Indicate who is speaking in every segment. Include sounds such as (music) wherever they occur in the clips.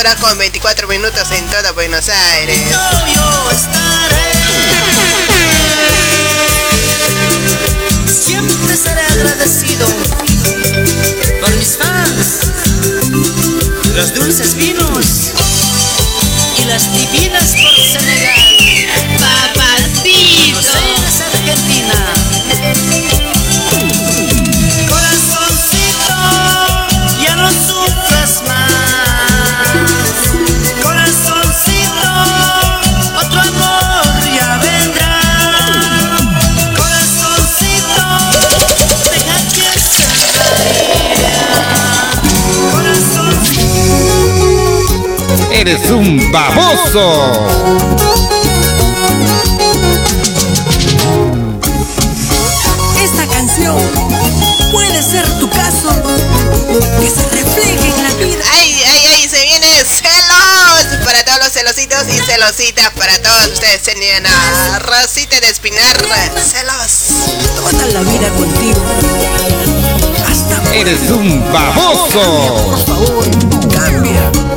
Speaker 1: horas con 24 minutos en toda Buenos Aires.
Speaker 2: Yo estaré. Siempre seré agradecido por mis fans, los dulces vinos. eres
Speaker 3: un baboso.
Speaker 4: Esta canción puede ser tu caso que se refleje en la vida.
Speaker 1: Ay, ay, ay, se viene celos para todos los celositos y celositas para todos ustedes. Señora Rosita de Espinar, celos.
Speaker 4: Toda la vida contigo. Hasta
Speaker 3: Eres un baboso.
Speaker 4: Por favor, cambia.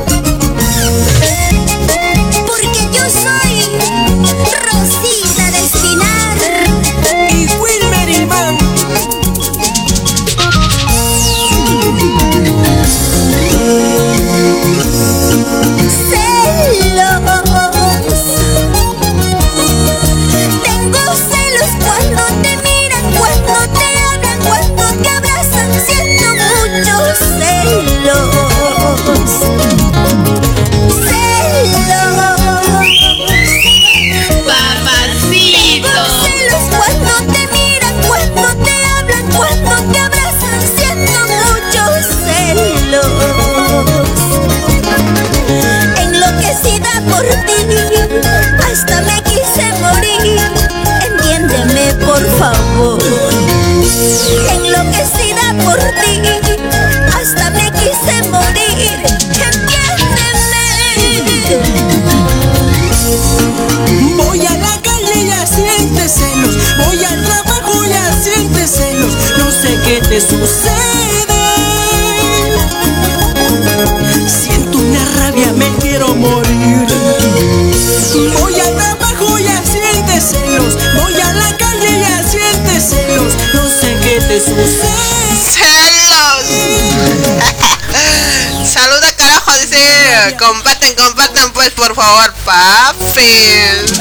Speaker 5: pases.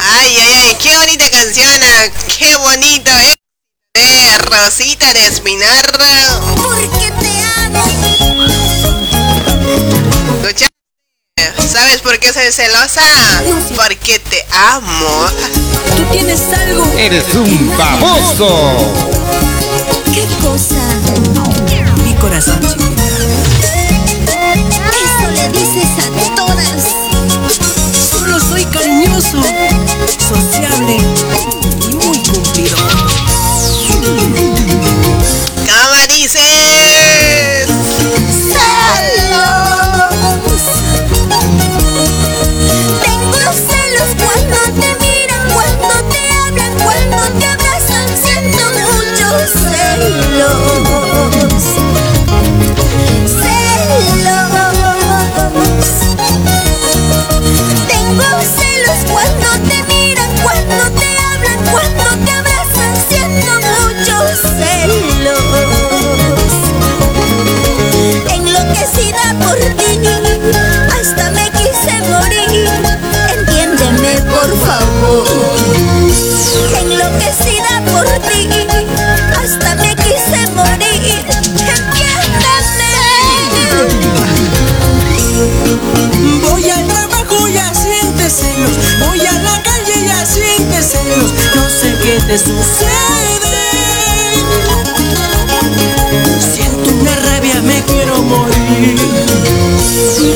Speaker 1: Ay, ay, ay, qué bonita canción, ah, qué bonito eh. es Rosita de Espinar.
Speaker 5: Porque te amo.
Speaker 1: ¿Sabes por qué soy celosa? Porque te amo.
Speaker 4: Tú tienes algo.
Speaker 3: Eres un baboso.
Speaker 5: ¿Qué cosa?
Speaker 4: Mi corazón.
Speaker 5: Hasta me quise morir. Entiéndeme.
Speaker 4: Voy al trabajo y ya sientes celos. Voy a la calle y ya sientes celos. No sé qué te sucede. Siento una rabia, me quiero morir.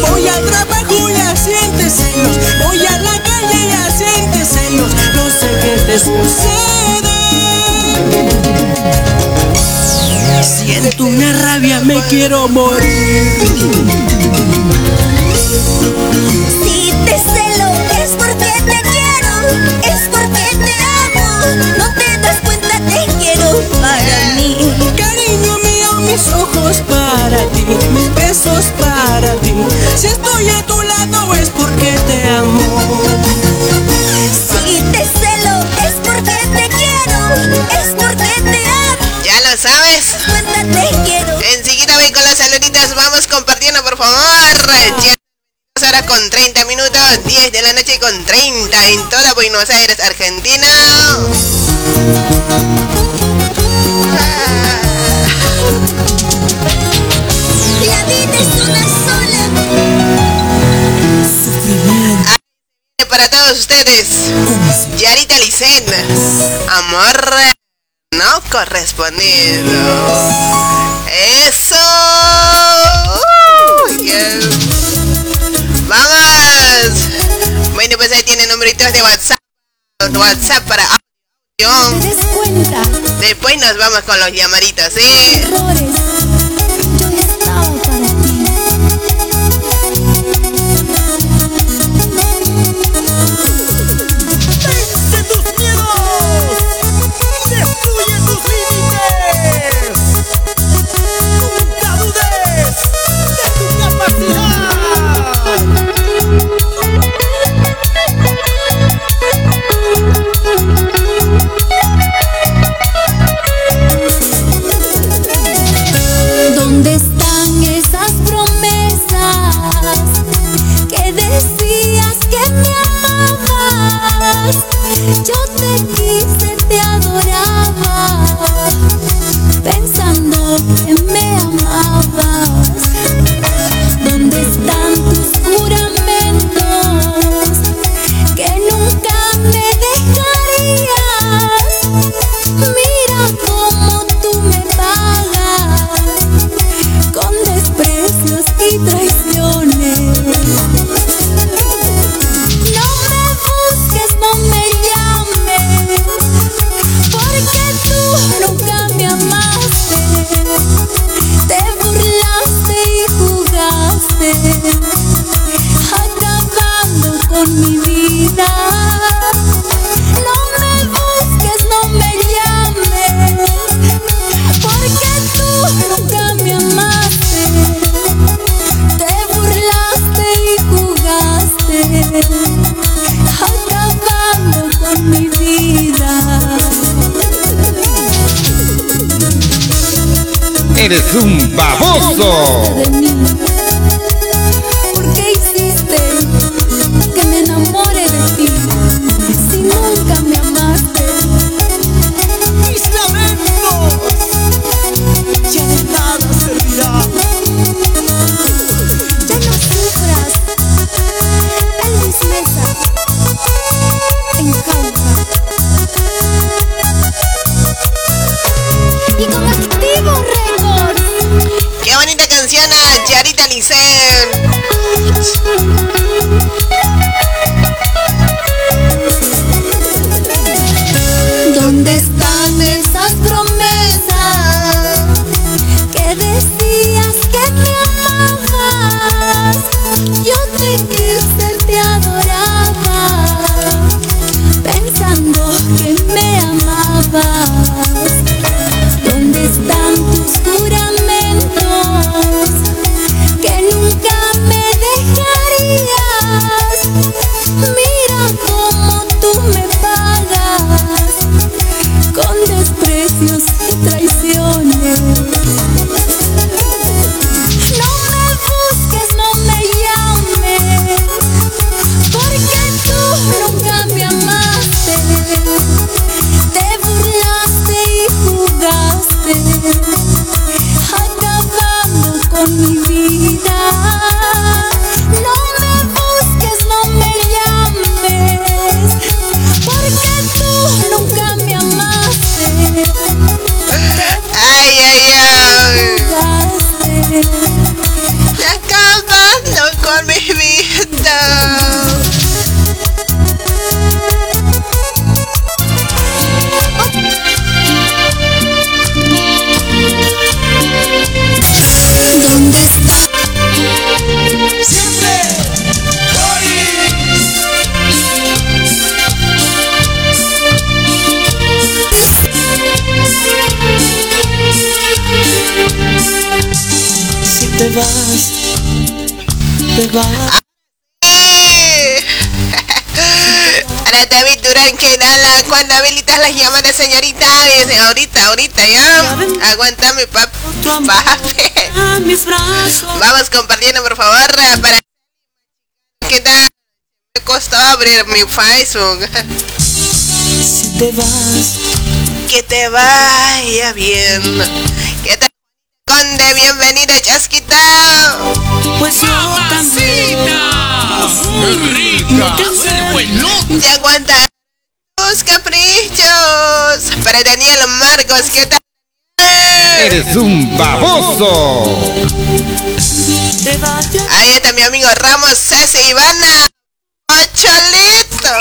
Speaker 4: Voy al trabajo y ya sientes celos. Voy a la calle y ya sientes celos. No sé qué te sucede. Siento una rabia, me quiero morir.
Speaker 5: Si te celo es porque te quiero, es porque te amo. No te das cuenta, te quiero para mí.
Speaker 4: Cariño mío, mis ojos para ti, mis besos para ti. Si estoy a tu lado es porque te amo.
Speaker 5: Si te celo es porque te quiero, es.
Speaker 1: Ya sabes.
Speaker 5: Cuenta, te quiero.
Speaker 1: Enseguida voy con los saluditos. Vamos compartiendo, por favor. Ya ahora con 30 minutos. 10 de la noche con 30 en toda Buenos Aires, Argentina.
Speaker 5: La vida es una sola.
Speaker 1: Para todos ustedes, Yarita Licen. Amor no correspondido. Eso. Uy, yes. Vamos. Bueno, pues ahí tienen numeritos de WhatsApp. WhatsApp para. Después nos vamos con los llamaditos, ¿eh?
Speaker 5: Errores. Yo
Speaker 3: Eres un baboso.
Speaker 5: Que
Speaker 4: nada,
Speaker 1: cuando habilitas las llamadas señorita, dice ahorita, ahorita ya. Aguántame papi.
Speaker 4: Otro amor a mis brazos.
Speaker 1: Vamos compartiendo por favor para que tal me costó abrir mi Facebook.
Speaker 4: Si te vas,
Speaker 1: Que te vaya bien. Que te conde bienvenida chasquita.
Speaker 4: pues yo también.
Speaker 6: rica!
Speaker 1: Te aguanta tus caprichos. Para Daniel Marcos, ¿qué tal?
Speaker 3: Eres un baboso.
Speaker 1: Ahí está mi amigo Ramos Ceci Ivana. Ocholito.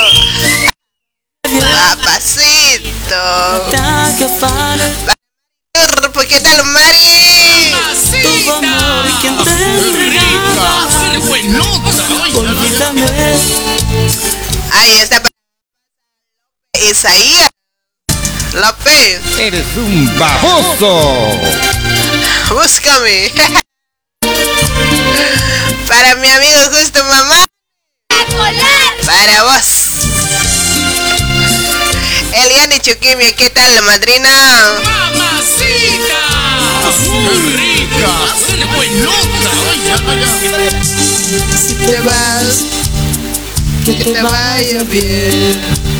Speaker 1: Papacito. ¿Qué tal, Mari? Ahí está. Isaías López.
Speaker 3: Eres un baboso.
Speaker 1: Búscame. Para mi amigo justo mamá. Para vos. Eliane Chuquimia, ¿qué tal la madrina?
Speaker 4: si
Speaker 1: Te
Speaker 4: te
Speaker 1: vas,
Speaker 4: que te vaya
Speaker 1: bien.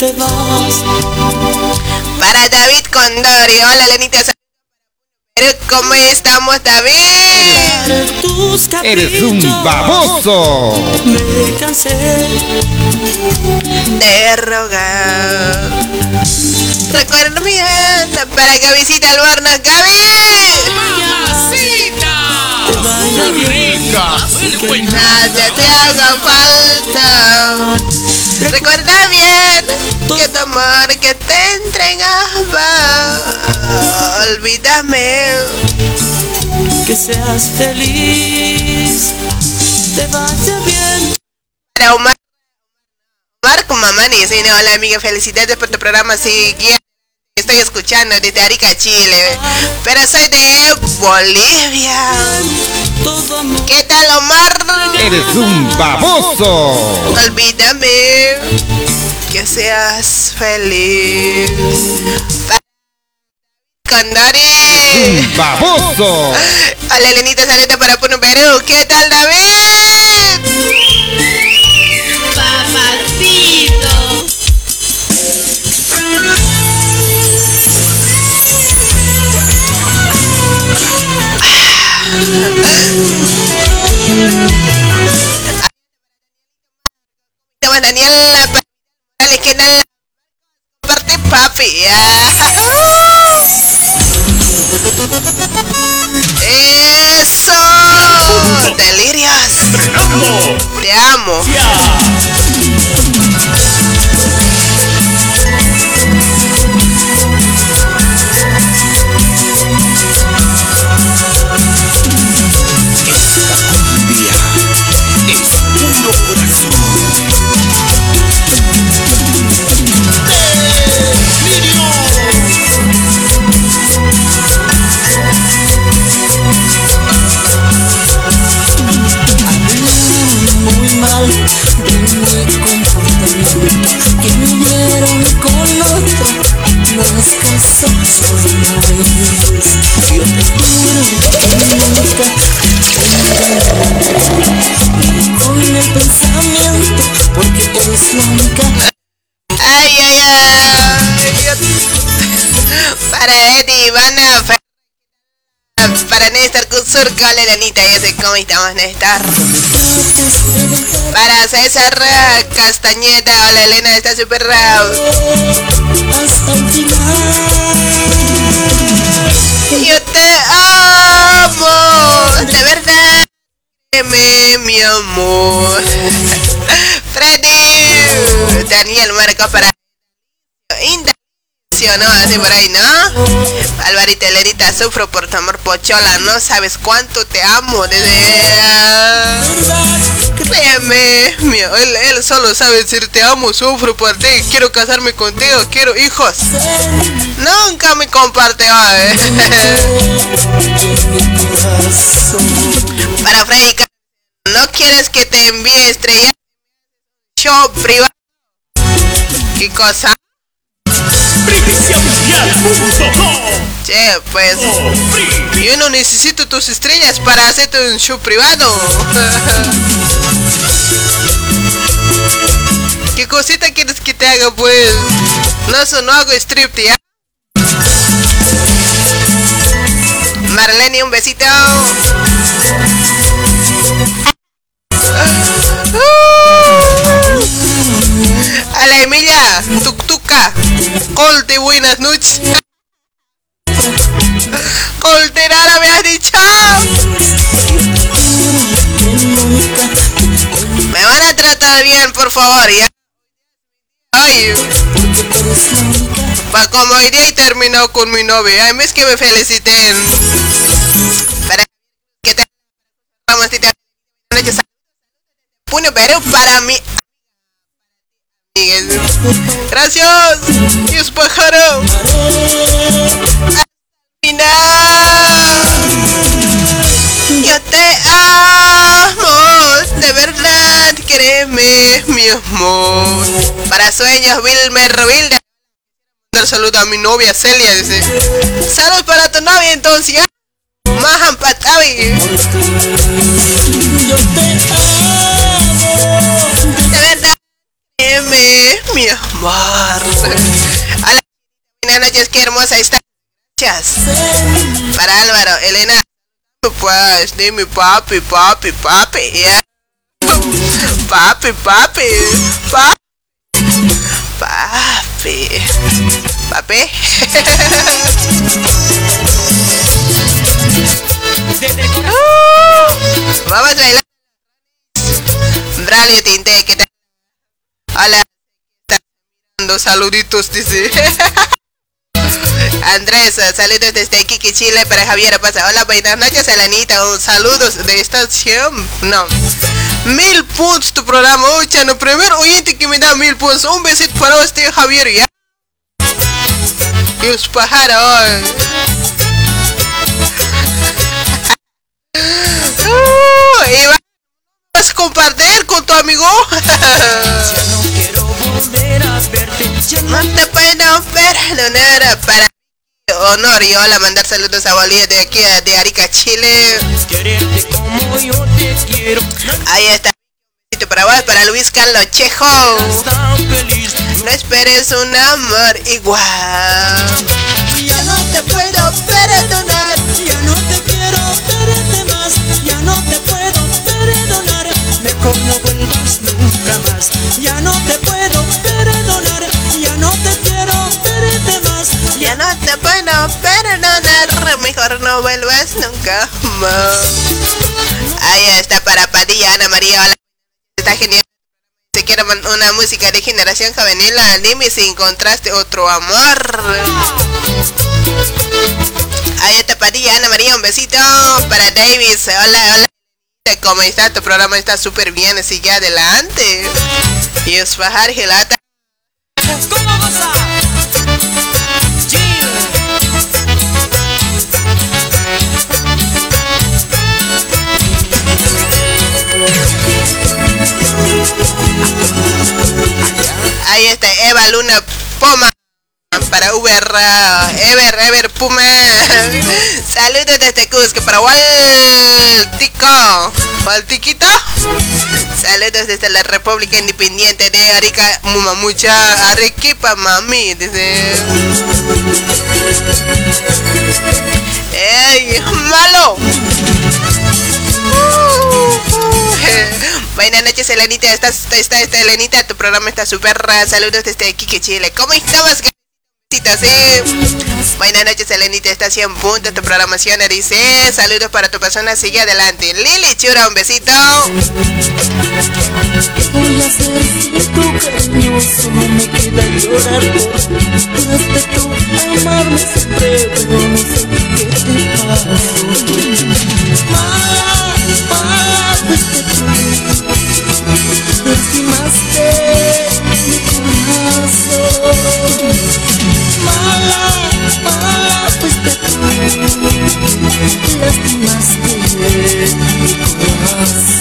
Speaker 4: Te vas,
Speaker 1: Para David Condori, hola Lenita. Pero ¿cómo estamos David?
Speaker 4: tus
Speaker 3: Eres un baboso.
Speaker 4: Me cansé
Speaker 1: De rogar. Recuerda bien para que visite el horno Gaby.
Speaker 4: vaya bien.
Speaker 1: Nada te haga falta. Recuerda bien que tu amor que te entregaba. Olvídame.
Speaker 4: Que seas feliz, te vaya bien.
Speaker 1: Para Omar. Marco Mamani, no, hola amiga, felicidades por tu programa, sí. Estoy escuchando desde Arica, Chile, pero soy de Bolivia. ¿Qué tal, Omar?
Speaker 3: Eres un baboso.
Speaker 1: Olvídame que seas feliz. Condori.
Speaker 3: Un baboso.
Speaker 1: Hola, Lenita, saludos para Puno, Perú. ¿Qué tal, David? Daniela. Dale, que nada. Comparte, papi. Eso. Delirios. Te amo. Para Néstor Kuzurko, hola, Lenita. Ya sé cómo estamos, Néstor. Para César Castañeda, hola, Elena. Está
Speaker 4: el final
Speaker 1: Yo te amo. De verdad. Mi amor. Freddy. Daniel Marco para. Indalecio, ¿no? Así por ahí, ¿no? Alvarita Lerita, sufro por tu amor, pochola. No sabes cuánto te amo. Desde. Créeme, mío, él, solo sabe decir te amo, sufro por ti, quiero casarme contigo, quiero hijos. Nunca me comparte hoy. (laughs) Para Freddy, ¿no quieres que te envíe estrella? Show privado. ¿Qué cosa? Che, pues yo no necesito tus estrellas para hacerte un show privado. (laughs) ¿Qué cosita quieres que te haga pues? No, eso no hago strip, ya. Marlene, un besito. A la Emilia, Tuktuka, Colte, buenas noches. Colterada me has dicho. Me van a tratar bien, por favor, ya. Ay, pa como hoy día y terminó con mi novia. Ay, es que me feliciten. Para que te vamos a te Puno, pero para mí. Gracias, Dios pájaro. Yo te amo, de verdad, créeme, mi amor. Para sueños, Wilmer Wilde. Un saludo a mi novia Celia, dice. Salud para tu novia entonces. Mahan Patavi. De créeme, mi amor. A la noches, qué hermosa está. Gracias. Para Álvaro, Elena. Pues, dime papi, papi, papi, ya. Papi, papi, papi. Papi. Papi. (laughs) Vamos a bailar. Braulio Tinte, ¿qué tal? Saluditos, dice. (laughs) Andrés, saludos desde Kiki, Chile para Javier Pasa. Hola, buenas noches, Elanita. Un saludos de estación. No. Mil puntos tu programa. Oye, no, primer oyente que me da mil puntos. Un besito para usted, Javier, ¿ya? Y los pájaros. Y vas a compartir con tu amigo. (laughs) No te puedo perdonar para honor y hola mandar saludos a Bolivia de aquí de Arica, Chile. Ahí está. Para vos, para Luis Carlos Chejo. No esperes un amor igual.
Speaker 4: Ya no te puedo perdonar, ya no te quiero verte más, ya no te puedo perdonar, mejor no vuelvas Ya no te puedo perdonar, ya no te quiero verte más,
Speaker 1: Ya no te puedo perdonar, mejor no vuelvas nunca más. Ahí está para Padilla, Ana María, hola. Está genial. Quiere man- una música de generación juvenil, dime si encontraste otro amor. Ahí está Padilla, Ana María, un besito para Davis. Hola, hola. ¿Cómo está? Tu programa está súper bien, sigue adelante. Y es bajar gelata. Ahí está Eva Luna Poma para Uber, uh, Ever, Ever Puma. (laughs) Saludos desde Cusco para Waltico. Waltiquito. Saludos desde la República Independiente de Arica, Mumamucha, Arequipa, mami. Desde. ¡Ey, malo! (laughs) Buenas noches, Elenita. Estás, está, está, Elenita. Tu programa está súper. Saludos desde Iquique, Chile. ¿Cómo estamos? Buenas noches, Elenita. Está 100 puntos tu programación. Dice: Saludos para tu persona. Sigue adelante. Lili Chura, un besito.
Speaker 4: lastimaste mi corazón.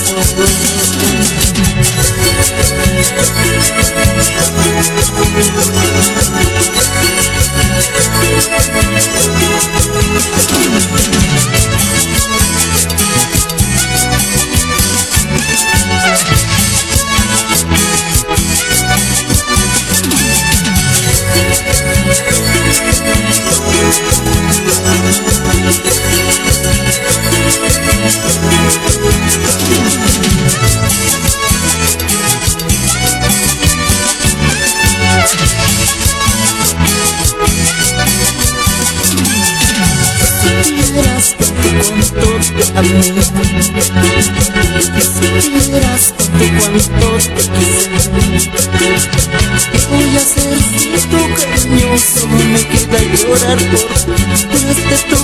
Speaker 4: A mí. Que supieras cuánto, cuánto te quise. ¿Qué voy a si tu cariño solo me queda llorar por Desde tú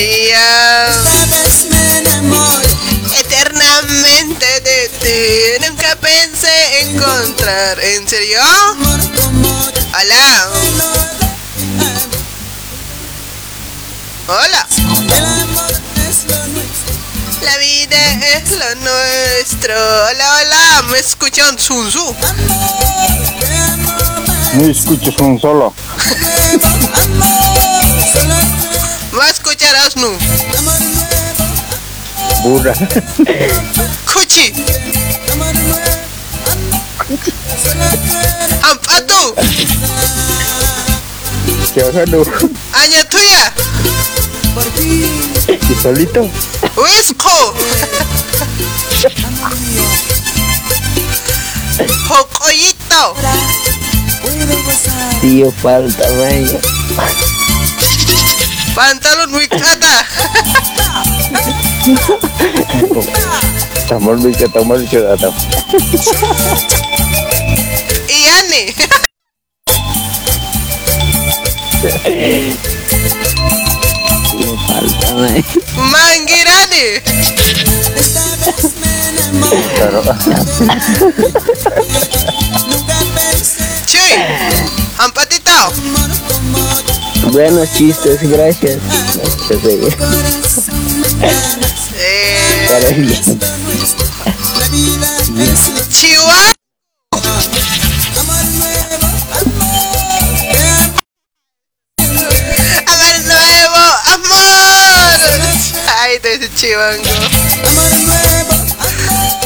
Speaker 4: Y, Esta vez me enamoré.
Speaker 1: eternamente de ti. Nunca pensé encontrar. ¿En serio? Hola. Hola.
Speaker 4: El amor es lo nuestro.
Speaker 1: La vida es lo nuestro. Hola, hola. ¿Me escuchan,
Speaker 4: más.
Speaker 6: No escuchas un solo.
Speaker 4: Amor, (laughs) solo tú.
Speaker 1: ¿Va a Asnu?
Speaker 4: Amor nuevo,
Speaker 6: Burra.
Speaker 4: Tú eres
Speaker 1: Ampatu.
Speaker 6: Que ahora no.
Speaker 1: Aña tuya.
Speaker 6: ¿Y solito?
Speaker 1: Wisco. Jocoyito.
Speaker 7: Tío, falta, vaya.
Speaker 1: Pantalón Wicata.
Speaker 6: Estamos muy estamos ciudadanos.
Speaker 1: Y
Speaker 4: me enamoré.
Speaker 6: Claro.
Speaker 4: Nunca pensé
Speaker 1: Chuy.
Speaker 7: Buenos chistes, gracias.
Speaker 1: Eh, Chihuahua.
Speaker 4: amor nuevo. Amor, te.
Speaker 1: Ay, de ese chivango.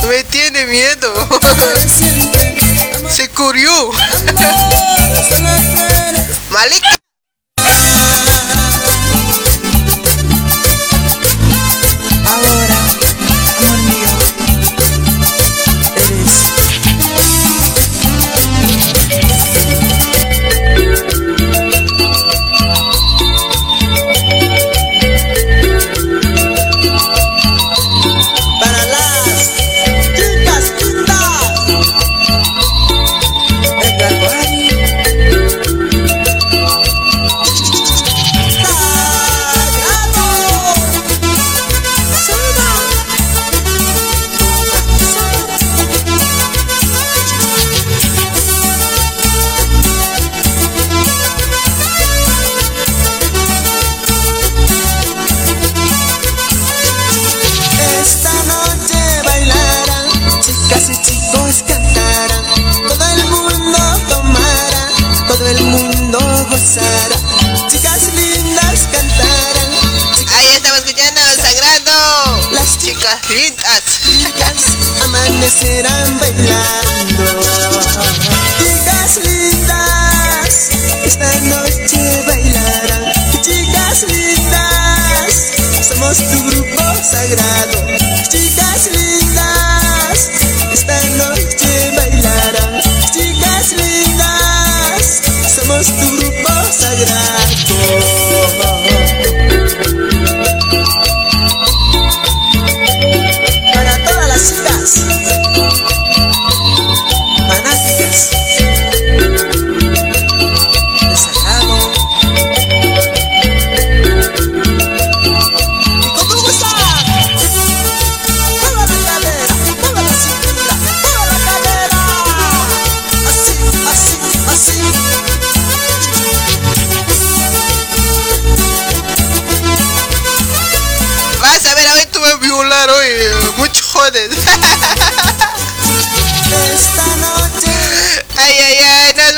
Speaker 1: Me tiene miedo. Se curió.
Speaker 4: solo chicas lindas cantarán,
Speaker 1: Ahí estamos escuchando Sagrado.
Speaker 4: las
Speaker 1: Chicas lindas.
Speaker 4: chicas amanecerán bailando. Chicas lindas, esta noche bailarán. Chicas lindas, somos tu grupo sagrado. Chicas lindas, esta noche bailarán. Somos tu grupo sagrado.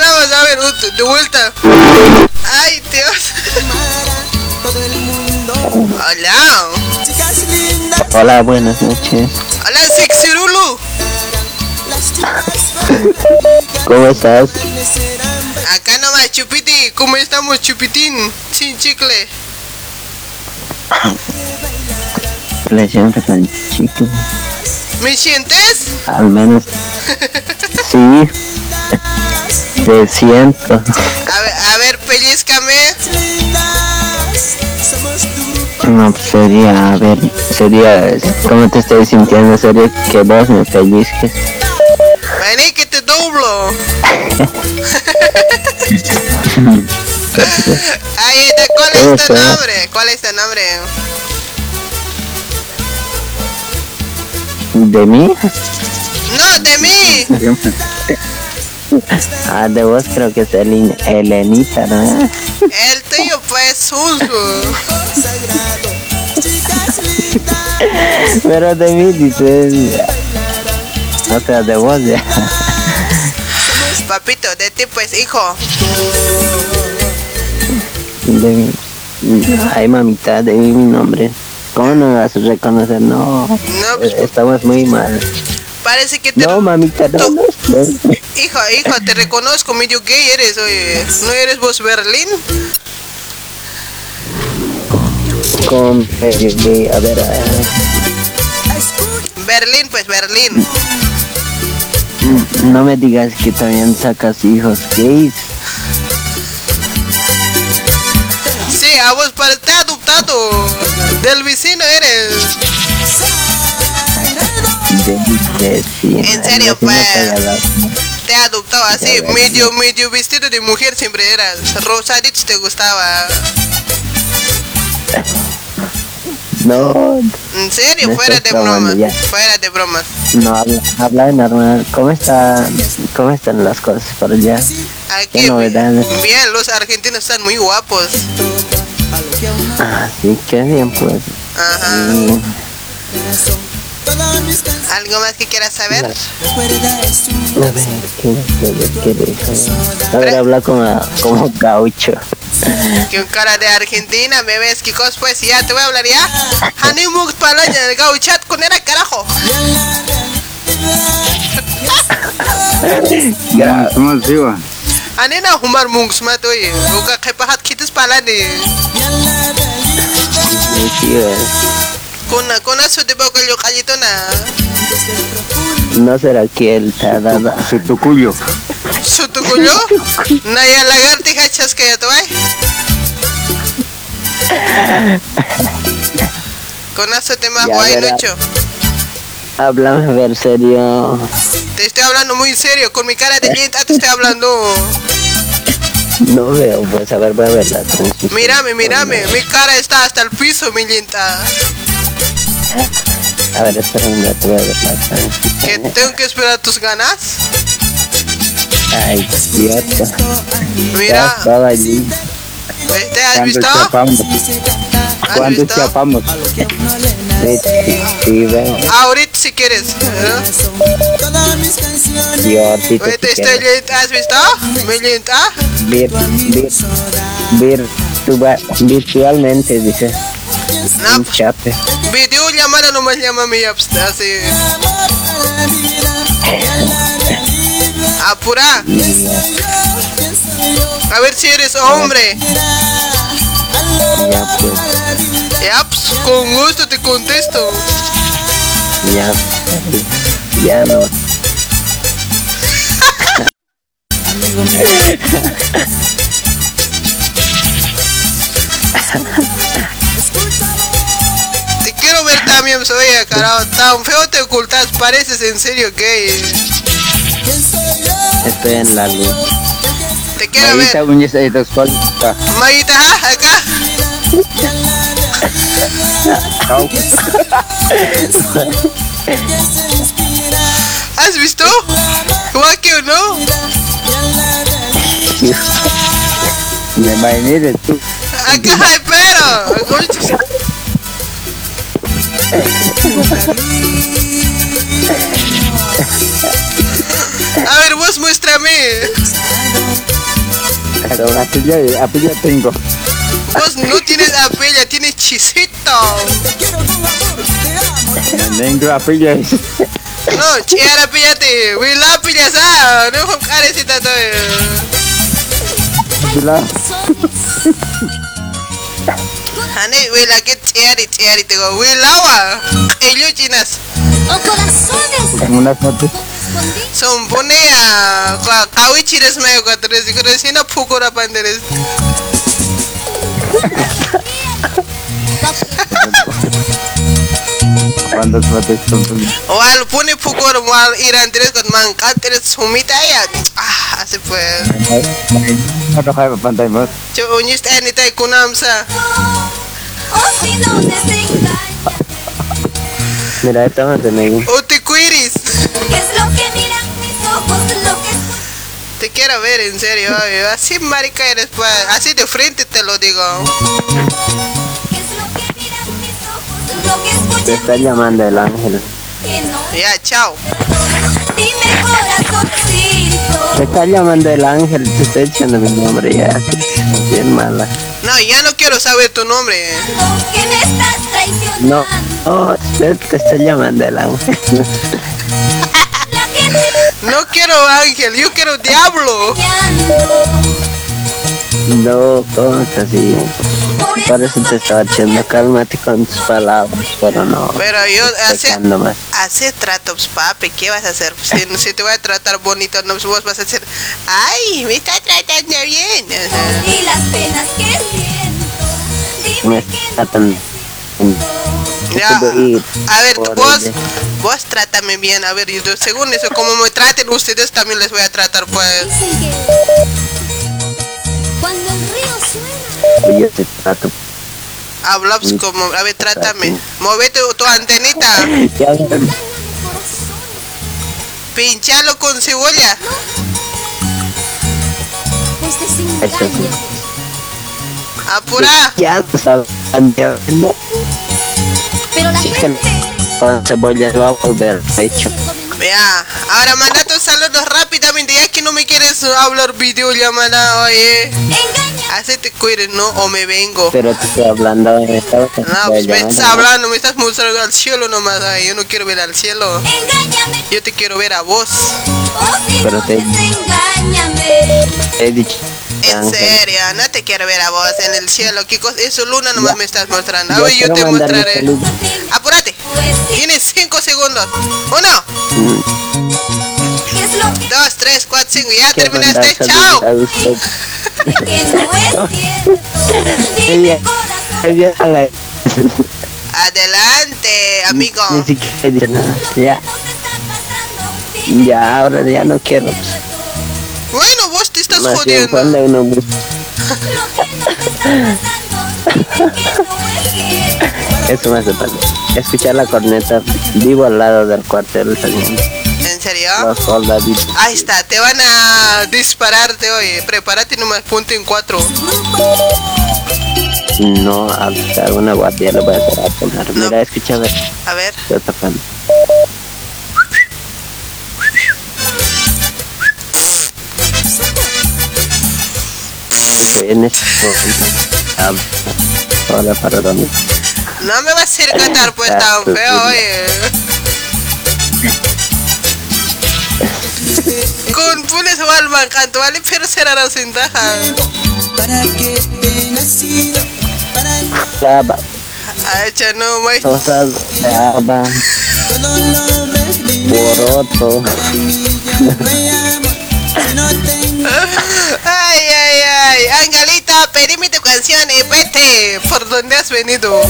Speaker 1: Vamos a ver de vuelta. Ay, Dios. Hola.
Speaker 8: Hola, buenas noches.
Speaker 1: Hola, Sexirulu.
Speaker 8: ¿Cómo estás?
Speaker 1: Acá nomás, Chupiti. ¿Cómo estamos, Chupitín? Sin chicle.
Speaker 8: Le siempre tan chico.
Speaker 1: ¿Me sientes?
Speaker 8: Al menos. (laughs) Sí. Te siento.
Speaker 1: A ver, a ver, pellizcame.
Speaker 8: No, pues sería, a ver, sería, ¿cómo te estoy sintiendo? Sería que vos me pellizques.
Speaker 1: Vení que te doblo. (laughs) Ahí está, ¿cuál es tu nombre? ¿Cuál es tu nombre?
Speaker 8: ¿De mí?
Speaker 1: No, de mí.
Speaker 8: Ah, de vos creo que es Elin- Elenita, ¿no?
Speaker 1: El tuyo fue Susu. (laughs)
Speaker 8: Pero de mí dices, o sea, de vos ya.
Speaker 1: Papito, de ti pues, hijo.
Speaker 8: De mí. Ay, mamita, de mí mi nombre. ¿Cómo no vas a reconocer? No,
Speaker 1: No, pues,
Speaker 8: estamos muy mal.
Speaker 1: parece que te...
Speaker 8: No, mamita, no, no, no.
Speaker 1: Hijo, hijo, te reconozco, medio gay eres, oye. ¿No eres vos Berlín?
Speaker 8: Con, eh, eh, a ver,
Speaker 1: Berlín, pues, Berlín.
Speaker 8: no me digas que también sacas hijos gays.
Speaker 1: Sí, a vos para te adoptado. Del vecino eres.
Speaker 8: De, sí,
Speaker 1: ¿En serio,
Speaker 8: vecino
Speaker 1: pues?
Speaker 8: Te.
Speaker 1: Te adoptado así, medio, medio vestido de mujer siempre eras. Rosadito te gustaba.
Speaker 8: No,
Speaker 1: En serio, fuera de
Speaker 8: ya.
Speaker 1: Fuera de bromas.
Speaker 8: no, habla, habla normal. ¿Cómo está, cómo están las cosas por allá?
Speaker 1: Aquí,
Speaker 8: Qué novedades.
Speaker 1: bien, los argentinos están muy guapos.
Speaker 8: Ah, sí, qué bien, pues.
Speaker 1: Ajá. ¿Algo más que quieras saber?
Speaker 8: A ver, ¿qué, qué, qué dijo? A ver, habla como, como gaucho.
Speaker 1: Que un cara de Argentina, me ves, ¿qué cosas pues? Ya te voy a hablar ya. Hanimux palaña, el gauchat con era carajo.
Speaker 8: Ya,
Speaker 6: ¿Cómo se iba?
Speaker 1: Anena humar mungs mato oye. Uka kepahat kitis palani.
Speaker 8: Eh,
Speaker 1: Kuna, kuna su de boca yo callito na.
Speaker 8: no será que él te ha dado.
Speaker 6: Se tocuyo.
Speaker 1: Su tu cuyo. Naya lagartija chasca tu ay. Con eso te más guay. Lucho.
Speaker 8: Háblame a ver serio.
Speaker 1: Te estoy hablando muy serio, con mi cara de lenta te estoy hablando.
Speaker 8: No veo, pues a ver, voy a ver la transmisión.
Speaker 1: Mírame, mírame, mi cara está hasta el piso, mi lenta.
Speaker 8: A ver, espera un rato, voy a ver.
Speaker 1: Que tengo que esperar tus ganas.
Speaker 8: Ay. Ya
Speaker 1: Mira,
Speaker 8: estaba allí.
Speaker 1: ¿te has
Speaker 6: ¿Cuándo
Speaker 1: visto?
Speaker 6: chapamos?
Speaker 1: ¿Has
Speaker 6: ¿Cuándo
Speaker 1: visto?
Speaker 6: chapamos?
Speaker 1: Ahorita si quieres. ¿eh?
Speaker 4: Todas mis canciones.
Speaker 8: Yo, a ti
Speaker 1: Oye,
Speaker 8: te
Speaker 1: te estoy
Speaker 8: quiero.
Speaker 1: lenta, ¿has visto? Mi lenta.
Speaker 8: Vir, vir, virtualmente, dice. Un chape.
Speaker 1: video llamada nomás llama mi así. Apura. A ver si eres hombre.
Speaker 8: Ya, pues.
Speaker 1: Ya, pues, con gusto te contesto.
Speaker 8: Ya. Ya no. (laughs)
Speaker 1: Te quiero ver también, soy carajo. Tan feo te ocultas, pareces en serio gay.
Speaker 8: Estoy en la luz.
Speaker 1: Te quiero ver.
Speaker 6: Uñas ahí dos.
Speaker 1: Maguita, ¿ah? acá. (laughs) ¿Has visto? Guaki o no?
Speaker 6: Me imaginé tú
Speaker 1: acá espero. A ver, vos muéstrame.
Speaker 6: Pero apella, apella tengo.
Speaker 1: Vos no tienes apella, tienes chisito.
Speaker 6: Tengo apella.
Speaker 1: No, chiara pillate, we la pillas, ah, no, carecita todo.
Speaker 6: Pilar. (laughs)
Speaker 1: Hane, wila que chiari, chiari. Te digo, wilawa. Ellos chinas.
Speaker 5: O corazones
Speaker 6: Una foto.
Speaker 1: Son pone a kawi chires me ko tres ko si na pukura panderes.
Speaker 6: ¿Cuántas fotos son?
Speaker 1: Wal pone pukura wal iran tres con man tres sumita ya. Ah, así fue.
Speaker 6: No no hay pantalla más.
Speaker 1: Yo unis ni tai kunamsa.
Speaker 8: Mira, esta más de Megui.
Speaker 1: O te cuiris.
Speaker 5: ¿Qué es lo que miran mis ojos? Lo que escuchan
Speaker 1: Te quiero ver en serio, así marica eres pues, así de frente te lo digo.
Speaker 8: Te está llamando el ángel.
Speaker 1: Ya, chao.
Speaker 5: Dime corazoncito
Speaker 8: Te está llamando el ángel. Te está echando mi nombre ya. Bien mala.
Speaker 1: No, ya no quiero saber tu nombre.
Speaker 5: que me estás traicionando
Speaker 8: No, no, te, te está llamando el ángel.
Speaker 1: No quiero ángel, yo quiero diablo.
Speaker 8: No, ¿cómo es así?
Speaker 5: Por
Speaker 8: Por eso te estaba echando, cálmate con tus palabras, pero no.
Speaker 1: Pero yo hace,
Speaker 8: pecando más.
Speaker 1: hace tratos, papi. ¿Qué vas a hacer? Si, (laughs) si te voy a tratar bonito, no vos vas a hacer. Ay, me está tratando bien. O sea,
Speaker 5: y las penas que siento Dime que
Speaker 8: tratan.
Speaker 1: Ya, a ver, vos, vos trátame bien. A ver, y yo, según eso, como me traten ustedes, también les voy a tratar, pues.
Speaker 5: que Cuando
Speaker 8: Yo te trato.
Speaker 1: Hablas como, a ver, trátame. Movete tu antenita. (laughs) Pinchalo con cebolla.
Speaker 5: Pues
Speaker 8: Eso
Speaker 5: desengaña
Speaker 1: Apura.
Speaker 8: ya sabes.
Speaker 5: Pero la gente
Speaker 8: Con cebolla va a volver hecho.
Speaker 1: Ya, ahora manda tus saludos rápidamente, ya que no me quieres hablar videollamada, oye.
Speaker 5: engaña
Speaker 1: Hacete cuire, ¿no? O me vengo.
Speaker 8: Pero te estoy hablando de esta
Speaker 1: No, pues me estás hablando, me estás mostrando al cielo nomás, ay, yo no quiero ver al cielo.
Speaker 5: Engáñame
Speaker 1: Yo te quiero ver a vos.
Speaker 8: Pero te- He dicho.
Speaker 1: En
Speaker 8: Ángel.
Speaker 1: serio, no te quiero ver a vos en el cielo. ¿Qué cosa? Eso luna nomás
Speaker 8: Ya.
Speaker 1: me estás mostrando. A
Speaker 8: Yo
Speaker 1: ver, yo
Speaker 8: quiero
Speaker 1: te mostraré. Apúrate. Tienes 5 segundos. Uno,
Speaker 5: ¿qué es lo que
Speaker 1: dos, tres, cuatro, cinco. Ya terminaste. Chao. Adelante, amigo.
Speaker 8: Ni siquiera he dicho nada. Ya, ya, ahora ya no quiero.
Speaker 1: Estás
Speaker 8: Más bien,
Speaker 1: jodiendo.
Speaker 5: lo que no no
Speaker 8: Eso me hace falta. Escuchar la corneta vivo al lado del cuartel saliendo.
Speaker 1: ¿En serio?
Speaker 8: Los soldaditos.
Speaker 1: Ahí está, te van a dispararte hoy. Prepárate nomás, punto en cuatro.
Speaker 8: No, a buscar una guardia le voy a hacer a poner. Mira, escucha a ver.
Speaker 1: A ver.
Speaker 8: En este momento. ah, Hola, para dónde.
Speaker 1: No me vas a hacer cantar pues tan feo, oye. Con pules Walman canto, vale, pero será la cintaja.
Speaker 4: ¿Para qué he nacido? Para
Speaker 1: no, mai.
Speaker 8: cosas, boroto.
Speaker 4: me amo. Si no tengo
Speaker 1: Ay, ay, ay. Angelita, pedime tu canción y vete. ¿Por dónde has venido?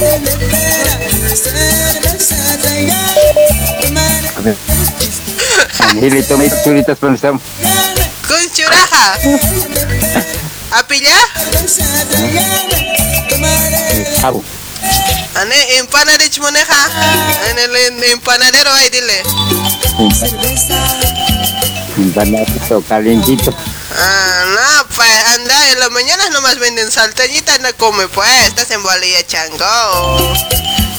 Speaker 6: Angelito, mis churitos con Sam.
Speaker 1: Con churaja. ¿A pillar? Ane, moneja. En el empanadero, ahí dile.
Speaker 8: Un bananito calientito.
Speaker 1: Ah, no, pues anda, en las mañanas nomás venden salteñitas, no come, pues, estás en Bolivia, chango.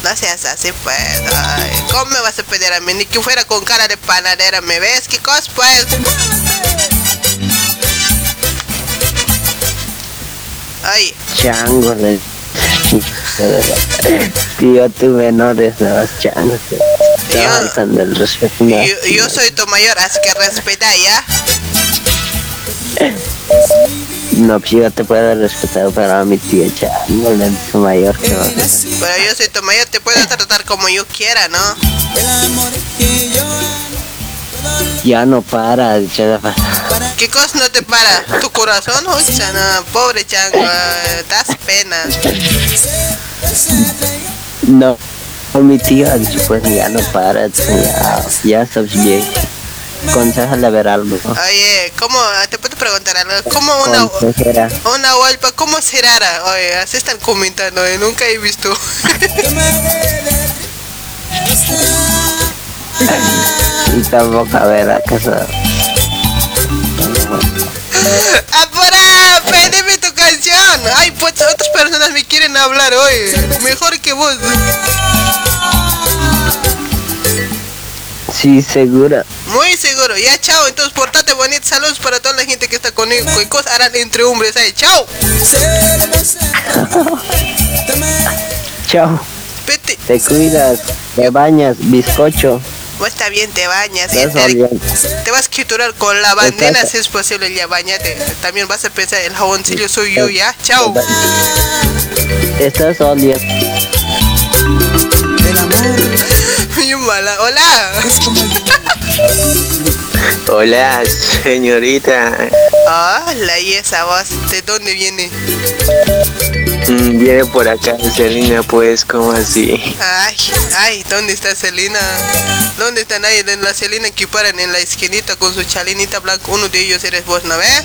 Speaker 1: No seas así, pues. Ay, ¿Cómo me vas a pedir a mí? Ni que fuera con cara de panadera, ¿me ves? ¿Qué cosa, pues? Ay.
Speaker 7: Chango, le... Tío, tú menores, no changos.
Speaker 1: Yo,
Speaker 7: respeto.
Speaker 1: Yo, yo soy tu mayor, así que respeta, ¿ya?
Speaker 7: No, pues yo te puedo respetar, pero a mi tío Chango le dijo mayor que va.
Speaker 1: Pero yo soy tu mayor, te puedo tratar como yo quiera, ¿no?
Speaker 7: Ya no para, dicho de pa-
Speaker 1: ¿Qué cosa no te para? ¿Tu corazón? Ucha, no, pobre chango, das pena.
Speaker 7: No, mi dicho, pues ya no para, ya, ya estás bien. Aconsejale a ver algo.
Speaker 1: Oye, ¿cómo, te puedo preguntar algo? ¿Cómo una,
Speaker 7: Consejera.
Speaker 1: una hualpa, cómo será? Oye, así están comentando, eh, nunca he visto. (laughs)
Speaker 7: Y tampoco a ver acaso.
Speaker 1: ¡Apura! ¡Pédeme tu canción! Ay, pues otras personas me quieren hablar hoy. Mejor que vos.
Speaker 7: Sí, segura.
Speaker 1: Muy seguro. Ya, chao. Entonces, portate bonito. Saludos para toda la gente que está conmigo. ¿Qué cosas harán entre hombres ahí? ¡Chao! (laughs)
Speaker 7: Chao.
Speaker 1: Vete.
Speaker 7: Te cuidas, te bañas, bizcocho.
Speaker 1: Vos está bien, te bañas. y te, vas a quiturar con la bandera si es posible. Ya, bañate. También vas a pensar, el jaboncillo soy yo, ¿ya? ¡Chao!
Speaker 7: Estás oliendo.
Speaker 1: Mala. ¡Hola! (laughs)
Speaker 9: Hola, señorita.
Speaker 1: Hola, y esa voz, ¿de dónde viene?
Speaker 9: Mm, Viene por acá, Selina, pues, ¿cómo así?
Speaker 1: Ay, ay, ¿dónde está Celina? ¿Dónde están ahí? En la Celina que paran en la esquinita con su chalinita blanca. Uno de ellos eres vos, ¿no ves?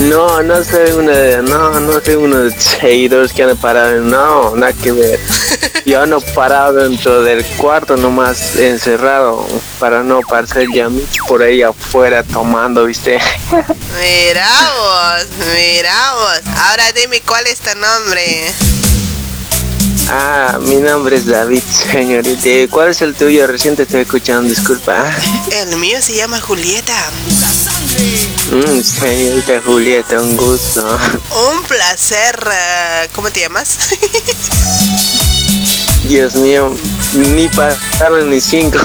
Speaker 9: No, no soy uno de, no, no soy uno de seguidores que han parado, no, nada que ver. Yo no parado dentro del cuarto, nomás encerrado, para no parecer ya por ahí afuera tomando, ¿viste? (laughs)
Speaker 1: Mira vos, mira vos. Ahora dime cuál es tu nombre.
Speaker 9: Ah, mi nombre es David, señorita. ¿Y ¿Cuál es el tuyo? Recién te estoy escuchando, disculpa.
Speaker 1: El mío se llama Julieta.
Speaker 9: Mm, señorita Julieta, un gusto.
Speaker 1: Un placer. eh, ¿Cómo te llamas? (laughs)
Speaker 9: Dios mío, ni pasaron ni cinco.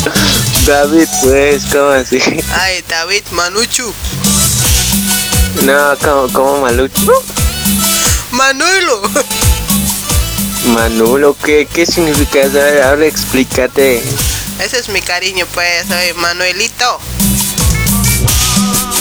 Speaker 9: (laughs) David, pues, ¿cómo así?
Speaker 1: Ay, David Manuchu.
Speaker 9: No, como, como Malucho.
Speaker 1: Manuelo.
Speaker 9: Manulo, ¿qué, qué significa eso? A ver, Ahora explícate.
Speaker 1: Ese es mi cariño, pues. Soy Manuelito.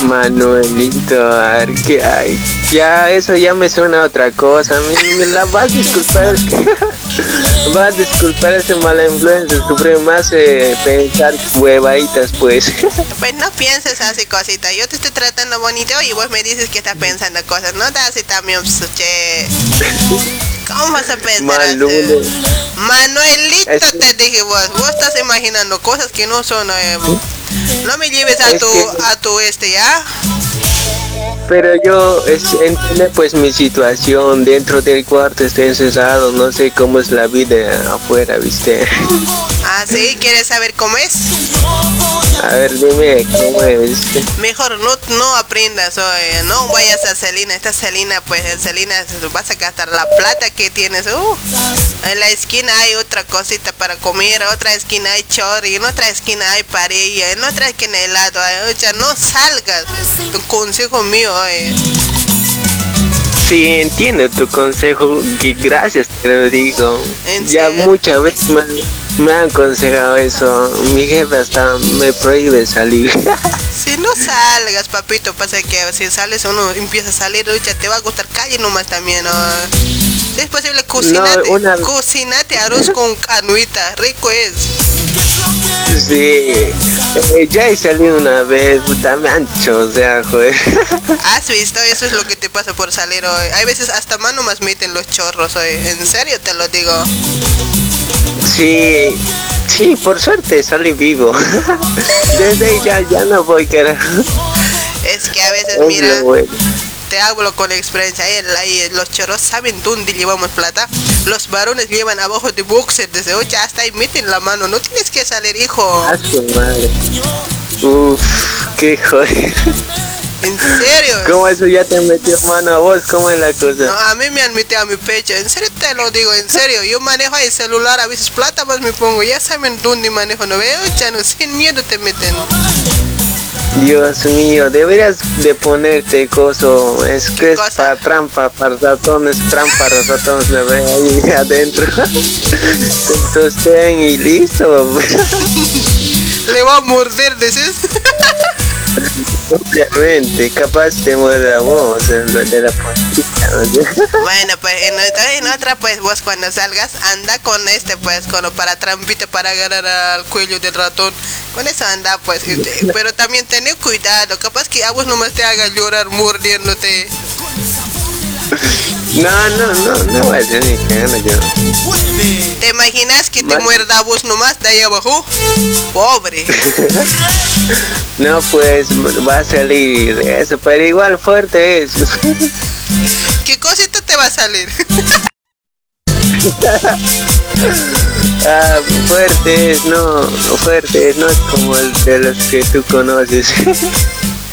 Speaker 9: Manuelito, a ver qué hay. Ya, eso ya me suena a otra cosa. Me, me la vas a disculpar. (laughs) (laughs) vas a disculpar ese mala influencia. Siempre me hace pensar huevaditas, pues. (laughs)
Speaker 1: Pues no pienses así cosita. Yo te estoy tratando bonito y vos me dices que estás pensando cosas. No te haces también, pues, che. ¿Cómo vas a pensar así?
Speaker 9: Manulo.
Speaker 1: Manuelito
Speaker 9: Es-
Speaker 1: te dije vos. Vos estás imaginando cosas que no son. eh, no me lleves a
Speaker 9: Es
Speaker 1: tu,
Speaker 9: que-
Speaker 1: a tu este, ¿ya?
Speaker 9: Pero yo es, entiende pues mi situación dentro del cuarto estoy encerrado, no sé cómo es la vida afuera, ¿viste?
Speaker 1: Ah, sí, ¿quieres saber cómo es?
Speaker 9: A ver, dime cómo es.
Speaker 1: Mejor no, no aprendas, oye, no vayas a Celina. Esta Celina, pues en Celina vas a gastar la plata que tienes. Uh, en la esquina hay otra cosita para comer, en otra esquina hay chorri, en otra esquina hay parilla, en otra esquina hay helado. O sea, no salgas. Un consejo mío, oye.
Speaker 9: Sí, entiendo tu consejo, que gracias te lo digo.
Speaker 1: ¿En
Speaker 9: Ya muchas veces me, me han aconsejado eso. Mi jefe hasta me prohíbe salir. (laughs)
Speaker 1: Si no salgas, papito, pasa que si sales uno empieza a salir, te va a gustar calle nomás también, ¿no? Si es posible, cocinate,
Speaker 9: una-
Speaker 1: cocinate arroz con canuita, rico es.
Speaker 9: sí, eh, ya he salido una vez, puta, me ancho, o sea, joder. (laughs)
Speaker 1: ¿Has visto? Eso es lo que te pasa por salir hoy. Hay veces hasta mano más meten los chorros hoy. En serio te lo digo.
Speaker 9: Sí, sí, por suerte salí vivo. (laughs) Desde ya, ya no voy, carajo.
Speaker 1: Es que a veces,
Speaker 9: Es
Speaker 1: mira,
Speaker 9: bueno.
Speaker 1: te hablo con experiencia. Ahí, los chorros saben dónde llevamos plata. Los varones llevan abajo de boxer desde hoy hasta ahí meten la mano. No tienes que salir, hijo.
Speaker 9: A su madre. Uf, qué joder.
Speaker 1: En serio.
Speaker 9: ¿Cómo eso ya te metió mano a vos? ¿Cómo es la
Speaker 1: No,
Speaker 9: cosa?
Speaker 1: a mí me han metido a mi pecho, en serio te lo digo, en serio. Yo manejo el celular, a veces plata más me pongo, ya saben dónde manejo, no veo, chano, sin miedo te meten.
Speaker 9: Dios mío, deberías de ponerte coso. Es que es para trampa, para ratones, trampa, ratones, me ve ahí (laughs) adentro. Sostén y listo. (laughs)
Speaker 1: Le va a morder, dices. (laughs)
Speaker 9: Obviamente, capaz te muere la voz de de la. ¿no?
Speaker 1: Bueno, pues en en otra, pues vos cuando salgas, anda con este, pues, con para trampita para agarrar al cuello del ratón. Con eso anda, pues, pero también tener cuidado, capaz que a vos nomás te haga llorar mordiéndote.
Speaker 9: No, no, no, no voy a ser ni cagando yo.
Speaker 1: ¿Te imaginas que te muerda vos nomás de ahí abajo? Pobre. (laughs)
Speaker 9: No, pues va a salir de eso, pero igual fuerte es. (laughs)
Speaker 1: ¿Qué cosita te va a salir? (laughs)
Speaker 9: Ah, fuerte es, no, no fuerte es, no es como el de los que tú conoces.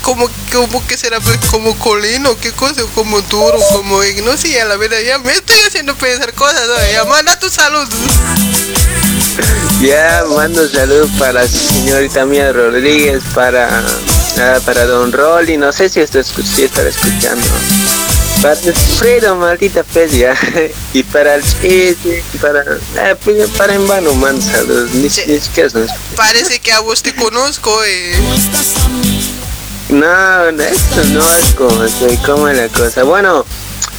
Speaker 1: Como, como que será pues, como colino, qué cosa, como duro, como no sé, a la verdad ya me estoy haciendo pensar cosas, oye, ya manda tu salud.
Speaker 9: ya mando salud para la señorita Mía Rodríguez, para, para Don Rolly, no sé si esto es, si estará escuchando. Para Fredo, maldita ya. (laughs) Y para el chiste, para, ah, pues, para en vano mando salud. Ni,
Speaker 1: Sí.
Speaker 9: ni siquiera
Speaker 1: Parece que a vos te conozco, eh.
Speaker 9: No, esto no es como, como la cosa. Bueno,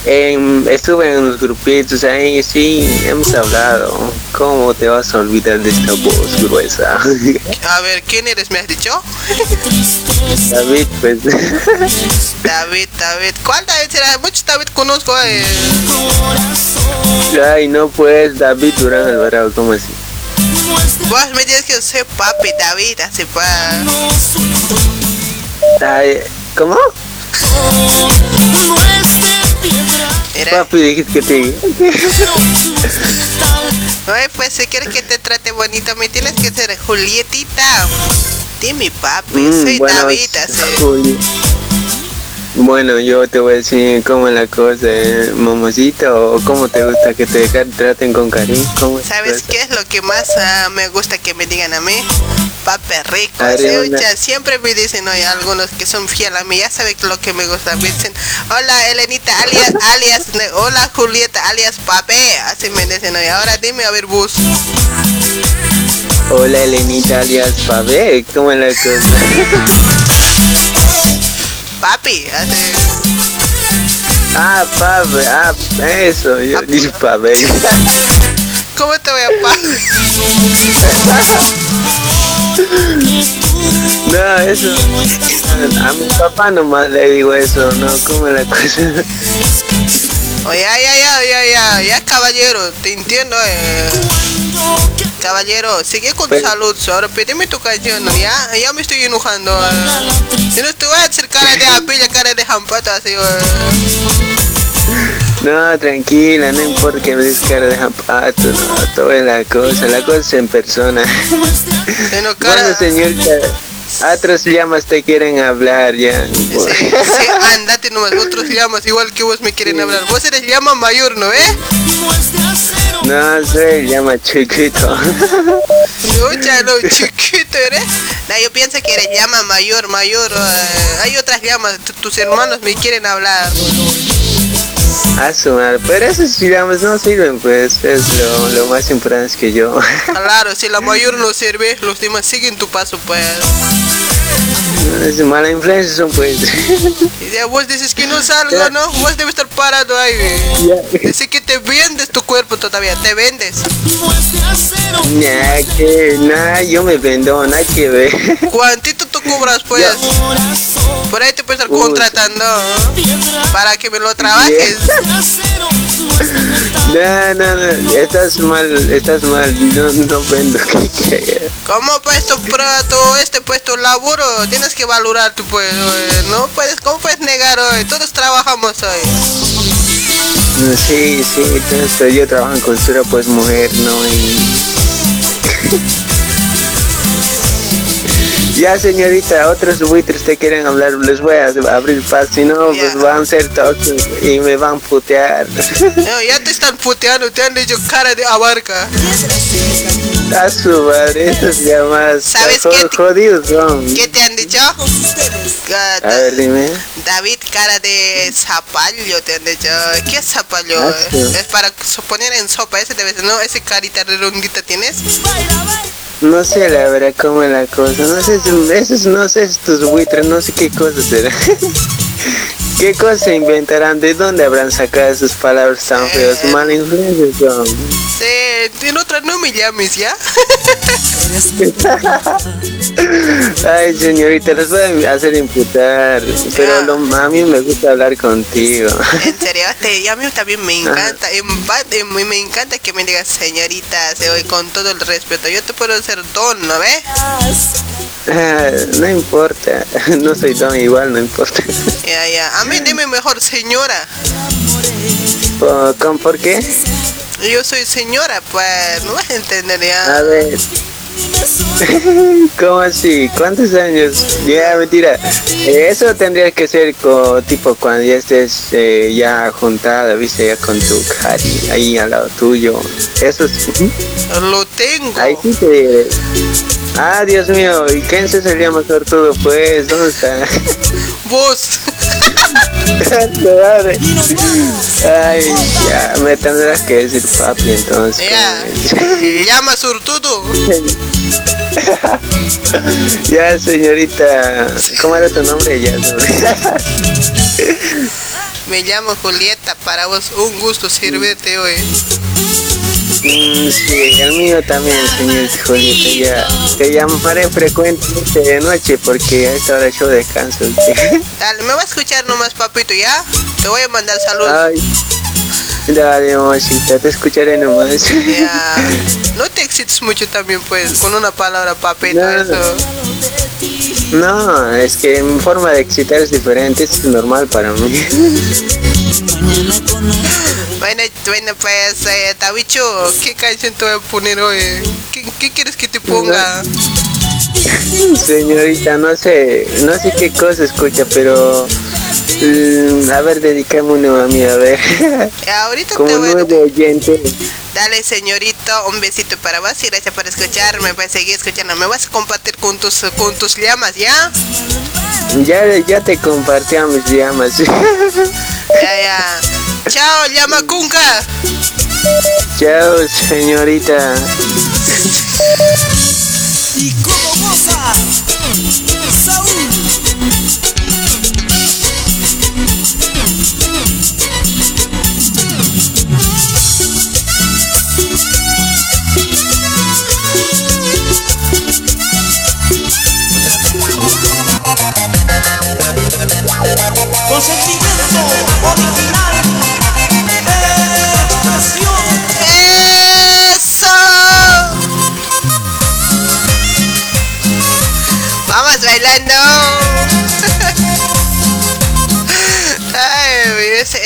Speaker 9: em, estuve en los grupitos ahí, sí, hemos hablado. ¿Cómo te vas a olvidar de esta voz gruesa? (laughs)
Speaker 1: A ver, ¿quién eres? ¿Me has dicho?
Speaker 9: David, pues, (laughs)
Speaker 1: David, David. ¿Cuál David será? Muchos David conozco, eh.
Speaker 9: ay, no pues, David Durán Alvarado, ¿cómo así?
Speaker 1: Vos me dices que yo soy papi David, así pa.
Speaker 9: Ay, ¿Cómo? Papi, dijiste que te... (laughs)
Speaker 1: oye, pues si quieres que te trate bonito, me tienes que ser Julietita. Dime, papi,
Speaker 9: Mm,
Speaker 1: soy
Speaker 9: bueno,
Speaker 1: David, así.
Speaker 9: Bueno, yo te voy a decir cómo es la cosa, eh, mamacita, o cómo te gusta que te traten con cariño. ¿Cómo es
Speaker 1: ¿Sabes qué es lo que más ah, me gusta que me digan a mí? Papi rico.
Speaker 9: A ver,
Speaker 1: así,
Speaker 9: una-
Speaker 1: oye, siempre me dicen, oye, algunos que son fieles a mí, ya saben lo que me gusta. Me dicen, hola Elenita, alias, (laughs) alias, hola Julieta, alias Pape. Así me dicen, oye, ahora dime a ver vos.
Speaker 9: Hola Elenita alias Pavé, ¿cómo es la cosa? (laughs)
Speaker 1: Papi.
Speaker 9: Ah, Pavé, ah, eso, yo dije Pavé.
Speaker 1: ¿Cómo te voy a papi?
Speaker 9: No, eso, a mi papá nomás le digo eso, ¿no? ¿Cómo la cosa?
Speaker 1: Oye, ya, ya, ya, ya, ya, caballero, te entiendo, eh. Caballero, sigue con tu
Speaker 9: Pero-
Speaker 1: salud, ahora pídeme tu canción, ya, ya me estoy enojando. eh. Si no te voy a hacer cara de apilla, cara de jampato, así, eh.
Speaker 9: No, tranquila, no importa que me des cara de zapato, no, todo es la cosa, la cosa en persona. Bueno, señorita, otros llamas te quieren hablar ya.
Speaker 1: Sí, sí, andate nomás, otros llamas igual que vos me quieren hablar. Vos eres llama mayor, ¿no eh?
Speaker 9: No, soy llama chiquito.
Speaker 1: Chiquito eres. No, yo pienso que eres llama mayor, mayor. eh, hay otras llamas, tu- tus hermanos me quieren hablar.
Speaker 9: A su madre, pero esos llamas no sirven, pues es lo, lo más importante que yo.
Speaker 1: Claro, si la mayor no sirve, los demás siguen tu paso, pues.
Speaker 9: Es mala influencia pues. (laughs)
Speaker 1: Vos dices que no salgo, ¿no? Vos debes estar parado ahí. eh. Dice que te vendes tu cuerpo todavía, te vendes.
Speaker 9: Nah, que, nah, yo me vendo, nada que ver. (laughs)
Speaker 1: ¿Cuántito tú cobras, pues? Por ahí te puedes estar contratando ¿no? para que me lo trabajes.
Speaker 9: No, no, no, estás mal, estás mal, no, no vendo. (laughs) ¿qué
Speaker 1: ¿Cómo pues tu, tu, este pues tu Tienes que valorar tu pues, eh, no puedes, ¿cómo puedes negar hoy? Todos trabajamos hoy.
Speaker 9: Sí, sí, entonces, yo trabajo en costura, pues mujer, ¿no? Y... (laughs) Ya, señorita, otros buitres te quieren hablar, les voy a abrir paso, si no, pues van a ser toques y me van a putear.
Speaker 1: No, ya te están puteando, te han dicho cara de abarca.
Speaker 9: A su madre, esos llamadas
Speaker 1: ¿Sabes qué
Speaker 9: jodidos son.
Speaker 1: ¿Qué te han dicho? Ah,
Speaker 9: A ver, dime.
Speaker 1: David, cara de zapallo, te han dicho. ¿Qué es zapallo?
Speaker 9: Ah.
Speaker 1: Es para poner en sopa, ese debe ser, ¿no? Ese carita redondita tienes.
Speaker 9: No sé la verdad cómo es la cosa, no sé, si- esos, no sé, estos buitres, no sé qué cosas serán. (laughs) ¿Qué cosas se inventarán? ¿De dónde habrán sacado esas palabras tan feas?
Speaker 1: Eh.
Speaker 9: Mal son.
Speaker 1: Sí, en otra no me llames, ¿ya? (laughs)
Speaker 9: Ay, señorita, les voy a hacer imputar, pero lo- a mí me gusta hablar contigo.
Speaker 1: En serio, te, y a mí también me encanta, me, me encanta que me digas señorita, se con todo el respeto. Yo te puedo hacer don, ¿no ves?
Speaker 9: Ah, no importa, (laughs) no soy don igual, no importa.
Speaker 1: Ya, ya. A mí dime mejor señora.
Speaker 9: ¿Por, con- ¿por qué?
Speaker 1: Yo soy señora, pues, no vas a entender ya.
Speaker 9: A ver. (laughs) ¿Cómo así? ¿Cuántos años? Ya, mentira. Eh, Eso tendría que ser co- tipo cuando ya estés eh, ya juntada, viste, ya con tu cari ahí al lado tuyo. Eso es.
Speaker 1: Lo tengo.
Speaker 9: Ahí sí te diré. Ah, Dios mío, ¿y quién se sería mejor todo? Pues, ¿dónde está? (laughs)
Speaker 1: Vos.
Speaker 9: Ay, ya, me tendrás que decir papi entonces.
Speaker 1: Ya. Llama surtudo. (laughs)
Speaker 9: Ya, señorita, ¿cómo era tu nombre? Ya,
Speaker 1: Me llamo Julieta, para vos un gusto servirte hoy.
Speaker 9: Mm, sí, el mío también, señorita Julieta, ya. Te llamaré frecuentemente de noche porque a esta hora yo descanso. (laughs)
Speaker 1: Dale, me va a escuchar nomás, papito, ¿ya? Te voy a mandar saludos.
Speaker 9: Ay, dale, mamacita, te escucharé nomás.
Speaker 1: Ya. (laughs) No te excites mucho también, pues, con una palabra, papito,
Speaker 9: No.
Speaker 1: eso.
Speaker 9: No, es que mi forma de excitar es diferente, es normal para mí. (laughs)
Speaker 1: Bueno, bueno, pues, eh, Tabicho, ¿qué canción te voy a poner hoy? ¿Qué, qué quieres que te ponga?
Speaker 9: Señorita, no sé, no sé qué cosa escucha, pero mm, a ver, dedicame uno a mí, a ver. (laughs)
Speaker 1: Ahorita te
Speaker 9: Como
Speaker 1: voy a...
Speaker 9: nuevo oyente.
Speaker 1: Dale, señorito, un besito para vos y gracias por escucharme, pues seguir escuchando. Me vas a compartir con tus, con tus llamas, ¿ya?
Speaker 9: Ya, ya te compartí a mis llamas. (laughs)
Speaker 1: Ya, ya. Chao, llama Kunka.
Speaker 9: Chao, señorita.
Speaker 4: ¿Y cómo goza? Saúl. Consentimiento original.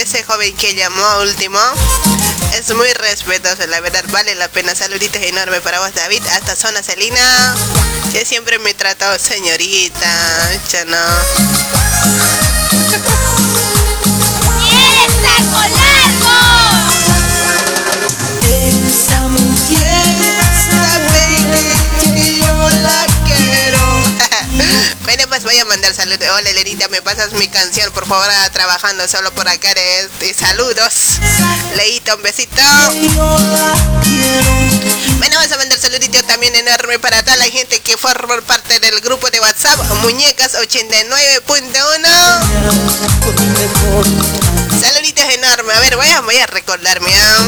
Speaker 1: Ese, joven que llamó último es muy respetuoso, la verdad vale la pena. Saluditos enormes para vos, David, hasta zona Celina. Yo siempre me he tratado señorita.
Speaker 4: Esa
Speaker 1: pues voy a mandar saludos. Hola, Lerita, me pasas mi canción, por favor, trabajando solo por acá de saludos. Leita, un besito. Bueno, vamos a mandar saludito también enorme para toda la gente que forma parte del grupo de WhatsApp, Muñecas 89.1. Saluditos enormes. A ver, voy a, voy a recordarme. ¿ah?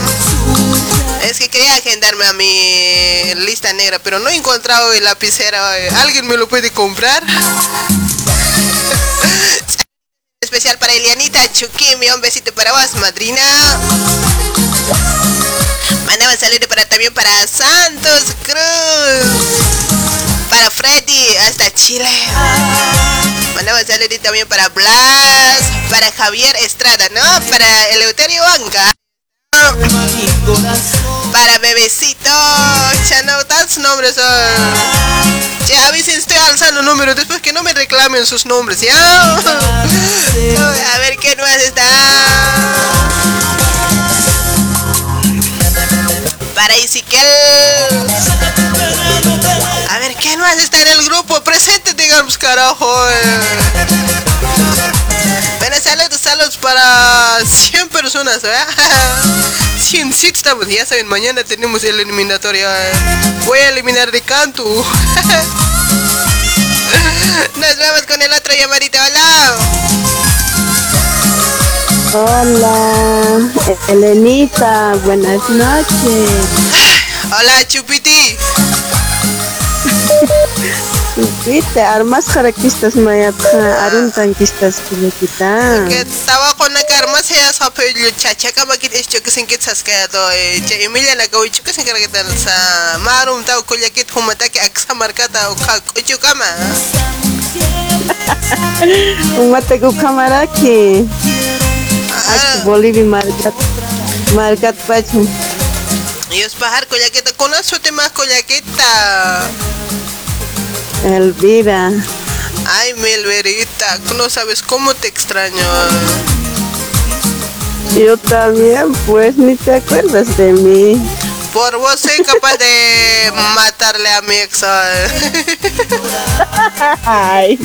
Speaker 1: Es que quería agendarme a mi lista negra, pero no he encontrado el lapicero. eh. ¿Alguien me lo puede comprar? (laughs) Especial para Elianita Chukimi, un besito para vos, madrina. Mandaba saludo para también para Santos Cruz. Para Freddy, hasta Chile. Mandaba saludito también para Blas, para Javier Estrada, ¿no? Para Eleuterio Banca. Para Bebecito, ya no, tantos nombres. Ya, a estoy lanzando números después que no me reclamen sus nombres, ¿ya? A ver qué más está. Para Isiquel. A ver, ¿qué más está en el grupo? Preséntate, digamos, carajo. Bueno, saludos, saludos para 100 personas, ¿verdad? 100 sí estamos, ya saben, mañana tenemos el eliminatorio. Voy a eliminar de canto. (laughs) Nos vemos con el otro llamadito. Hola.
Speaker 10: Hola, Elenita, buenas noches. (laughs)
Speaker 1: Hola, Chupiti. (laughs)
Speaker 10: Viste, armas jarakistas mayata, arun tankistas kita.
Speaker 1: Que estaba con la karma se ya sabe yo chacha kama kit esto que sin kit saskaya to Emilia sin kara kita sa marum tau kuya kit humata que aksa markata o ka kuchu kama.
Speaker 10: Ki. Aku Bolivia markat markat
Speaker 1: es pajar kita con eso te más.
Speaker 10: Elvira.
Speaker 1: Ay, Melverita, no sabes cómo te extraño.
Speaker 10: Yo también, pues ni te acuerdas de mí.
Speaker 1: Por vos soy capaz de (laughs) matarle a mi ex. (laughs)
Speaker 10: Ay,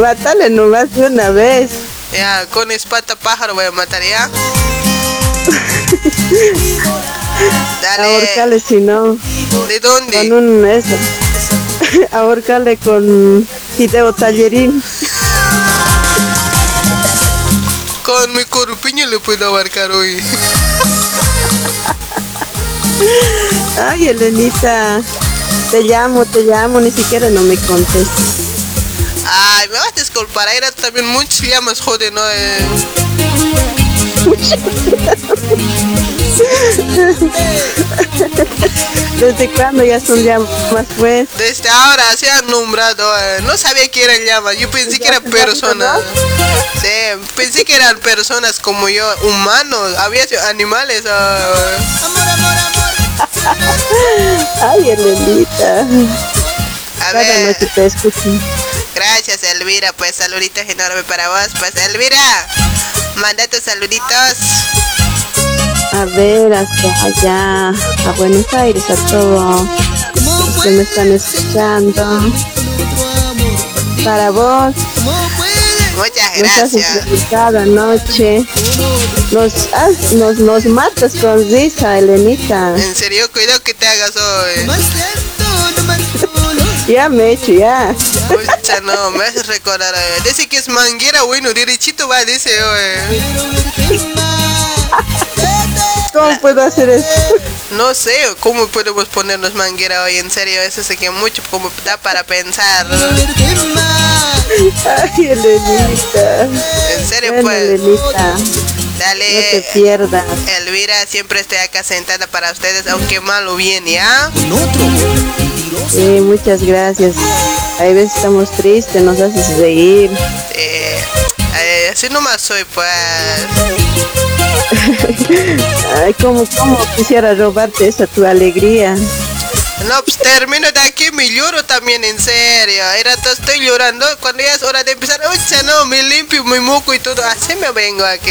Speaker 10: mátale nomás de una vez.
Speaker 1: Ya, con espata pájaro voy a matar ya. (laughs) Dale.
Speaker 10: Ahorcale si no.
Speaker 1: ¿De dónde?
Speaker 10: Con un eso. (laughs) Ahorcale con Hideo Tallerín.
Speaker 1: Con mi corpiño le puedo abarcar hoy. (laughs)
Speaker 10: Ay, Elenita. Te llamo, te llamo, ni siquiera no me contestas.
Speaker 1: Ay, me vas a disculpar, era también muchos llamas, joder, ¿no? Eh. (laughs)
Speaker 10: ¿Desde cuándo ya son llamas, pues?
Speaker 1: Desde ahora se han nombrado, eh. no sabía que eran llamas, yo pensé que eran personas. Sí, pensé que eran personas como yo, humanos, había animales. ah. (laughs)
Speaker 10: Ay, Elenita.
Speaker 1: A
Speaker 10: Cada
Speaker 1: ver.
Speaker 10: noche te escucho.
Speaker 1: Gracias, Elvira. Pues saluditos enormes para vos. Pues, Elvira, manda tus saluditos.
Speaker 10: A ver, hasta allá, a Buenos Aires, a todos los que me están escuchando. Para vos,
Speaker 1: Muchas gracias.
Speaker 10: cada noche. Nos, has- nos, nos matas con risa, Elenita.
Speaker 1: En serio, cuidado que te hagas hoy.
Speaker 10: Ya me he hecho, ya.
Speaker 1: Pucha, no, me haces recordar. eh. Dice que es manguera, bueno, derechito va, dice, oye.
Speaker 10: ¿Cómo puedo hacer eso?
Speaker 1: No sé, ¿cómo podemos ponernos manguera hoy? En serio, eso sé que mucho como da para pensar.
Speaker 10: Ay, Elenita.
Speaker 1: En serio,
Speaker 10: Bueno,
Speaker 1: pues.
Speaker 10: Elenita, no te
Speaker 1: Dale,
Speaker 10: pierdas.
Speaker 1: Elvira, siempre estoy acá sentada para ustedes, aunque mal o bien, ¿ya?
Speaker 10: Sí, muchas gracias. A veces estamos tristes, nos haces reír.
Speaker 1: Eh, eh, así nomás soy, pues. (laughs)
Speaker 10: Ay, cómo, cómo quisiera robarte esa tu alegría.
Speaker 1: No, pues termino de aquí, me lloro también, en serio. Era, to- estoy llorando. Cuando ya es hora de empezar, oye, no, me limpio mi moco y todo. Así me vengo aquí.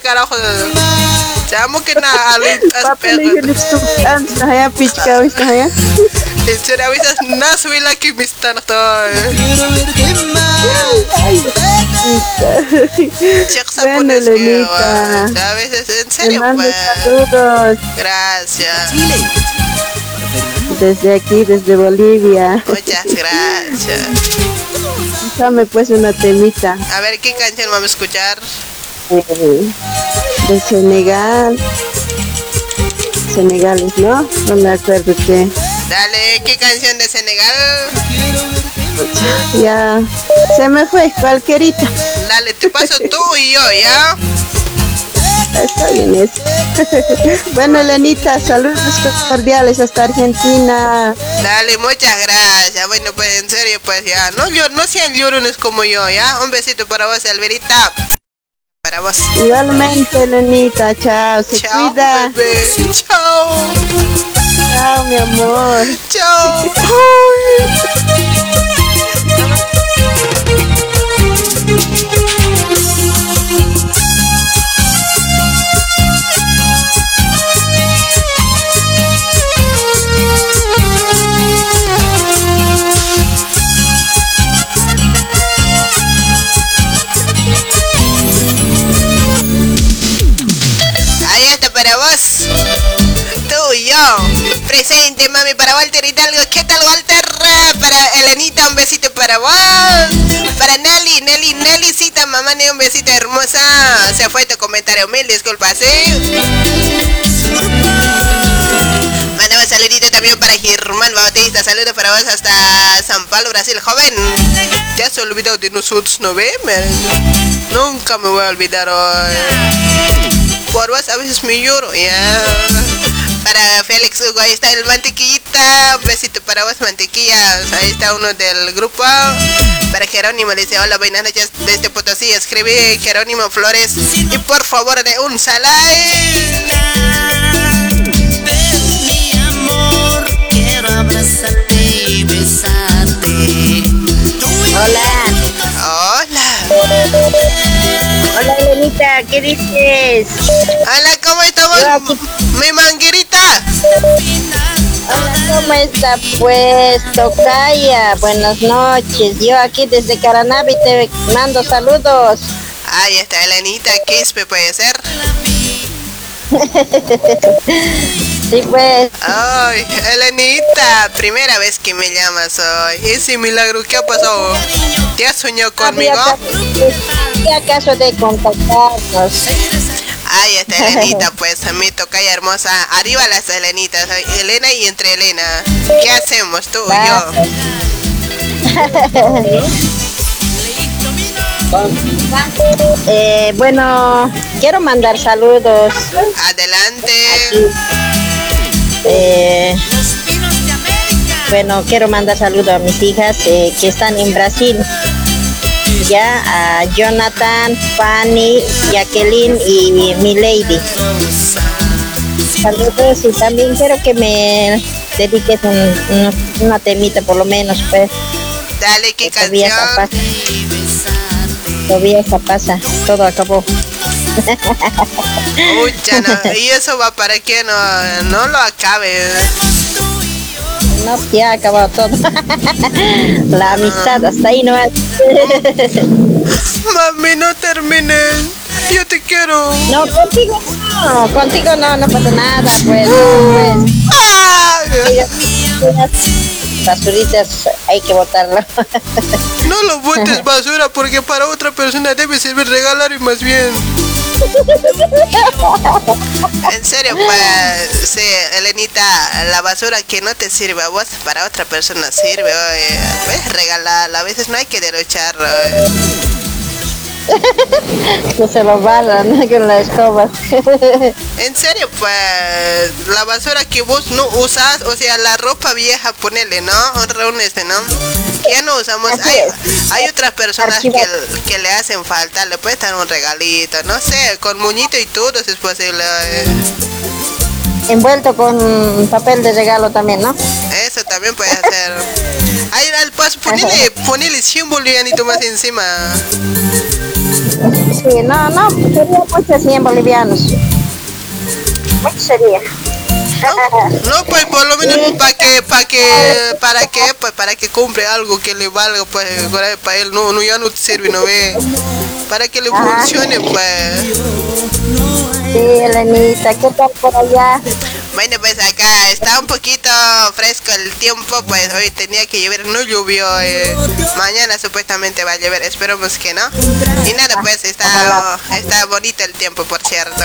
Speaker 1: lor ta kara ko Chamo que na alin
Speaker 10: Papi le dije lipstukan saya pichka wis saya.
Speaker 1: En serio, a veces no soy la que me están
Speaker 10: Bueno, Elenita.
Speaker 1: A veces, en serio,
Speaker 10: mando
Speaker 1: pues.
Speaker 10: saludos
Speaker 1: Gracias.
Speaker 10: desde aquí, desde Bolivia.
Speaker 1: Muchas gracias.
Speaker 10: Dame pues una temita
Speaker 1: A ver, ¿qué canción vamos a escuchar?
Speaker 10: Eh, de Senegal. Senegales, ¿no? No me acuerdo qué.
Speaker 1: Dale, ¿qué canción de Senegal?
Speaker 10: Ya, se me fue, cualquierita.
Speaker 1: Dale, te paso tú y yo, ¿ya?
Speaker 10: Está bien eso. (laughs) bueno, Elenita, saludos cordiales hasta Argentina.
Speaker 1: Dale, muchas gracias. Bueno, pues en serio, pues ya. No, llor- no sean llorones como yo, ¿ya? Un besito para vos, Alberita. Para vos.
Speaker 10: Igualmente, Elenita, chao, se
Speaker 1: Chao,
Speaker 10: cuida.
Speaker 1: bebé. Chao.
Speaker 10: Chao, mi amor.
Speaker 1: Chao. Ahí Presente, mami, para Walter Hidalgo. ¿Qué tal, Walter? Para Elenita, un besito para vos. Para Nelly, Nelly, Nellycita, mamá, un besito hermosa. Se fue tu comentario, mil disculpas, ¿eh? Mandamos saludito también para Germán Bautista. Saludos para vos hasta San Paulo, Brasil. Joven, te has olvidado de nosotros, ¿no ve? Nunca me voy a olvidar hoy. Por vos a veces me lloro, ya. Para Félix Hugo, ahí está el mantequillita. Un besito para vos, mantequillas. Ahí está uno del grupo. Para Jerónimo, le dice: Hola, buenas noches desde Potosí. Escribe Jerónimo Flores. Y por favor, de un salai.
Speaker 2: Mi amor, quiero abrazarte y besarte.
Speaker 11: Hola.
Speaker 1: Hola.
Speaker 11: ¿Qué dices?
Speaker 1: Hola, ¿cómo estamos? Mi manguerita.
Speaker 11: Hola, ¿cómo está? Pues, Tocaya, buenas noches. Yo aquí desde Caranavi te mando saludos.
Speaker 1: Ahí está Elenita. Quispe puede ser. (laughs)
Speaker 11: Sí, pues.
Speaker 1: Ay, Elenita, primera vez que me llamas hoy. Ese milagro, ¿qué ha pasado? ¿Te has soñado conmigo?
Speaker 11: ¿Qué acaso de contactarnos?
Speaker 1: Ahí está Elenita, (laughs) pues a mí toca hermosa. Arriba las Elenitas, Elena y entre Elena. ¿Qué hacemos tú y yo? (laughs)
Speaker 11: Eh, bueno, quiero mandar saludos.
Speaker 1: Adelante.
Speaker 11: Bueno, quiero mandar saludos a mis hijas eh, que están en Brasil. Ya, a Jonathan, Fanny, Jacqueline y mi lady. Saludos y también quiero que me dediques un- un- una temita por lo menos, pues.
Speaker 1: Dale, ¿qué
Speaker 11: Todavía
Speaker 1: canción?
Speaker 11: pasa. Todavía esa pasa, todo acabó.
Speaker 1: No. (laughs) ¿Y eso va para que no, no lo acabe?
Speaker 11: No, ya ha acabado todo. (laughs) La amistad hasta ahí no (laughs)
Speaker 1: Mami, no termines. Yo te quiero.
Speaker 11: No, contigo no, contigo no, no pasa nada, pues. no, pues. Basuritas hay que botarlo.
Speaker 1: No lo botes (laughs) basura porque para otra persona debe servir regalar y más bien. En serio, pues, sí, Elenita, la basura que no te sirve a vos, para otra persona sirve. oye. Puedes regalarla, a veces no hay que derrocharlo. oye. (laughs)
Speaker 11: que se lo barran con la escoba. (laughs)
Speaker 1: En serio, pues, la basura que vos no usas, o sea, la ropa vieja, ponele, ¿no? Reúnese, ¿no? Ya no usamos. Hay, hay otras personas que, que le hacen falta, le puedes dar un regalito, no sé, con muñito y todo, si es posible. eh.
Speaker 11: Envuelto con papel de regalo también, ¿no?
Speaker 1: Eso también puede hacer. (laughs) Ahí al paso, ponele, ponele 100 bolivianitos más encima.
Speaker 11: Sí, no, no, sería mucho 100 bolivianos. Mucho sería.
Speaker 1: No, pues por lo menos para que, para que, para que, pues para que compre algo que le valga, pues para, para él no, no ya no te sirve, no ve. Para que le funcione, pues.
Speaker 11: Sí, Elenita, ¿qué tal por allá?
Speaker 1: Bueno, pues acá está un poquito fresco el tiempo, pues hoy tenía que llover, no llovió, eh, mañana supuestamente va a llover, esperemos que no. Y nada, pues está, está bonito el tiempo, por cierto.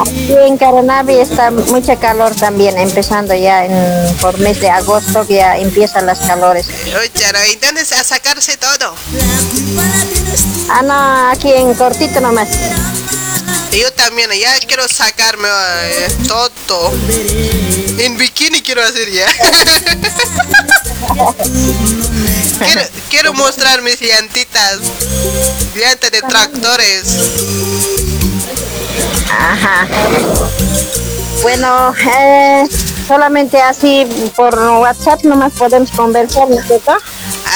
Speaker 11: Aquí en Caranavi está mucha calor también, empezando ya en, por mes de agosto, que ya empiezan las calores.
Speaker 1: Uy, charo, entonces a sacarse todo.
Speaker 11: Ah, no, aquí en cortito nomás.
Speaker 1: También, ya quiero sacarme eh, todo. En bikini quiero hacer ya. (laughs) quiero, quiero mostrar mis llantitas. Llantas de tractores.
Speaker 11: Ajá. Bueno, eh, solamente así por WhatsApp nomás podemos conversar, ¿no?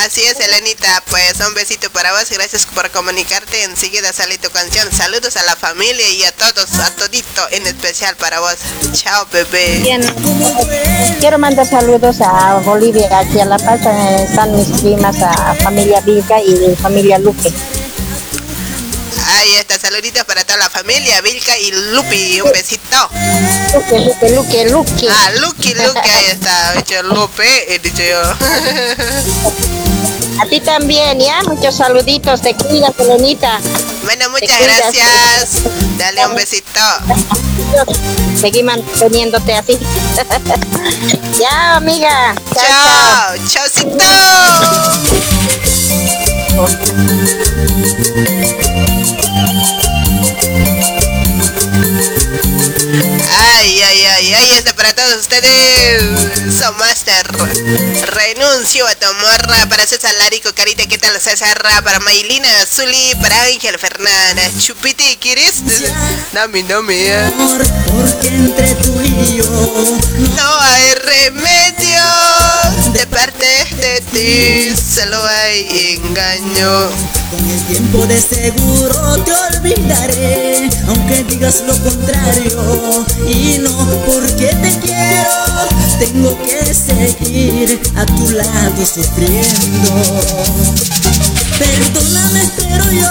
Speaker 1: Así es, Elenita. Pues un besito para vos. Gracias por comunicarte. Enseguida sale tu canción. Saludos a la familia y a todos, a todito, en especial para vos. Chao, bebé.
Speaker 11: Bien. Quiero mandar saludos a Bolivia, aquí a La Paz. Están mis primas, a familia Vilca y familia Luque.
Speaker 1: Saluditos para toda la familia, Vilca y Lupi. Un besito.
Speaker 11: Luque, Luque, Luque, Luque.
Speaker 1: Ah, Lucky, Luque, ahí está. He dicho Lupe, he dicho yo. (laughs)
Speaker 11: A ti también, ¿ya? Muchos saluditos. Te cuidas, Elenita.
Speaker 1: Bueno, muchas gracias. Dale un besito.
Speaker 11: Seguí manteniéndote así. (laughs) ya, amiga.
Speaker 1: Chao, chaucito. Ay, ay, ay, ay, está para todos ustedes. So Master. Renuncio a tu morra para César Larico, Carita, ¿qué tal César? Para Maylina, Zuli, para Ángel Fernanda. Chupiti, ¿quieres? Dame, dame. eh.
Speaker 4: Porque entre tú y yo
Speaker 1: No hay remedio de parte de ti, solo hay engaño.
Speaker 4: Con el tiempo de seguro te olvidaré Aunque digas lo contrario Y no porque te quiero Tengo que seguir a tu lado sufriendo. Perdóname pero yo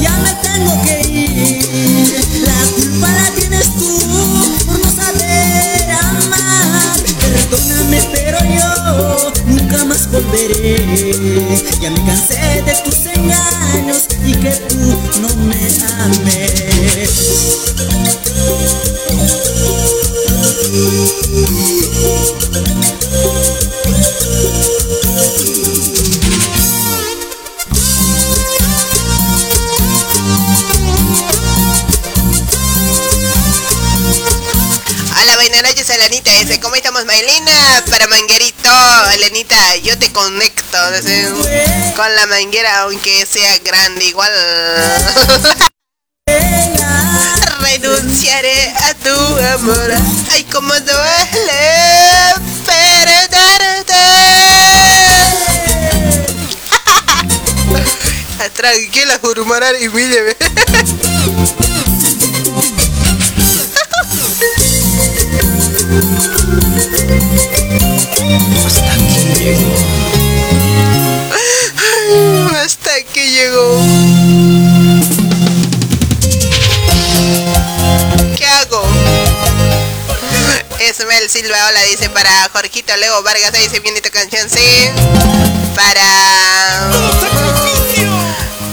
Speaker 4: ya me tengo que ir. La culpa la tienes tú por no saber amar. Perdóname pero yo nunca más volveré. Ya me cansé de tus engaños y que tú no me ames
Speaker 1: ¿cómo estamos, Maylina? Para Manguerito, Elenita, yo te conecto con la manguera, aunque sea grande, igual. (laughs) Renunciaré a tu amor. Ay, cómo duele perderte. (laughs) Tranquila, Jurumarar y Willem. (laughs)
Speaker 2: Hasta aquí llegó.
Speaker 1: Hasta aquí llegó. ¿Qué hago? Esmel Silva, hola, dice para Jorgito Leo Vargas, ahí dice bien tu canción, sí. Para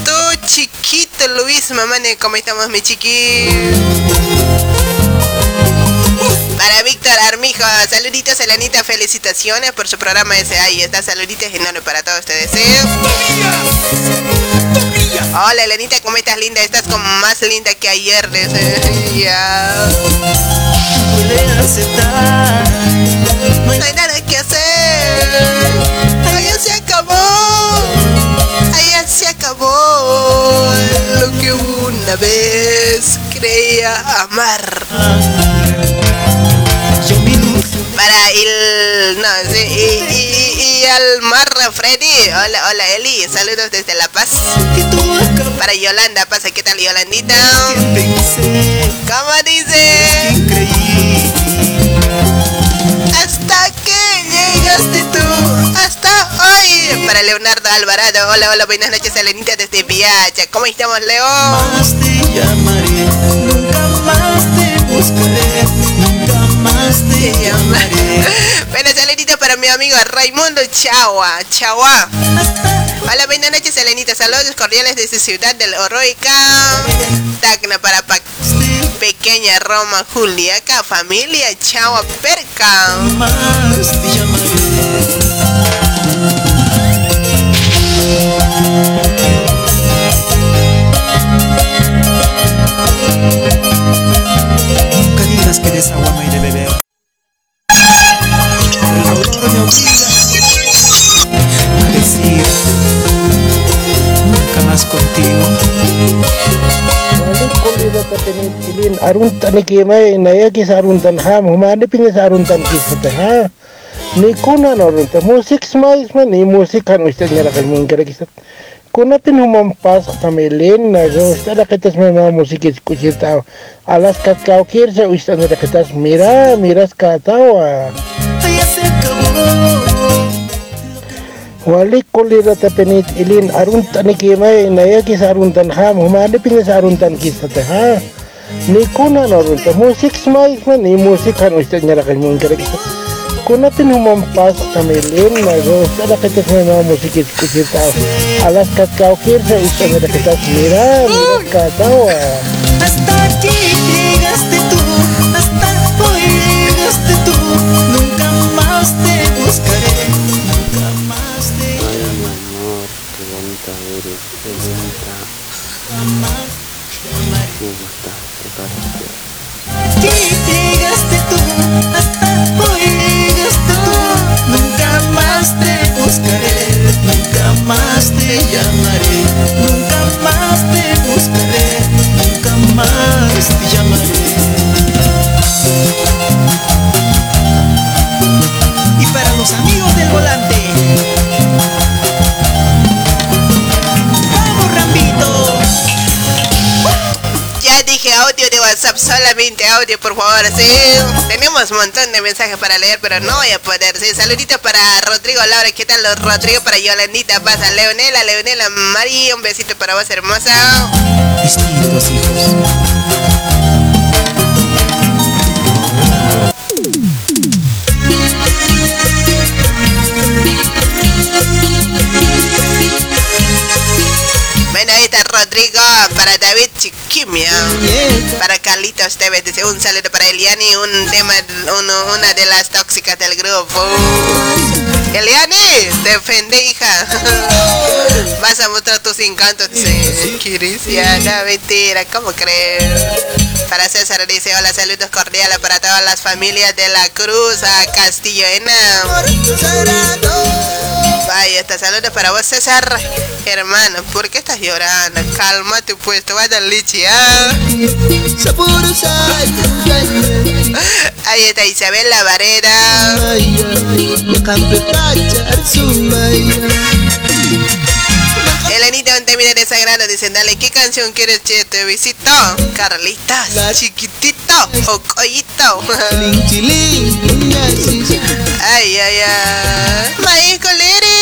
Speaker 1: tu chiquito Luis Mamane, ¿cómo estamos mi chiqui? Para Víctor Armijo, saluditos Elenita, felicitaciones por su programa ese ahí está, saluditos enormes para todos ustedes. ¿sí? Hola Elenita, ¿cómo estás linda? Estás como más linda que ayer. No hay nada que hacer. Allá se acabó. Allá se acabó lo que una vez creía amar. El. No, sí, y, y, y al Marra Freddy. Hola, hola Eli. Saludos desde La Paz. Para Yolanda, pasa, ¿qué tal Yolandita? ¿Cómo dice? Hasta que llegaste tú, hasta hoy Para Leonardo Alvarado. Hola, hola, buenas noches, Elenita desde Viacha. ¿Cómo estamos, Leo?
Speaker 4: Más te llamaré, nunca más te buscaré, nunca más te llamaré.
Speaker 1: Buenas Elenita para mi amigo Raimundo Chagua. Chagua. Hola, buenas noches, Elenita. Saludos cordiales desde Ciudad del Oroica. Tacna para pa- pequeña Roma Juliaca, familia Chagua Perca.
Speaker 4: El dolor me obliga a decir nunca más contigo.
Speaker 12: ilin aruntan ni kimai na ya kis aruntan ha humani pingas aruntan kis ha ni kuna no aruntan musik smais man ni musik kan usted nyala kan mun kira kisat kuna pin humam pas kamelin na go usted kitas me ma musik is kuchita alas kat kau kir se usted nyala kitas mira miras katawa wali kulira tapenit ilin aruntan ni kimai na ya kis aruntan ha humani pingas aruntan kis ha ni kuna no aruntan musik smais man ni musik kan usted nyala kan mun kira kisat kuna pin humam pas kamelin na go usted kitas me ma musik is kuchita alas kat kau kir se usted nyala kitas mira miras katawa
Speaker 4: Nunca más te buscaré, nunca más te llamaré,
Speaker 1: WhatsApp, solamente audio, por favor, sí. Tenemos un montón de mensajes para leer, pero no voy a poder, sí. Saludito para Rodrigo Laura, ¿qué tal los Rodrigo? Para Yolandita, pasa Leonela, Leonela María, un besito para vos, hermosa. Para David Chiquimia, para Carlitos Tevez, dice un saludo para Eliani, una de las tóxicas del grupo. Eliani, defende hija. (laughs) Vas a mostrar tus encantos, dice Cristiana, mentira, ¿cómo crees? Para César dice, hola, saludos cordiales para todas las familias de la Cruz a Castillo Ena. Vaya, está saludos para vos, César. Hermano, ¿por qué estás llorando? Cálmate, pues, te vas a dar lichi, ¿ah? Ahí está Isabel Vareda. Elenita, un término de sagrado, dicen, dale, ¿qué canción quieres que te visito? Carlitas, chiquitito o collito. ay, ay, ay. Michael Erista.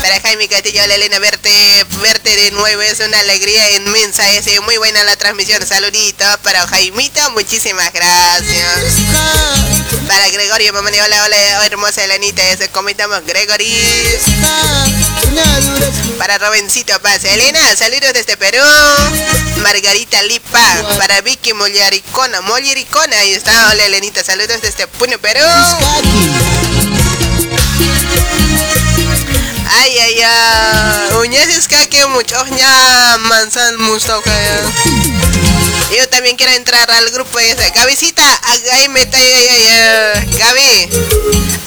Speaker 1: Para Jaime Castillo, hola Elena, verte, verte de nuevo es una alegría inmensa. Es muy buena la transmisión. Saluditos para Jaimito, muchísimas gracias. Para Gregorio, mamá, hola, hola, hermosa Elenita, ese comentamos Gregory. Para Robencito Paz, Elena, saludos desde Perú. Margarita Lipa, para Vicky Mollaricona, Mollaricona, ahí está, hola Elenita, saludos desde Puno, Perú. Ay, ay, ay, uñas es que mucho, ya manzan mustoca. Yo también quiero entrar al grupo ese. Gabicita, ahí meta, ay, ay, ay, Gaby,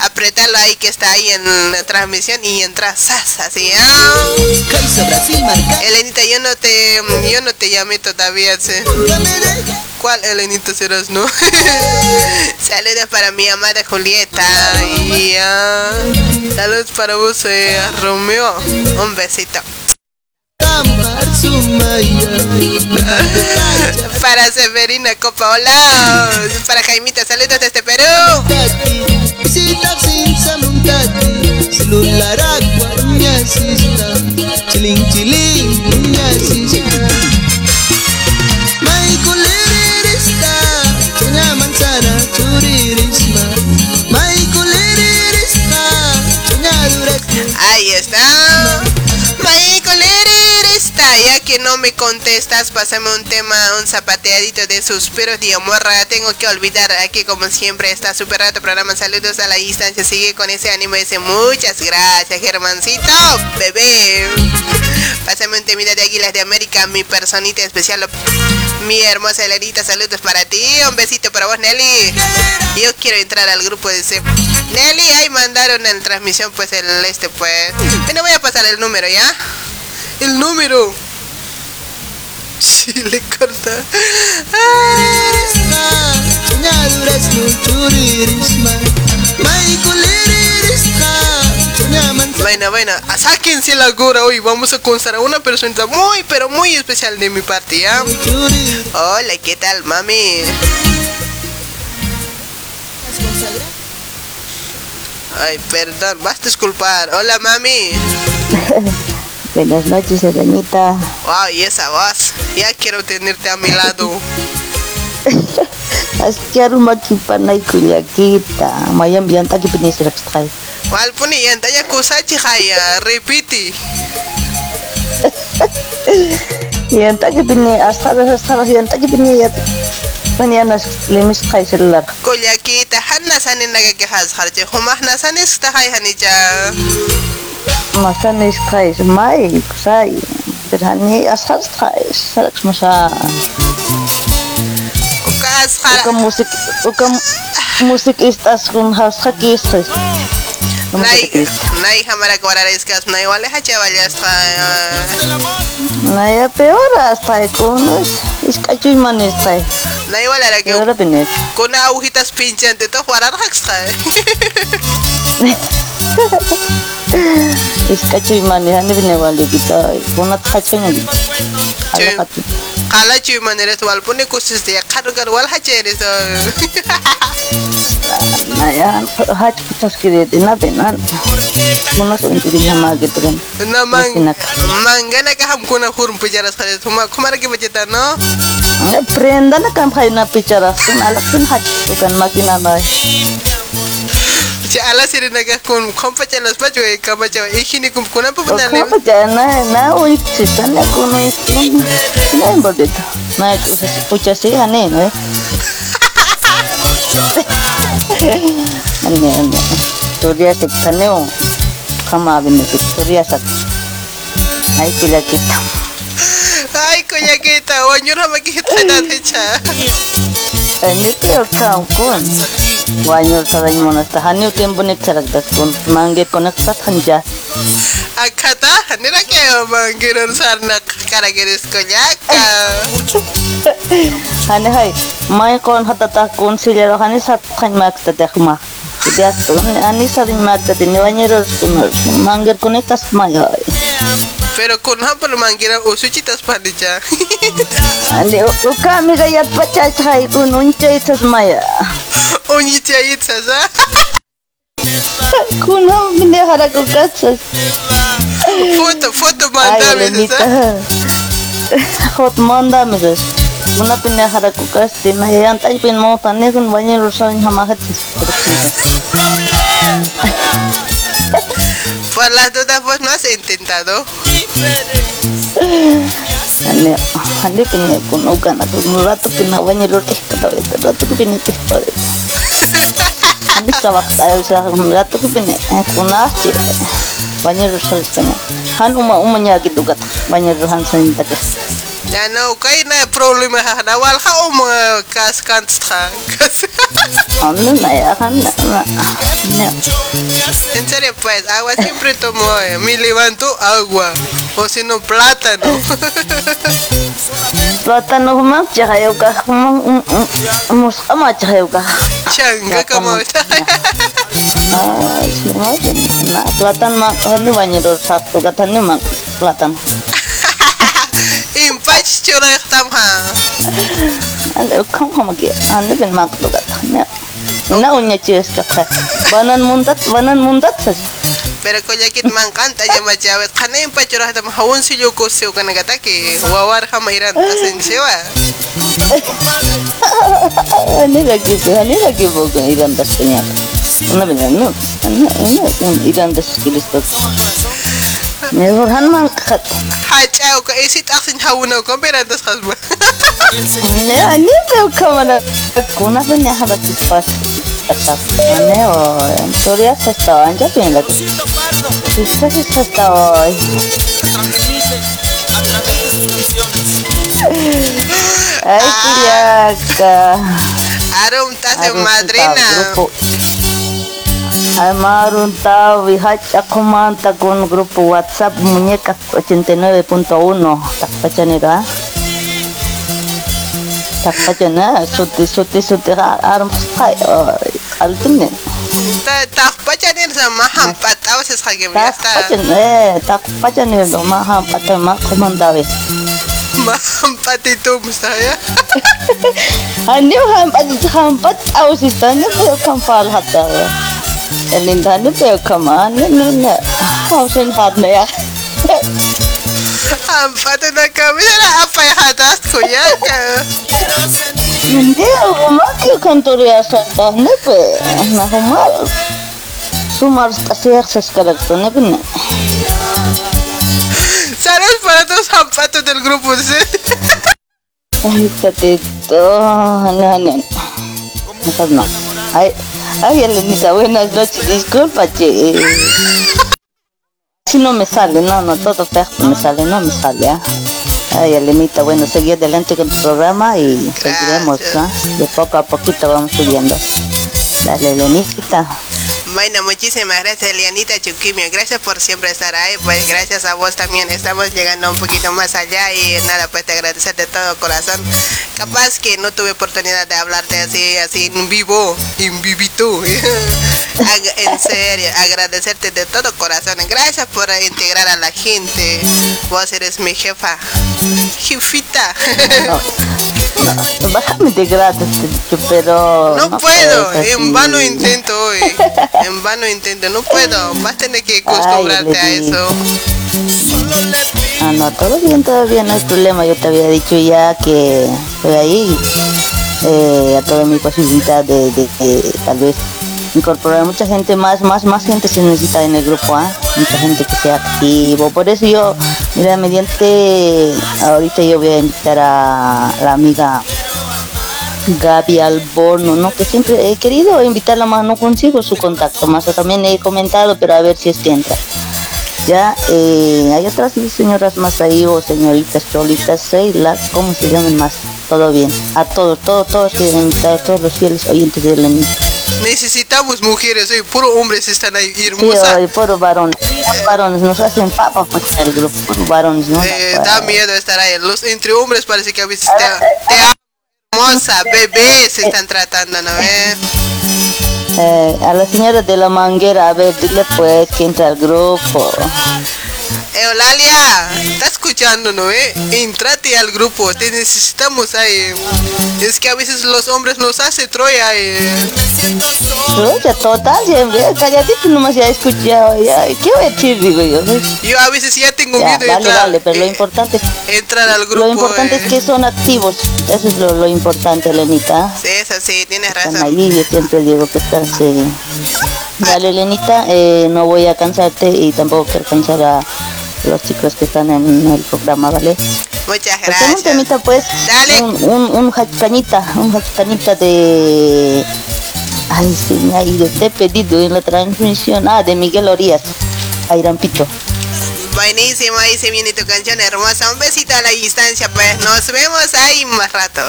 Speaker 1: apretalo ahí que está ahí en la transmisión y entra sas, así. Elenita, yo no te, yo no te llamé todavía, ¿sí? ¿Cuál Elenita serás, no? (laughs) Saludos para mi amada Julieta y ah, saludos para vos, eh, Romeo. Un besito. (laughs) Para Severina Copa, hola. Para Jaimita, saludos desde Perú. Está. está, ya que no me contestas, pásame un tema, un zapateadito de suspiros de morra. Tengo que olvidar aquí, como siempre, está super rato programa. Saludos a la distancia. Sigue con ese ánimo, ese muchas gracias, Germancito, bebé. Pásame un temita de Águilas de América, mi personita especial, mi hermosa Elenita. Saludos para ti, un besito para vos, Nelly. Yo quiero entrar al grupo de ese. Nelly, ahí mandaron en transmisión, pues el este, pues. Bueno, voy a pasar el número, ¿ya? El número. Sí, le corta. Bueno, bueno, sáquense la gora hoy. Vamos a constar a una persona muy, pero muy especial de mi parte, ¿ya? Hola, ¿qué tal, mami? Ay, perdón, vas a disculpar. Hola, mami. (laughs)
Speaker 8: Buenas noches, Elenita.
Speaker 1: Wow, y esa voz. Ya quiero tenerte a mi lado.
Speaker 8: Mayam bianta rakstay. Valpuni, antaya
Speaker 1: kusachi kaya repiti. Ya, gitu ya,
Speaker 8: gitu ya. asal bini, astabas astabas, yantaki ya. yat. nas limis kay sila.
Speaker 1: Kulyaki, tahan na sanin nagakihaz harje, humah na sanis tahay hanija.
Speaker 8: Masanis kay, may, kusay. Birhani asal kay, salak masa.
Speaker 1: Kuka
Speaker 8: asas. Kuka musik, kuka musik istas kun has kakisas.
Speaker 1: Kuka Nai, nai hamara guararescas, nai wale hacha vaya hasta.
Speaker 8: Naya peor hasta kunos. Iskachuy man istay.
Speaker 1: Nai wale era que. Con agujitas pinchantes, to jugar haxa. (laughs)
Speaker 8: इसका cuy manera ni benevalde kita bunat kacanya gitu
Speaker 1: kala cuy manera walaupun ini khusus dia karugar wal hacere so.
Speaker 8: Nah ya hac kutas kiri itu na benan bunat untuk di sama gitu kan
Speaker 1: na mang mangana ka ham kuna hurum pijaras kare tuma kumara ki bajeta no?
Speaker 8: Eh, prenda na kam khaina e pijaras kan alapun bukan makin amai
Speaker 1: Si ala siri naga kun kompa chalas bajo e kama chawa ikini kum kuna pa puna le.
Speaker 8: Kapa na na uik sisan na ikun. Na. Na pucha si ane no. Ane ane. Surya sikane o. Kama abin na surya sak. Ay kila kita.
Speaker 1: Ay kuya kita, wanyura makita na techa.
Speaker 8: Ane kaya kampun. Wanyor sa rin mo na sa hanyo tiempo ni charagdas kun mangge konekta hanja.
Speaker 1: Akata, nira kayo manggiron sarna karagiris ko nyaka.
Speaker 8: Hani hay, may kon hatata kun silero hani sat kan makta tekma. Dia tun ani sa rin makta ni wanyor kun mangge konektas mayo.
Speaker 1: Pero kun hapal manggira usuchitas padicha.
Speaker 8: Ani (laughs) uka mi gayat pachach hay kun unche itas maya. (laughs)
Speaker 1: Unyicha itas ha.
Speaker 8: Kun ham mine hara ko katsas.
Speaker 1: Foto, foto mandame
Speaker 8: Ay, (laughs) Hot manda misas. Una pine hara ko kas din hayan tay pin mo tane kun wanyor sa hamahat.
Speaker 1: Por las dudas vos no has intentado.
Speaker 8: Ani ani pine kun uka na kun rato pina wanyor eh kata itu rato pine teh pare. Ani kawak ayo sa rato pine kun asci. Wanyor sa pine. Han uma uma nyagi dugat wanyor han sa intak.
Speaker 1: Ya no, kay na problema ha na wal ka um kas kansta. Kas.
Speaker 8: Ano na ya kan na. na.
Speaker 1: En serio, pues, agua siempre tomo. eh. Me levanto agua. O si no, plátano.
Speaker 8: Plátano humang chahayaw ka. Humang mus ama chahayaw ka.
Speaker 1: Changa como
Speaker 8: Ah, sima na platan ma hani wanyero satu kata ni ma platan.
Speaker 1: Impach chura tam ha.
Speaker 8: Ande kam kam ge ande ben mak to kata. Na na unya ches ka. Banan mundat banan mundat sas.
Speaker 1: Pero koyakit man kanta ya machabet. Kanayin pa churah tam hawon si Yuko siyo ka nagataki. Wawar ha mayran tasin siwa.
Speaker 8: Ani lagi tu, ani lagi bukan iran das punya. Una benar no, ana ana un iran das kilis tu. Mejor han man kat.
Speaker 1: Hachaw ka isit aksin hawunaw ko pero tas kasba.
Speaker 8: Ne ani me kamana. Kuna punya haba kispas. Atas. Ane o, Toria se estaba estaba hoy. Ay, kuliaka.
Speaker 1: Arum tas en madrina.
Speaker 8: Armaron Tao Vihach Akumanta con grupo WhatsApp Muñecas 89.1 Tacpachanera Tacpachana Suti Suti Suti
Speaker 1: Arms Altine Tacpachanera sama hampat, tahu sih sakit
Speaker 8: biasa. Tacpachanera Tacpachanera sama hampa tema eh, komandawi
Speaker 1: hampat itu saya (laughs)
Speaker 8: Hanya hampat hampat tahu sih ya, tanya kau kampal hatta ya ni pero kaman ni ni hausin hat na ya
Speaker 1: Hampat na kami na apay hatas ko yan.
Speaker 8: Hindi, umaki kantorya sa tahne pe. Na humal. Sumar kasi access ka lang to na pina.
Speaker 1: Saludos para todos los hampatos del grupo. ¿sí?
Speaker 8: Ay, katito. Ano, ano. Masad na. Ay, ay, Elenita, buenas noches. Disculpa, che. Si no me sale, no, no, todo perfecto me sale, no me sale, ¿ah? Ay, Elenita, bueno, seguir adelante con tu programa y seguiremos, ¿ah? De poco a poquito vamos subiendo. Dale, Elenita.
Speaker 1: Bueno, muchísimas gracias, Elianita Chuquimio. Gracias por siempre estar ahí. Pues gracias a vos también. Estamos llegando un poquito más allá y nada, pues te agradecer de todo corazón. Capaz que no tuve oportunidad de hablarte así, así en vivo, en vivito. (laughs) En serio, agradecerte de todo corazón. Gracias por integrar a la gente. Vos eres mi jefa. Jefita. (laughs)
Speaker 8: Bájame de gratis, pero...
Speaker 1: No puedo,
Speaker 8: puedes
Speaker 1: en vano intento hoy. En vano intento, no puedo. Vas a tener que acostumbrarte a eso.
Speaker 8: Ah, no, todo bien, todo bien, no hay problema. Yo te había dicho ya que estoy ahí eh, a toda mi posibilidad de, de- de tal vez incorporar mucha gente más, más, más gente se necesita en el grupo, ¿ah? Mucha gente que sea activo. Por eso yo, mira, mediante, ahorita yo voy a invitar a la amiga Gaby Alborno, ¿no? Que siempre he querido invitarla más, no consigo su contacto, más o también he comentado, pero a ver si es que entra. Ya, eh, hay otras señoras más ahí o señoritas cholitas, Seila, ¿cómo se llaman más? Todo bien. A todos, todos, todos quieren invitar, a todos los fieles oyentes de la
Speaker 1: Necesitamos mujeres, hoy puro hombres están ahí
Speaker 8: Sí,
Speaker 1: hermosas.
Speaker 8: hoy, puro varones. Puros varones, nos hacen papas pues, el grupo, varones, ¿no?
Speaker 1: Eh, da miedo estar ahí. Los entre hombres parece que a veces te, te amo, hermosa, bebé se están tratando, ¿no ves?
Speaker 8: Eh, a la señora de la manguera, a ver, dile pues que entre al grupo.
Speaker 1: Eulalia, está escuchando, ¿no ve? Entrate al grupo, te necesitamos ahí. Es que a veces los hombres nos hace Troya. Eh.
Speaker 8: Ya total, ya, calladito nomás ya he escuchado, ya, ¿qué voy a decir, digo yo?
Speaker 1: Yo a veces ya tengo
Speaker 8: Ya,
Speaker 1: miedo de
Speaker 8: vale,
Speaker 1: entrar,
Speaker 8: vale, pero lo importante es
Speaker 1: entrar al grupo.
Speaker 8: Lo importante es
Speaker 1: eh.
Speaker 8: que son activos, eso es lo, lo importante, Lenita.
Speaker 1: Sí, eso sí, tienes
Speaker 8: Están
Speaker 1: razón.
Speaker 8: ahí, yo siempre digo que están sí. Dale, Lenita, eh, no voy a cansarte y tampoco quiero cansar a los chicos que están en el programa, ¿vale?
Speaker 1: Muchas
Speaker 8: Pues un
Speaker 1: gracias.
Speaker 8: temita, pues, un, un, un hachcanita, un de... Ay, ha ido, te he pedido en la transmisión, ah, de Miguel Orías, Airampito.
Speaker 1: Buenísimo, ahí se viene tu canción hermosa. Un besito a la distancia, pues. Nos vemos ahí más rato.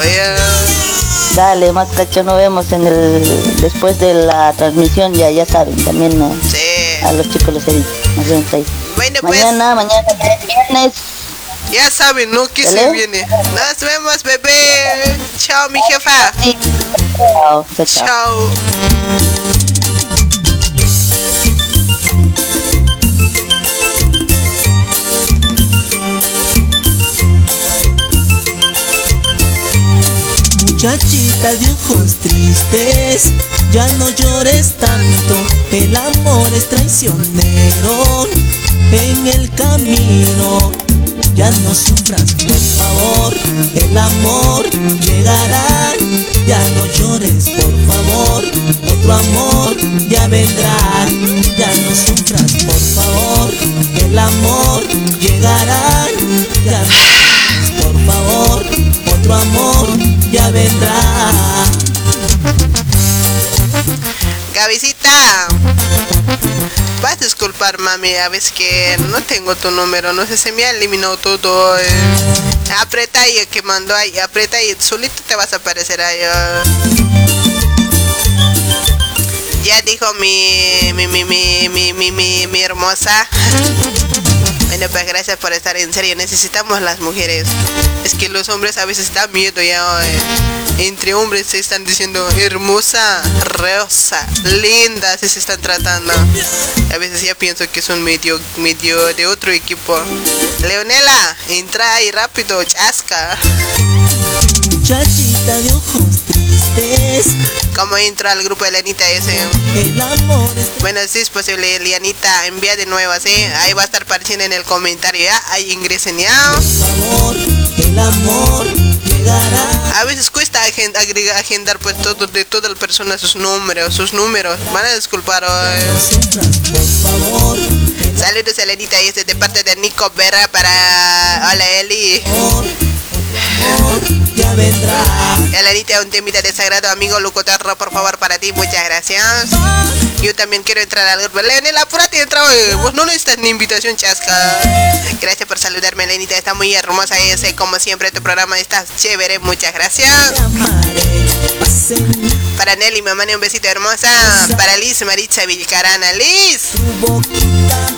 Speaker 8: Dale, más cacho, nos vemos en el después de la transmisión, ya ya saben, también a los chicos les he dicho, nos vemos ahí.
Speaker 1: Bueno, pues.
Speaker 8: Mañana, mañana ya es viernes.
Speaker 1: Ya saben, ¿no? Que se viene. Nos vemos, bebé. Chao, mi jefa.
Speaker 8: Chao, chao, chao.
Speaker 1: Chao.
Speaker 4: Muchachita de ojos tristes, ya no llores tanto, El amor es traicionero en el camino. Ya no sufras, por favor, el amor llegará. Ya no llores, por favor, otro amor ya vendrá. Ya no sufras, por favor, el amor llegará. Ya no llores, por favor, otro amor vendrá.
Speaker 1: Gavisita. Vas a disculpar, mami, a veces que no tengo tu número, no sé, se me ha eliminado todo. eh. Aprieta ahí que mandó ahí, aprieta ahí, solito te vas a aparecer ahí. ah. Ya dijo mi, mi, mi, mi, mi, mi, mi, mi hermosa. Bueno, pues gracias por estar en serio. Necesitamos las mujeres. Es que los hombres a veces dan miedo ya. eh. Entre hombres se están diciendo hermosa, rosa, linda, así se están tratando. A veces ya pienso que son medio, medio de otro equipo. Leonela, entra ahí rápido, chasca. ¿Cómo entro al grupo de Lenita ese?
Speaker 4: El amor es
Speaker 1: Bueno, si es posible, Lianita, envía de nuevo, ¿sí? Ahí va a estar apareciendo en el comentario, ¿ya? Ahí ingresen ya.
Speaker 4: amor, el amor llegará.
Speaker 1: A veces cuesta agregar, agendar pues todo de toda la persona sus números, sus números. Van a disculpar hoy. Saludos Elenita y este de parte de Nico Vera para Hola Eli.
Speaker 4: Ya vendrá.
Speaker 1: Elenita, un temita de sagrado amigo Lucotarro, por favor, para ti, muchas gracias. Yo también quiero entrar al grupo. Leonela, apúrate, entra hoy. Vos no necesitas ni invitación, chasca. Gracias por saludarme, Elenita. Está muy hermosa ese, como siempre, tu programa está chévere. Muchas gracias. Para Nelly, manda un besito hermosa. Para Liz Maritza Vilcarana. Liz.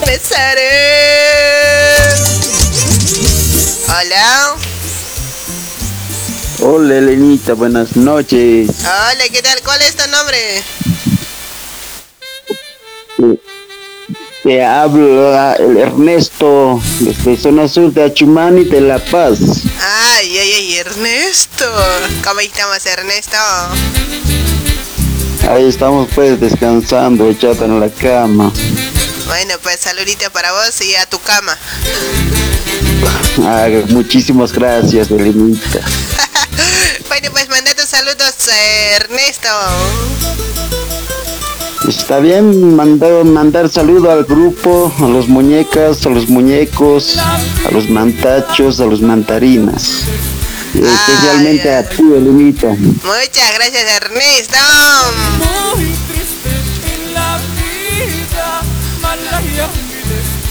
Speaker 1: Besaré. Hola.
Speaker 13: Hola Elenita, buenas noches.
Speaker 1: Hola, ¿qué tal? ¿Cuál es tu nombre?
Speaker 13: Te habla el Ernesto desde zona sur de Achumani de La Paz.
Speaker 1: Ay, ay, ay, Ernesto. ¿Cómo estamos, Ernesto?
Speaker 13: Ahí estamos pues descansando, echado en la cama.
Speaker 1: Bueno, pues saludito para vos y a tu cama.
Speaker 13: Ah, muchísimas gracias Elenita. (laughs) (laughs)
Speaker 1: Bueno, pues manda tus saludos, Ernesto.
Speaker 13: Está bien mandar, mandar saludo al grupo, a los muñecas, a los muñecos, a los mantachos, a los mantarinas. Y especialmente a ti, Elenita.
Speaker 1: Muchas gracias, Ernesto.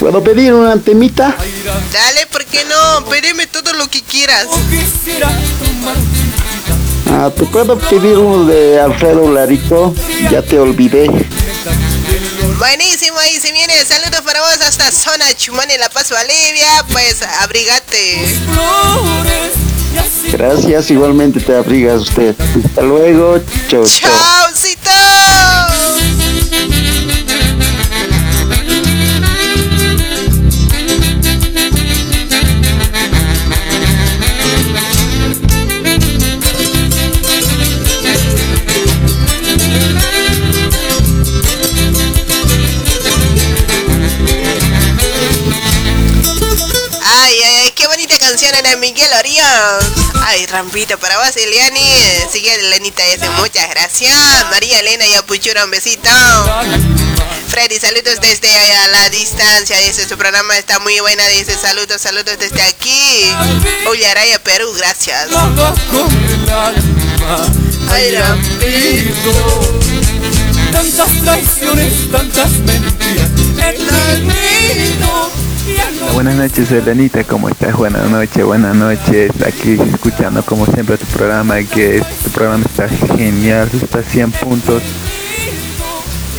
Speaker 13: ¿Puedo pedir una temita?
Speaker 1: Dale, ¿por qué no? Pídeme todo lo que quieras.
Speaker 13: Ah, ¿Te puedo pedir uno de Alfredo Larico? Ya te olvidé.
Speaker 1: Buenísimo, ahí se viene. Saludos para vos hasta zona Chumani, La Paz, Bolivia. Pues abrigate.
Speaker 13: Gracias, igualmente te abrigas usted. Hasta luego, chao.
Speaker 1: ¡Chaucito! Miguel Orión. Ay, rampito para vos, Eliani. Sigue Elenita ese, muchas gracias. María Elena y Apuchura, un besito. Freddy, saludos desde a la distancia. Dice, su programa está muy buena. Dice, saludos, saludos desde aquí. Ullaraya, Perú, gracias. Ay, rampito.
Speaker 4: Tantas traiciones, tantas mentiras en el.
Speaker 14: Buenas noches, Elenita, ¿cómo estás? Buenas noches, buenas noches. Aquí escuchando como siempre tu programa, que tu programa está genial, está 100 puntos,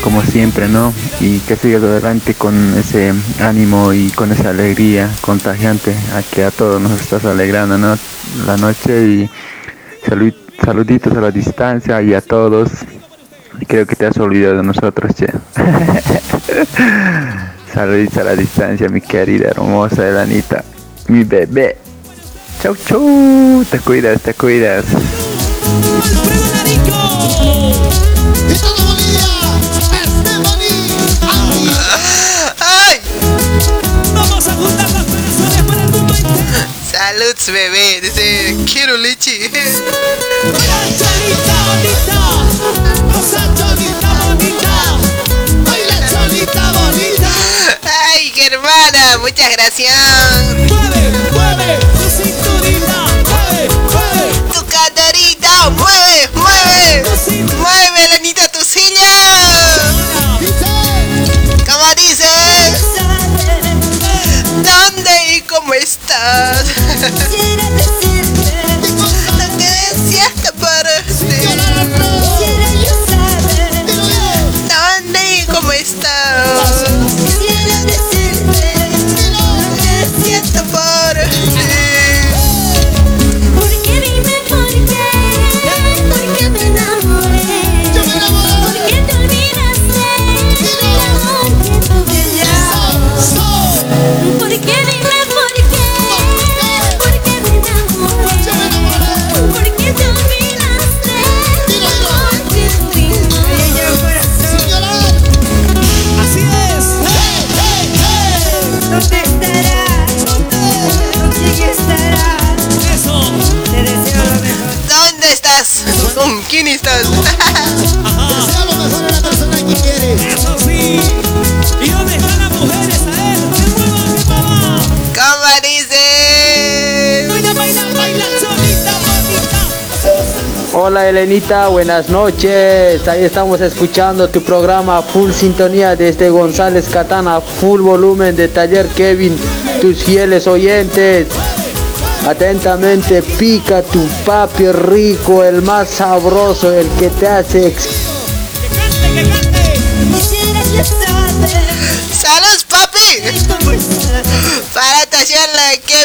Speaker 14: como siempre, ¿no? Y que sigas adelante con ese ánimo y con esa alegría contagiante, a que a todos nos estás alegrando, ¿no? La noche y salud, saluditos a la distancia y a todos. Creo que te has olvidado de nosotros, che. (laughs) Saludos a la distancia, mi querida hermosa Elanita, mi bebé. Chau, chau. Te cuidas, te cuidas.
Speaker 1: Vamos a juntar las personas para tu. Saludos, bebé. Dice, quiero leche.
Speaker 4: Cholita bonita, bonita. Baila cholita bonita.
Speaker 1: Ay, qué hermana, muchas gracias.
Speaker 4: Mueve, mueve, tu cinturita, mueve, mueve.
Speaker 1: Tu caderita, mueve, mueve. Mueve, Lenita, tu silla. ¿Cómo dice? ¿Dónde y cómo estás? ¿Dónde y cómo estás? ¿Con quién estás?
Speaker 4: Desea lo mejor a la persona que quiere. Eso sí. ¿Y dónde están las mujeres? A ver, se muevan mi mamá.
Speaker 1: ¿Cómo dice?
Speaker 4: Baila, baila, baila cholita bonita.
Speaker 15: Hola Elenita, buenas noches. Ahí estamos escuchando tu programa Full Sintonía desde González Catana, Full Volumen de Taller Kevin, tus fieles oyentes. Atentamente, pica tu papi rico, el más sabroso, el que te hace ex-
Speaker 1: ¡Saludos, papi! Para tallarla, Kevin.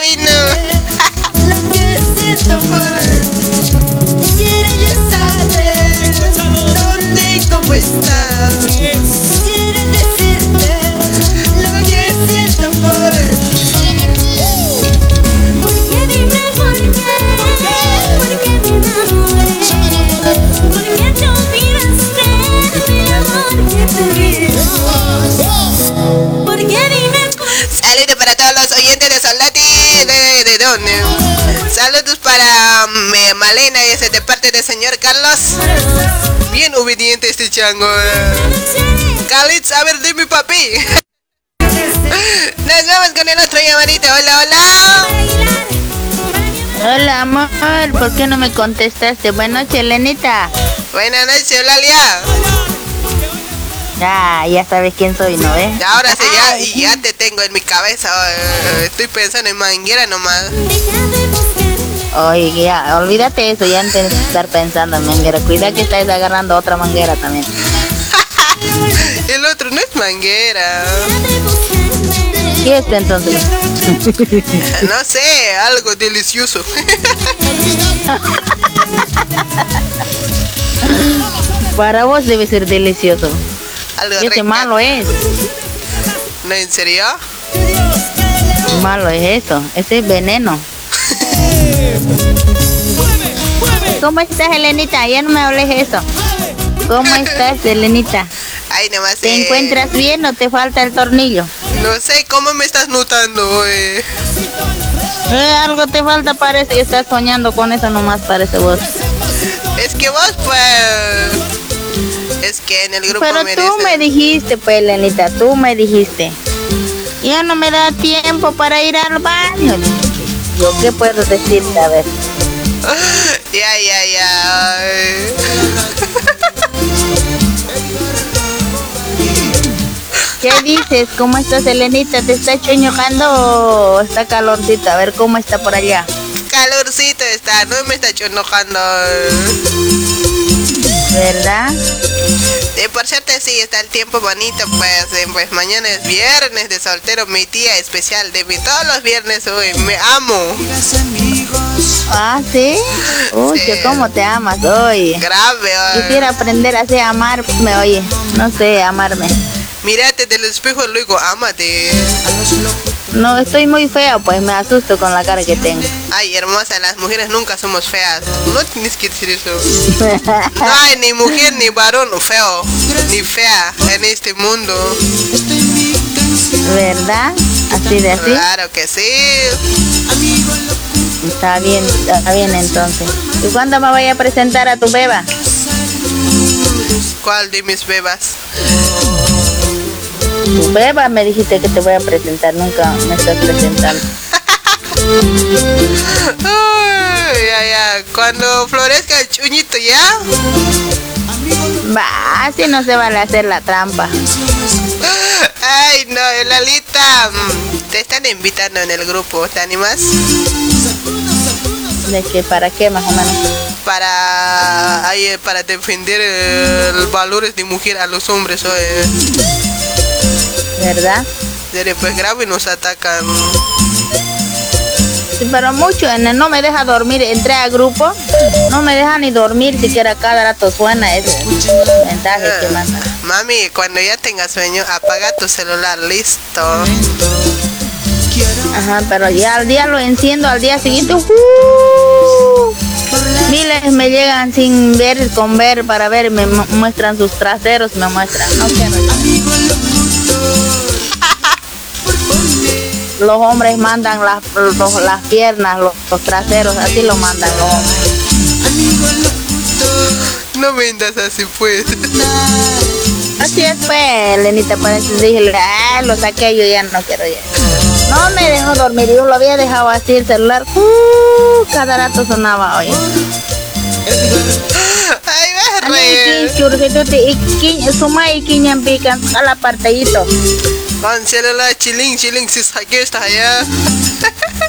Speaker 1: Saludos para mm, Malena y ese de parte del señor Carlos. Bien obediente este chango. Khalid, a ver, dime papi. Nos vamos con el otro llamadito. Hola, hola.
Speaker 16: Hola, amor, ¿por qué no me contestaste? Buenas noches, Lenita.
Speaker 1: Buenas noches, Lalia.
Speaker 16: Ah, ya sabes quién soy, ¿no ves?
Speaker 1: Ahora sí, ya, y ya te tengo en mi cabeza. eh, Estoy pensando en manguera nomás.
Speaker 16: Oye, ya, olvídate eso, ya tienes que estar pensando en manguera. Cuida que estáis agarrando otra manguera también. (laughs)
Speaker 1: El otro no es manguera.
Speaker 16: ¿Qué es entonces? (laughs)
Speaker 1: No sé, algo delicioso. (laughs)
Speaker 16: Para vos debe ser delicioso.
Speaker 1: Algo
Speaker 16: Ese
Speaker 1: rico.
Speaker 16: malo es.
Speaker 1: ¿No, en serio?
Speaker 16: Malo es eso. Ese es veneno. (laughs) ¿Cómo estás, Elenita? Ya no me hables eso. ¿Cómo estás, Elenita?
Speaker 1: Ay, nomás.
Speaker 16: ¿Te
Speaker 1: eh,
Speaker 16: encuentras bien o te falta el tornillo?
Speaker 1: No sé cómo me estás notando, eh.
Speaker 16: Eh, algo te falta parece y estás soñando con eso nomás parece vos.
Speaker 1: Es que vos, pues. Es que en el grupo
Speaker 16: Pero tú me dijiste, pues, Lenita, tú me dijiste. Ya no me da tiempo para ir al baño. ¿Yo qué puedo decirte? A ver. (laughs)
Speaker 1: Ya, ya, ya.
Speaker 16: ¿Qué dices? ¿Cómo estás, Elenita? ¿Te está choñojando o está calorcito? A ver, ¿cómo está por allá?
Speaker 1: Calorcito está, no me está enojando.
Speaker 16: ¿Verdad?
Speaker 1: Eh, por cierto, sí, está el tiempo bonito, pues, eh, pues mañana es viernes de soltero, mi tía especial de mí. Todos los viernes hoy, me amo.
Speaker 16: Ah, ¿sí? Uy, que cómo te amas, oye.
Speaker 1: Grave, oye.
Speaker 16: Quisiera aprender así a amarme, oye. No sé, amarme.
Speaker 1: Mírate del espejo luego, ámate.
Speaker 16: No, estoy muy fea, pues me asusto con la cara que tengo.
Speaker 1: Ay, hermosa, las mujeres nunca somos feas. No tienes que decir eso. No hay ni mujer ni varón feo, ni fea en este mundo.
Speaker 16: ¿Verdad? Así de así.
Speaker 1: Claro que sí.
Speaker 16: Está bien, está bien entonces. ¿Y cuándo me voy a presentar a tu beba?
Speaker 1: ¿Cuál de mis bebas?
Speaker 16: Tu beba me dijiste que te voy a presentar, nunca me estás presentando.
Speaker 1: Uy, ya, ya. Cuando florezca el chuñito, ¿ya?
Speaker 16: Va, así no se vale hacer la trampa.
Speaker 1: Ay, no, Lalita. mm, Te están invitando en el grupo. ¿Te animas?
Speaker 16: ¿De qué? ¿Para qué más o menos?
Speaker 1: Para, ay, eh, para defender los valores de mujer a los hombres. oye.
Speaker 16: ¿Verdad?
Speaker 1: Ya pues grave y nos atacan.
Speaker 16: Pero mucho, en el no me deja dormir. Entré al grupo, no me deja ni dormir, siquiera cada rato suena ese mensaje que manda.
Speaker 1: Mami, cuando ya tengas sueño, apaga tu celular, listo.
Speaker 16: Ajá, pero ya al día lo enciendo, al día siguiente, ¡uh! miles me llegan sin ver, con ver, para ver, me mu- muestran sus traseros, me muestran. No quiero. Los hombres mandan las, los- las piernas, los, los traseros, así lo mandan los hombres.
Speaker 1: No vendas así, pues.
Speaker 16: Así es, pues, Lenita, por eso dije, ah, lo saqué, yo ya no quiero ya. No me dejó dormir, yo lo había dejado así el celular, ¡uh! cada rato sonaba, oye.
Speaker 1: Ay,
Speaker 16: surgito ti ikin suma ikin yang pikan ala partayito.
Speaker 1: Con celular chiling, chiling, si saque esta allá.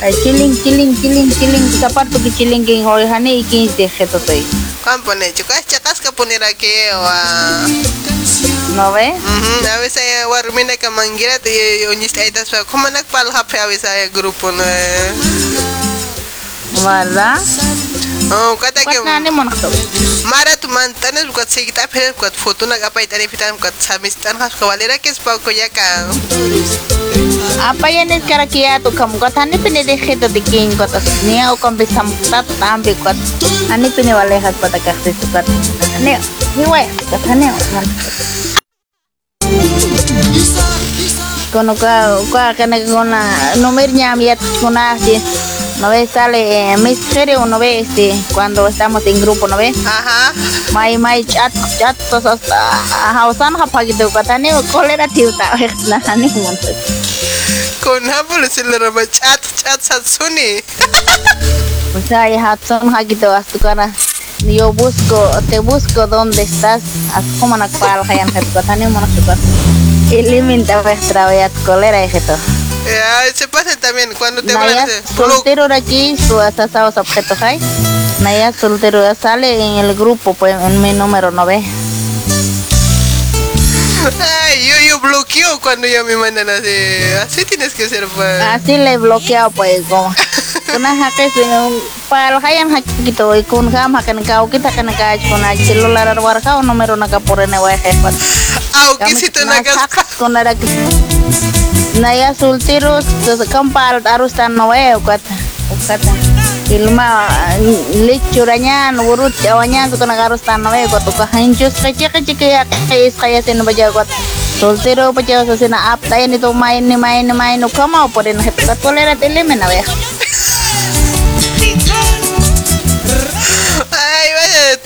Speaker 16: Ay chiling chiling chiling chiling sa parto ki chiling king hoy hani ikin ti heto toy.
Speaker 1: ¿Cuán pone? Chicas, chacas que poner aquí o a...
Speaker 16: No ve?
Speaker 1: A veces warmina que mangira y unis aitas pero como nak pal hape a veces grupo no.
Speaker 16: ¿Verdad?
Speaker 1: Oh, kata que
Speaker 16: nani mo nakto.
Speaker 1: Mara tu mantanes bukat sigita pero bukat foto nak apa itani fitan bukat samistan has kavalera que es pauko ya ka.
Speaker 16: Apa yan is karakia to kam ko tani pinili heto ti king ko tas niya o kam bisam tat tambi ko. Ani piniwale hat patakak ti sukat. Ani hiwe kat hani. Kono ka ka kana kona number nyam yat kona si no ve sale eh, misterio no ve este cuando estamos en grupo no ve
Speaker 1: ajá.
Speaker 16: Mai mai chat chat tos hausan ha pagi tu kata ni kolera tiu ta (laughs) na ni montes
Speaker 1: Con hablo se le raba chat chat satsuni.
Speaker 16: o sea ya hatson ha gitu astu kana yo busco te busco dónde estás. As como na pal hayan het kata ni monas tu kata Eliminta extraviat kolera esto.
Speaker 1: Ya, se pasa también cuando te hablan de
Speaker 16: soltero aquí, su asasados objetos hay. Naya soltero sale en el grupo, pues en mi número 9.
Speaker 1: Ay, yo, yo bloqueo cuando ya me mandan así. Así tienes que ser, pues.
Speaker 16: Así le he bloqueado, pues como. Kuna hake sino pal hayan hakito y kun kam hakan kau kita kan kaj kuna celular war kau numero naka porene wa hepat.
Speaker 1: Au kisito nagas.
Speaker 16: Kuna ada Naya soltero kampal harus tan noe kata. Kata. Ilma lecuranya nurut jawanya tuh kena harus tan noe kata ka hanjus kecil kecil kayak kayak kayak sin baja kata. Soltero baja sasina ap tayo nito main ni main ni main no kama po rin hepat tolera telemen na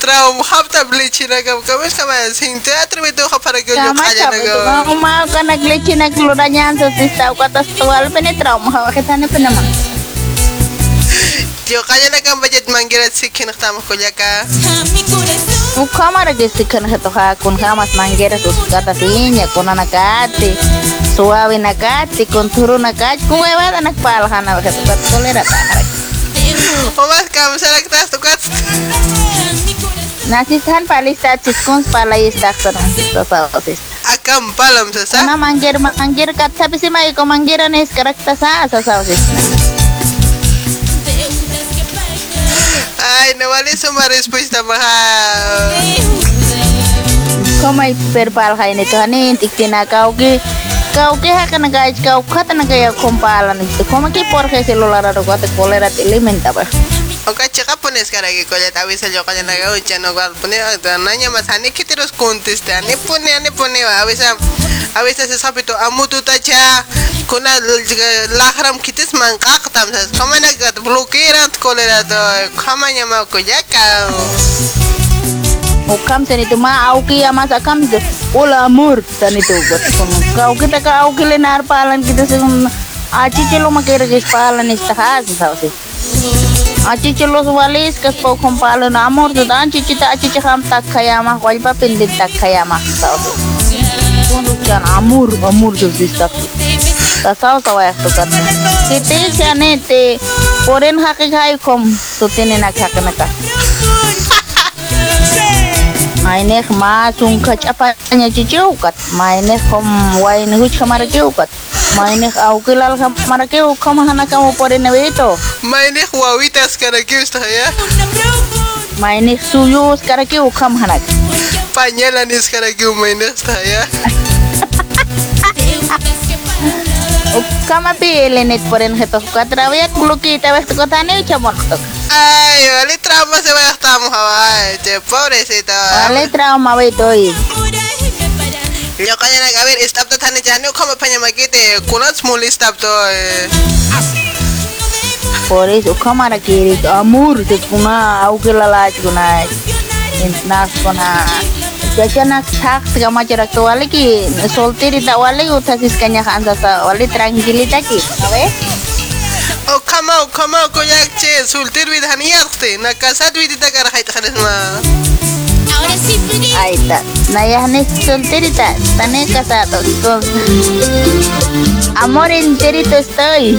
Speaker 1: trauma. Hapta blichina kam kam es kama sin teatro me toca para que yo
Speaker 16: Sama
Speaker 1: calla
Speaker 16: sabi ko,
Speaker 1: naga.
Speaker 16: kung umao ka naglichi naglura niyan sa sista ko tas tuwal penetraum kita ni penaman.
Speaker 1: Yo calla na kam budget mangira sikin tama ko ya ka.
Speaker 16: Kung kamara gisi ka na ito ha, kung kamas manggera sus kata tinya, kung nakati, suawi nakati, kung turo nakati, kung ay wala nagpalhan na ito, kat tolera.
Speaker 1: O mas kam sa nagtas to kat.
Speaker 16: Nasisahan palista chiskons palayista sa sa osis.
Speaker 1: Akam palam sa sa.
Speaker 16: Kuna manggir manggir kat sabi si May ko manggira na iskarakta sa sa sa osis.
Speaker 1: Ay, no vale suma respuesta maha.
Speaker 16: Kau may perpal kayo nito hani tiktina kau ki kau ki haka na guys kau kata na kaya kumpalan ito kau maki por kaya celular aro kata kolera elementa ba
Speaker 1: Oka chaka pones cara que colla avisa yo colla naga ucha no gal pone nanya mas ane que te los contesta ane pone ane pone a veces a veces se sabe to amu tu tacha kuna lahram kitis man qaqtam sas kamana gat bloqueeran kolera to kamanya ma ko yaka
Speaker 16: O kam sa nito ma auki ama sa kam de ola amor sa nito got kono kau kita ka auki le nar palan kita sa aci chelo makira kis palan ista has sa si aci chelo walis kas pau kom palan amor to dan cici ta aci cham tak kayama wal pa pindit tak kayama sa si kono kan amor amor to dista Tasau sawa ya tukat. Kita siane te poren haki kai kom. To tene nak hak mainek ma tung apa chapa nya chi mainek kom wain huj ka mara mainek au kilal ka mara kom hana kamu mo pore
Speaker 1: mainek wawitas sekarang keu sta ya.
Speaker 16: Mainek suyu sekarang keu kom hana.
Speaker 1: Panjalan panyela ni mainek sta ya. (laughs)
Speaker 16: Kama pilih net poren heto katra ya kulo kita wes kota ne chamon tok.
Speaker 1: Ay, vale trauma se va a estar Hawaii, che, pobrecita.
Speaker 16: Vale trauma we toy.
Speaker 1: Yo kanya nag a ver, stop to tane jane como panya magite, kunat small stop to.
Speaker 16: Por eso kamara kiri amur te kuna au que la la kuna nas kuna Jaja nak tak segala macam rakto wale ki solterita wale utasis kanya kansa sa wale tranquilita ki, ¿sabes?
Speaker 1: O kama o kama ko yak che sultir vid haniyakte, na kasat vid ta kar hait khalis ma.
Speaker 16: Ahí está. Naya ni solterita, tane casado. Amor enterito estoy.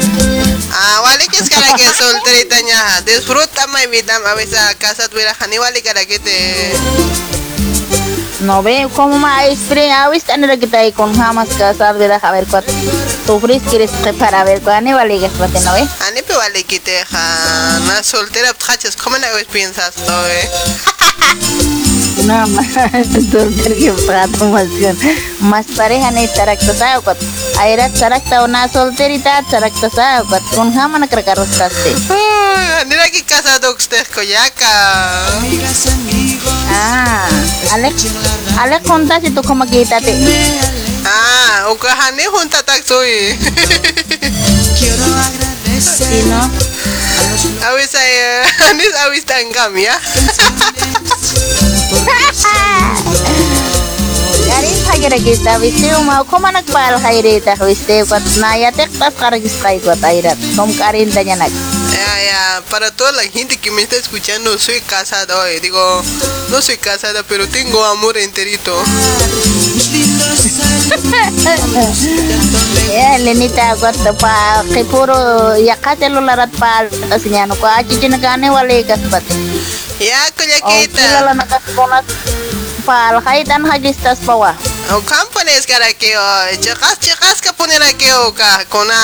Speaker 1: Ah, wale que es cara que solterita nya. Disfruta mi vida, a veces kasat vid hani wale cara que te
Speaker 16: No ve como más spray awis tan era kita con jamás casar de a ver cuánto sufris quieres para ver cuándo vale que no ve.
Speaker 1: Ani pe wale que te ha na soltera tachas, ¿cómo ves piensas to eh? (laughs)
Speaker 16: no (laughs) más solter que prato más más pareja ni tarakta sa kot aira tarakta una solterita tarakta sa kot con jamás na kerkaros taste
Speaker 1: Ani lagi casado usted koyaka.
Speaker 16: ah Alex Alex conta si tu como kita te
Speaker 1: Ah, o kahane junta tak soy.
Speaker 16: si no
Speaker 1: Awis saya, anis awis tanggam ya.
Speaker 16: Tanya
Speaker 1: Ya, ya, para toda la gente que me está escuchando, soy casado, eh. digo, no soy casada, pero tengo amor enterito. (laughs)
Speaker 16: ya lenita kot pa ke puro ya kate lo larat pal asnya no ko aci jina kane wale kas pat
Speaker 1: Ya, kuya
Speaker 16: oh
Speaker 1: kita.
Speaker 16: kila la nakas konas pal haitan hagis tas bawa
Speaker 1: O campones cara que chicas chicas que poner aquí o ka kona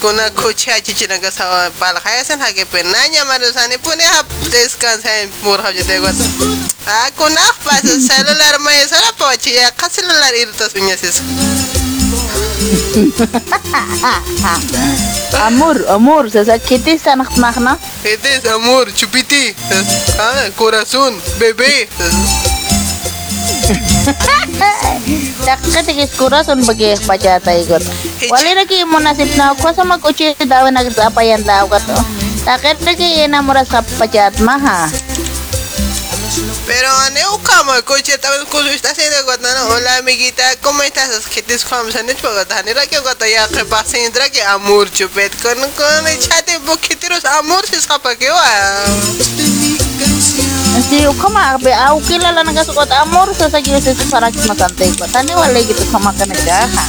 Speaker 1: kona coche a chichina que sa para hayasan ha que penaña marusani pone a descansa en mur ha de guas. Ah, kona pasa celular mai sara pochi ya ka celular irtas uñas es.
Speaker 16: amor amor sa sakiti sa nak makna
Speaker 1: Este es amor, chupiti. Corazón, bebé.
Speaker 16: Kis kurason bagi pacata ikut. Wali lagi mo nasib na ko sa mag-uchi apa yan daw ka to. Dakat lagi enamora sa pacat maha.
Speaker 1: Pero aneo kama coche tal vez cosa está haciendo guatana hola amiguita cómo estás que te escuchamos en el guatana era que guataya que pasa entra que amor chupet
Speaker 16: Si kama be au kilala na kasukot amor sa sa sa sarak masante ko. Tani wala gitu kama ka nagaha.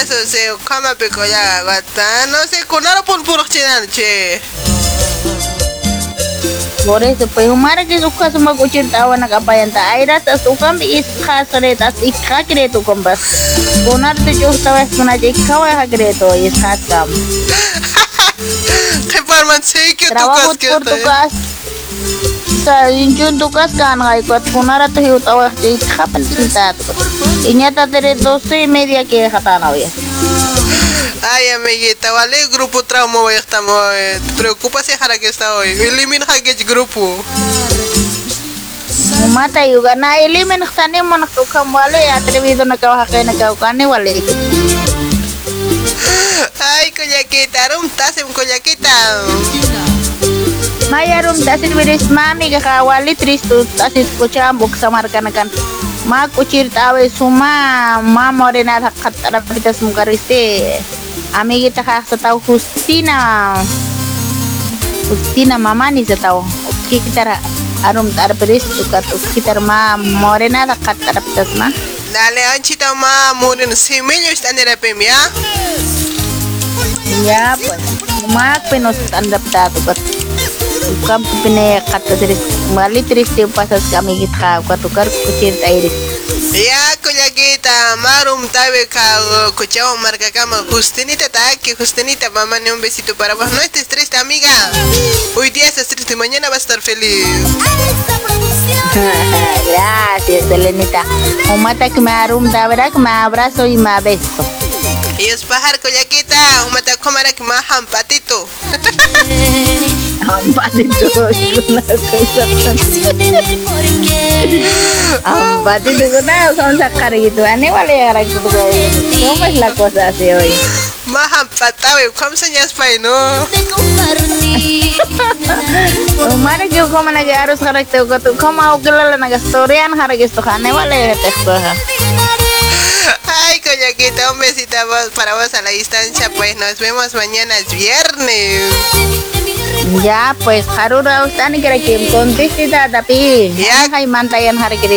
Speaker 1: eso se kama peco ya guatana no sé con ara por puro chinan che
Speaker 16: Por eso, pues umara que suka sa mag-uchi tawa nagabayan ta. Ay rata sukam bi iska sa reta iska kireto kumbas. Kunar to jo tawa na je kawa ha kireto iska kam. (laughs)
Speaker 1: que parman sé que tu
Speaker 16: Trabajo
Speaker 1: cas que
Speaker 16: por tu cas. Sa injun tu kas kan ay kwat kunara to hiu tawa je kapan cinta to. Inya ta tere 12 y media que hatana ya.
Speaker 1: Ay, amiguita, vale, grupo trauma muy... Preocupa si jara que está hoy. Elimina que grupo.
Speaker 16: Mata juga na wale atrevido na na wale.
Speaker 1: Ay, tasem.
Speaker 16: Mayarum tasir biris mami ka kawali tristu tasis kucha buk samar kan kan. Ma kucir tawe suma ma morena hakat rapitas mukariste. Ami kita ka setau Justina. Justina mama ni setau. Oke kita ra- arum tar biris tukat kita ma morena hakat rapitas ma.
Speaker 1: Dale, anchita ma, muren, semillo están de la pemia.
Speaker 16: Ya pues. Ma penos andap tatu kat. Kam pine kata tris mali tris tim pasas kami kita ka tukar kucir tairis.
Speaker 1: Ya, collaquita, marum tabe ka kuchao marca cama. Justinita ta aquí, Justinita, mamá, un besito para vos. No estés triste, amiga. Hoy día estás triste, mañana vas a estar feliz. (laughs)
Speaker 16: Gracias, Elenita. Un mata que me verdad que me abrazo y me beso.
Speaker 1: Y es pajar, collaquita, un mata comara que más patito.
Speaker 16: Un patito, una cosa Un patito con nada son sacar gitu. Aneh vale ahora que ¿Cómo es la cosa así hoy?
Speaker 1: Mahan patawe, ¿cómo señas pa no?
Speaker 16: Umara que como na harus harus tu kau como aku kelala naga storyan harus esto aneh vale texto.
Speaker 1: Ay, collaquita, un besito vos- para vos a la distancia, pues nos vemos mañana, es viernes.
Speaker 16: Ya, pues harura ustan kira kim kontis kita tapi ya kai mantayan hari kira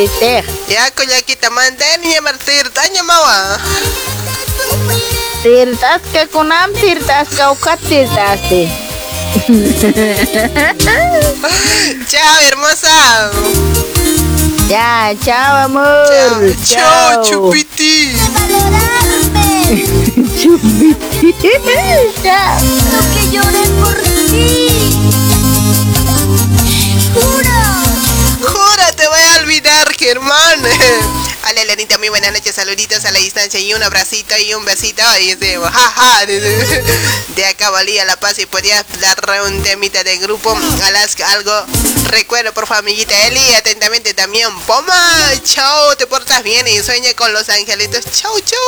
Speaker 1: Ya, collaquita, mandenia martir, tanya mawa.
Speaker 16: Tirtas ke kunam tirtas kau kat tirtas. (laughs)
Speaker 1: Chao, hermosa.
Speaker 16: Ya, chao amor.
Speaker 1: Chao, chupiti.
Speaker 16: chupiti. Chao.
Speaker 5: que lloré por ti. Juro.
Speaker 1: Jura, te voy a olvidar, Germán. Hola, Elenita, muy buenas noches, saluditos a la distancia y un abracito y un besito. Y dice, jaja, de acá valía la paz y podías dar un temita de grupo. Alas, algo recuerdo, por favor, amiguita Eli. Atentamente también, Poma. Chao, te portas bien y sueña con los angelitos. Chau, chau.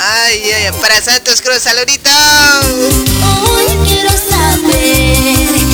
Speaker 1: Ay, ay, para Santos Cruz, saluditos.
Speaker 5: Hoy quiero saber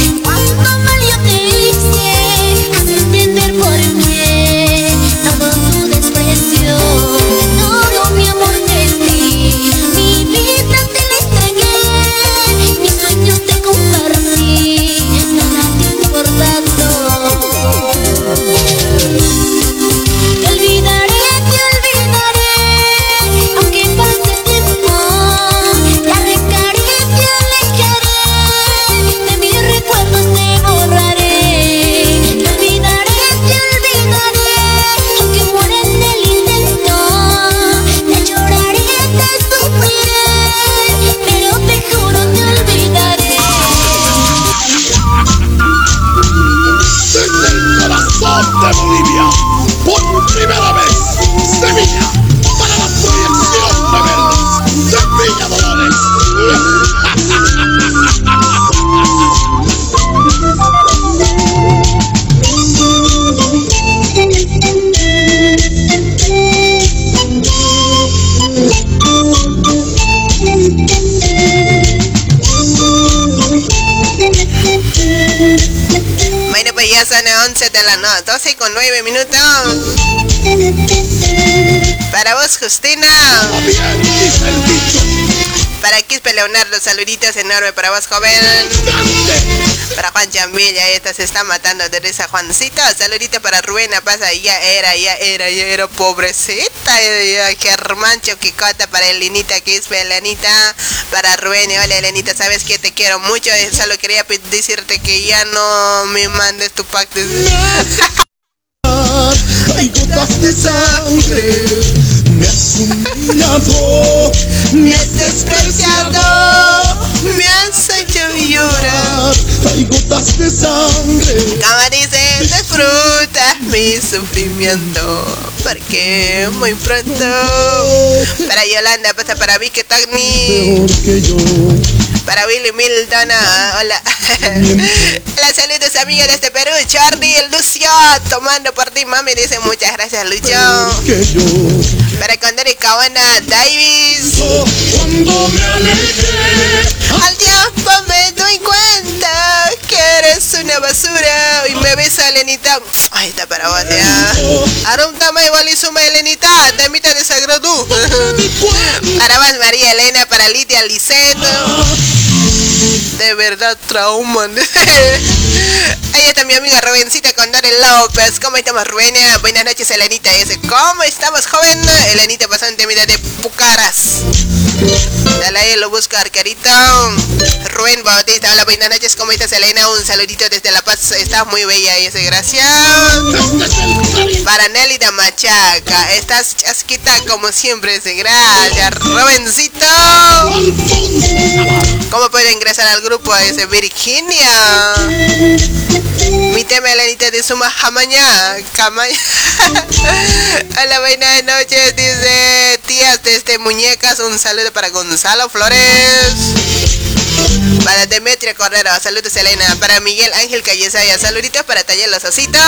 Speaker 1: con 9 minutos. Para vos, Justina. Para Quispe Leonardo, saluditos enormes para vos, joven. Para Juan Chambilla, esta se está matando de risa, Juancito. Saludito para Rubén pasa ya era, ya era, ya era, pobrecita. Ya, ya, Germancho, Kikota, para Elenita, Quispe, Elenita. Para Rubén, hola Elenita, sabes que te quiero mucho. y Solo quería decirte que ya no me mandes tu pacto. (laughs)
Speaker 17: Hay gotas de sangre, me has humillado,
Speaker 1: me has despreciado, me has hecho llorar.
Speaker 17: Hay gotas de sangre.
Speaker 1: Como dicen, disfruta mi sufrimiento. Porque muy pronto. Para Yolanda, pasa para Vicky Togni. Para Willy Mildona, hola. (laughs) hola, saludos amigos desde Perú. Charlie, el Lucio, tomando por ti, mami. Dice muchas gracias, Lucho. Para Condori Cabana Davis.
Speaker 17: Alejé.
Speaker 1: Al tiempo me doy cuenta que eres una basura. Y me besa Elenita. Ahí está para vos, ya. Arum tama igual y suma Elenita. Temita de Sagrodú. Para más María Elena, para Lidia Liceno. Yeah. De verdad, trauma. (laughs) Ahí está mi amiga Rubencita con Dore López. ¿Cómo estamos, Rubén? Buenas noches, Elenita. ¿cómo estamos, joven? Elenita pasando temita de Pucaras. Dale ahí, lo busco, arcarito. Rubén Bautista, hola, buenas noches. ¿Cómo estás, Elena? Un saludito desde La Paz. Estás muy bella, ese, gracias. Para Nelly de Machaca. Estás chasquita como siempre. Gracias, Rubencito. ¿Cómo puedo ingresar al grupo ese Virginia? Mi tema Elenita de Suma Jamaña. Camaña. (laughs) Hola, buenas noches. Dice tías desde Muñecas. Un saludo para Gonzalo Flores. Para Demetria Correro, saludos Elena. Para Miguel Ángel Callezaya, saluditos para Taller Los Ositos.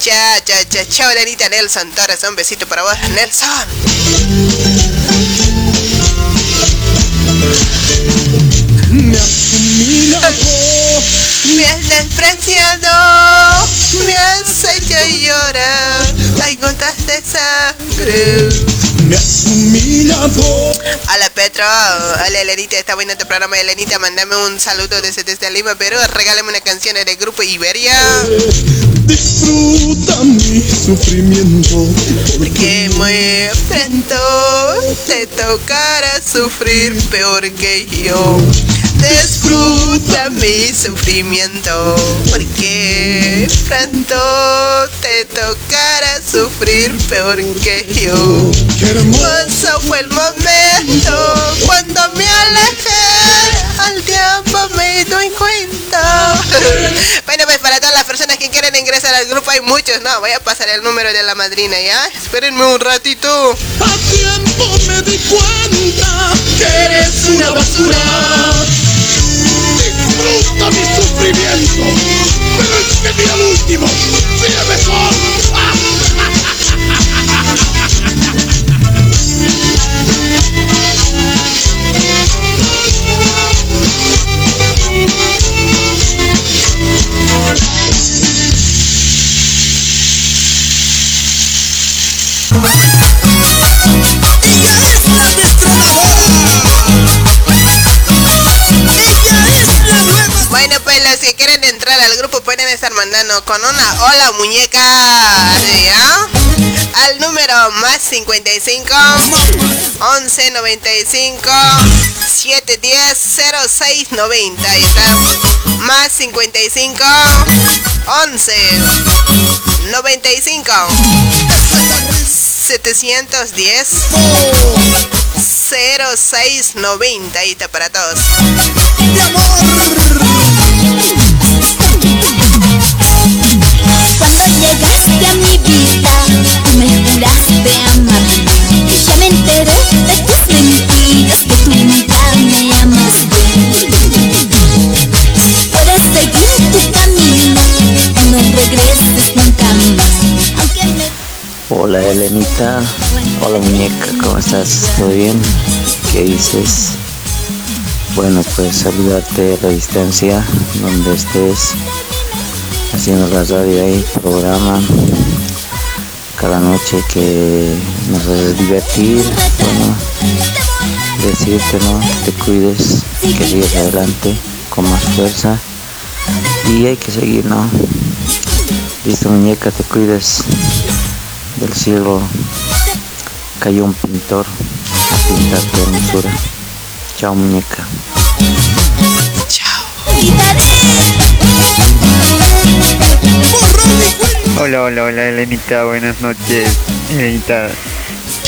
Speaker 1: Cha, cha, cha, chao, Elenita Nelson Torres. Un besito para vos, Nelson.
Speaker 17: Me has humillado.
Speaker 1: Me has despreciado, me has hecho llorar. Hay gotas de sangre.
Speaker 17: Me has humillado.
Speaker 1: Hola Petro, hola Elenita, está bueno tu programa Elenita, mandame un saludo desde, desde Lima, Perú, regálame una canción del grupo Iberia.
Speaker 17: Disfruta mi sufrimiento.
Speaker 1: Porque muy pronto te tocará sufrir peor que yo. Disfruta mi sufrimiento, porque pronto te tocará sufrir peor que yo. Hermoso fue el momento cuando me alejé, al tiempo me doy cuenta. bueno, pues para todas las personas que quieren ingresar al grupo hay muchos, no, voy a pasar el número de la madrina, ¿ya? Espérenme un ratito.
Speaker 17: A tiempo me di cuenta que eres una basura. Disfruta mi sufrimiento, pero es que ni al último, sigue mejor.
Speaker 1: Bueno, al grupo pueden estar mandando con una hola muñeca, ¿ya? Al número más 55 11 95 710 06 90. Ahí está. Más 55 11 95 710 0690. Ahí está para todos.
Speaker 7: Hola Elenita, hola muñeca, ¿cómo estás? ¿Todo bien? ¿Qué dices? Bueno, pues saludarte a la distancia, donde estés, haciendo la radio ahí, programa, cada noche que nos haces divertir, bueno, decirte, ¿no? Te cuides, que sigas adelante con más fuerza y hay que seguir, ¿no? Listo muñeca, te cuides del cielo cayó un pintor a pintar tu hermosura. Chao muñeca.
Speaker 14: Hola, hola, hola, Elenita, buenas noches. Elenita,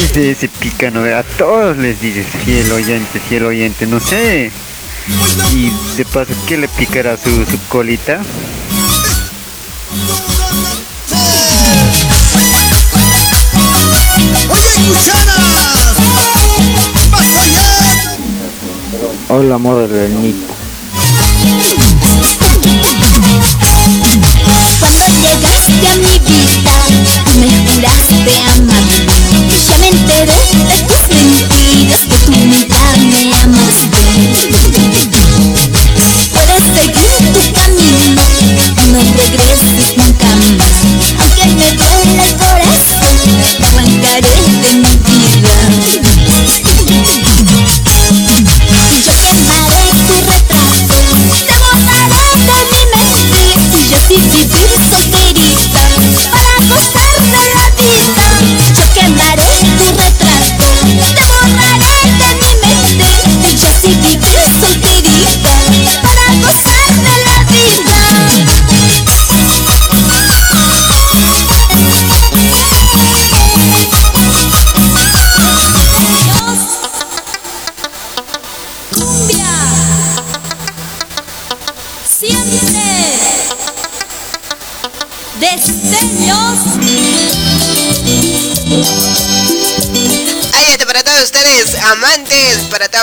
Speaker 14: ese, ese pícano, a todos les dices fiel oyente, fiel oyente, no sé. Y de paso, ¿qué le picará su, su colita?
Speaker 7: Hola amor de Elenita.
Speaker 5: Cuando llegaste a mi vida, me juraste amar. Dios.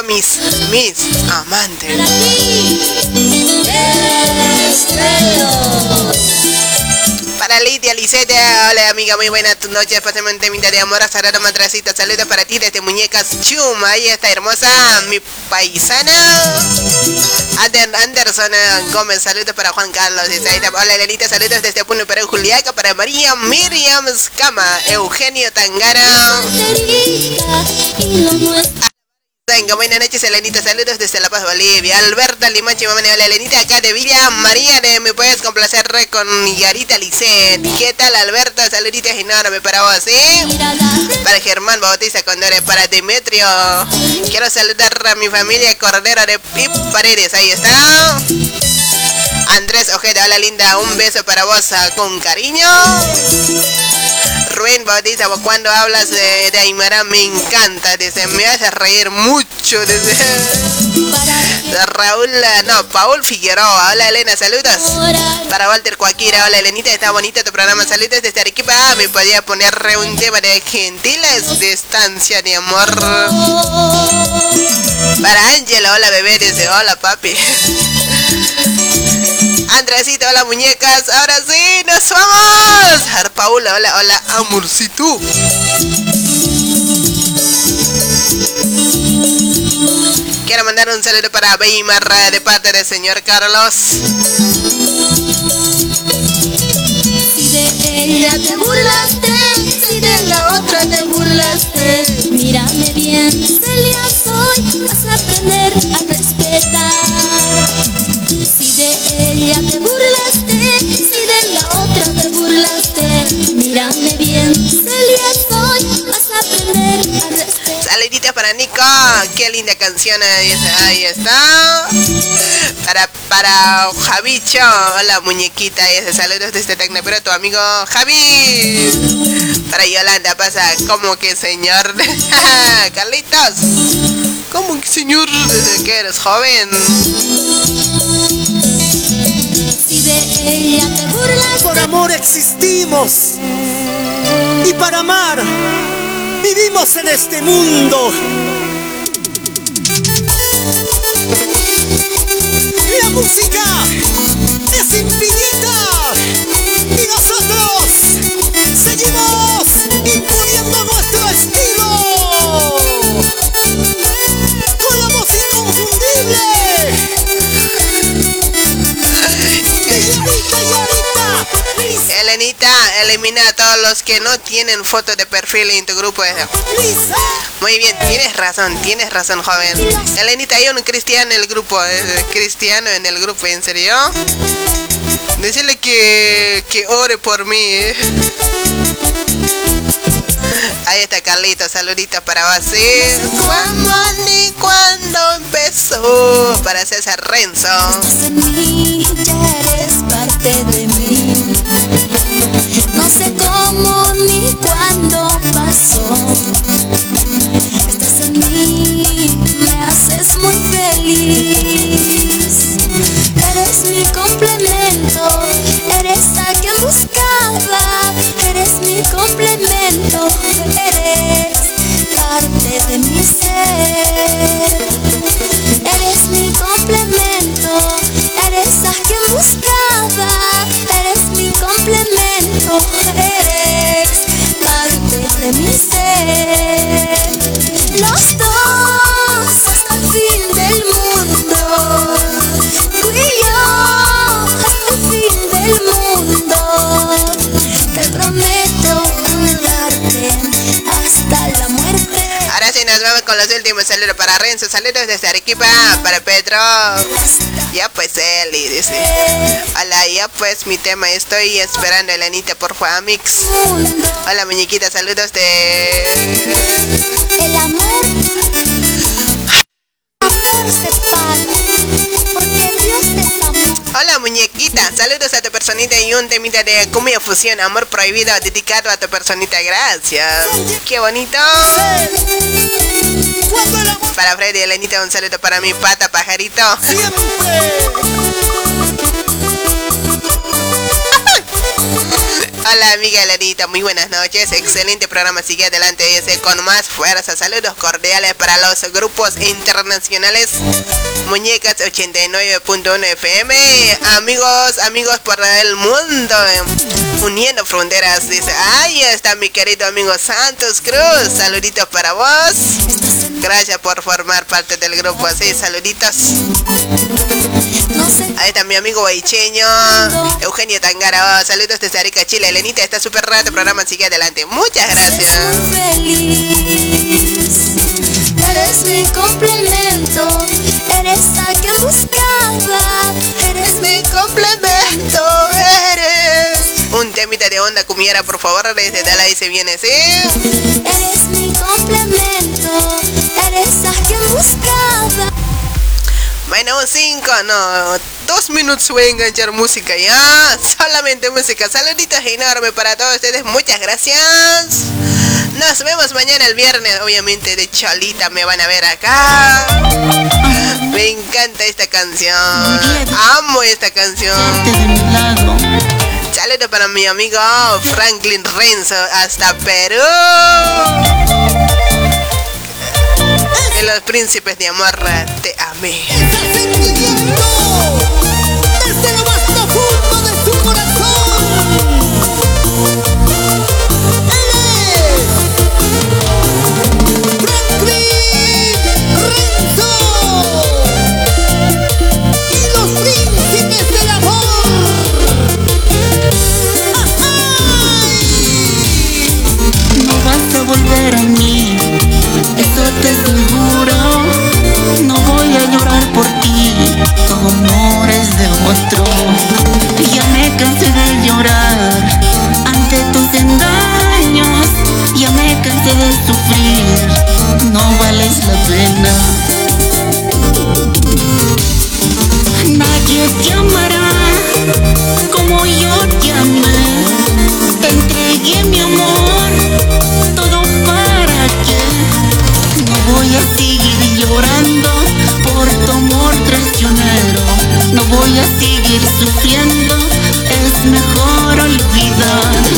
Speaker 1: Mis, mis amantes. Para Lidia Liseta, hola amiga, muy buena tu noche, pásame un temita de amor, Sarara Matracita, saludos para ti desde Muñecas Chuma, ahí está hermosa, mi paisana. Anderson eh, Gómez, saludos para Juan Carlos, hola Elenita, saludos desde Puno, Perú, Juliaca, para María Miriam Scama, Eugenio Tangara. Venga, buenas noches, Elenita. Saludos desde La Paz, Bolivia. Alberta Limache, mamá, hola, Elenita, acá de Villa María. de- ¿Me puedes complacer con Yarita Lisset? ¿Qué tal, Alberta? Saluditos enormes para vos, ¿eh? Para Germán Bautista Condore, para Demetrio. Quiero saludar a mi familia Cordero de Pip Paredes. Ahí está. Andrés Ojeda, hola linda, un beso para vos ah, con cariño. Rubén Bautista, vos cuando hablas de, de Aymara me encanta, dice, me hace reír mucho, dice. (laughs) Raúl, ah, no, Paul Figueroa, hola Elena, saludos. Para Walter Cuaquira, hola Elenita, está bonito tu programa, saludos desde Arequipa, Ah, me podía poner un tema de gentiles de estancia de amor. Para Ángela, hola bebé, dice, hola papi. Andresito, hola muñecas, ahora sí, nos vamos. Ar Paula, hola, hola, amorcito. Quiero mandar un saludo para Weimar eh, de parte del señor Carlos.
Speaker 5: Si de ella te burlaste, si de la otra te burlaste, mírame bien, Celia soy, vas a aprender a respetar. Ella te burlaste, si de la otra te burlaste, mírame bien, Celia soy, vas a aprender a respetar.
Speaker 1: Saluditos para Nico, qué linda canción, ahí está. ahí está. Para, para Javicho, hola muñequita, saludos desde Tecnopero, tu amigo Javi. Para Yolanda pasa, como que señor? (laughs) Carlitos, ¿cómo que señor? Que eres joven.
Speaker 4: Por amor existimos. Y para amar, vivimos en este mundo. La música es infinita. Y nosotros seguimos imponiendo nuestro estilo.
Speaker 1: Elenita, elimina a todos los que no tienen foto de perfil en tu grupo. Muy bien, tienes razón, tienes razón, joven. Elenita, hay un cristiano en el grupo, eh, cristiano en el grupo, ¿en serio? Decirle que, que ore por mí. eh. Ahí está Carlito, saluditos para vos. ¿sí? ¿Cuándo ni cuándo empezó? Para César Renzo.
Speaker 5: Eres mi complemento, eres a quien buscaba. Eres mi complemento, eres parte de mi ser. Eres mi complemento, eres a quien buscaba, eres mi complemento, eres parte de mi ser.
Speaker 1: Con los últimos saludos para Renzo. Saludos desde Arequipa para Pedro. Ya pues Eli dice. Hola, ya pues mi tema. Estoy esperando a la Anita por Juamix. Hola muñequita, saludos de.
Speaker 5: El amor.
Speaker 1: Hola muñequita, saludos a tu personita y un temita de cumbia fusión, amor prohibido dedicado a tu personita, gracias. Qué bonito. Para Freddy Elenita un saludo para mi pata pajarito. Hola amiga Elenita, muy buenas noches. Excelente programa, sigue adelante ese con más fuerza. Saludos cordiales para los grupos internacionales. Muñecas 89.1 FM. Amigos, amigos por el mundo. eh, Uniendo fronteras. Dice, ahí está mi querido amigo Santos Cruz. Saluditos para vos. Gracias por formar parte del grupo. Así, saluditos. Ahí está mi amigo baicheño, Eugenio Tangara. Oh, saludos desde Arica, Chile. Elenita, está súper raro el programa. Sigue adelante. Muchas gracias.
Speaker 5: Eres mi complemento, eres la que buscaba, eres mi complemento, eres.
Speaker 1: Un temita de onda cumiera, por favor. Desde Dalai se viene, ¿sí?
Speaker 5: Eres mi complemento, eres la que buscaba.
Speaker 1: Bueno, 5, no. Dos minutos voy a enganchar música ya. Solamente música. Saluditos enormes para todos ustedes. Muchas gracias. Nos vemos mañana el viernes. Obviamente de Cholita me van a ver acá. Me encanta esta canción. Amo esta canción. Saludos para mi amigo Franklin Renzo hasta Perú. De los príncipes de amor te amé.
Speaker 5: Desde lo más profundo de su corazón.
Speaker 4: Volver a mí, eso te tu amor es de otro. Ya me cansé de llorar ante tus engaños. Ya me cansé de sufrir, no vales la pena. Nadie te amará como yo te amé. Te entregué mi amor, todo para que no voy a seguir llorando por tu. No voy a seguir sufriendo, es mejor olvidarte.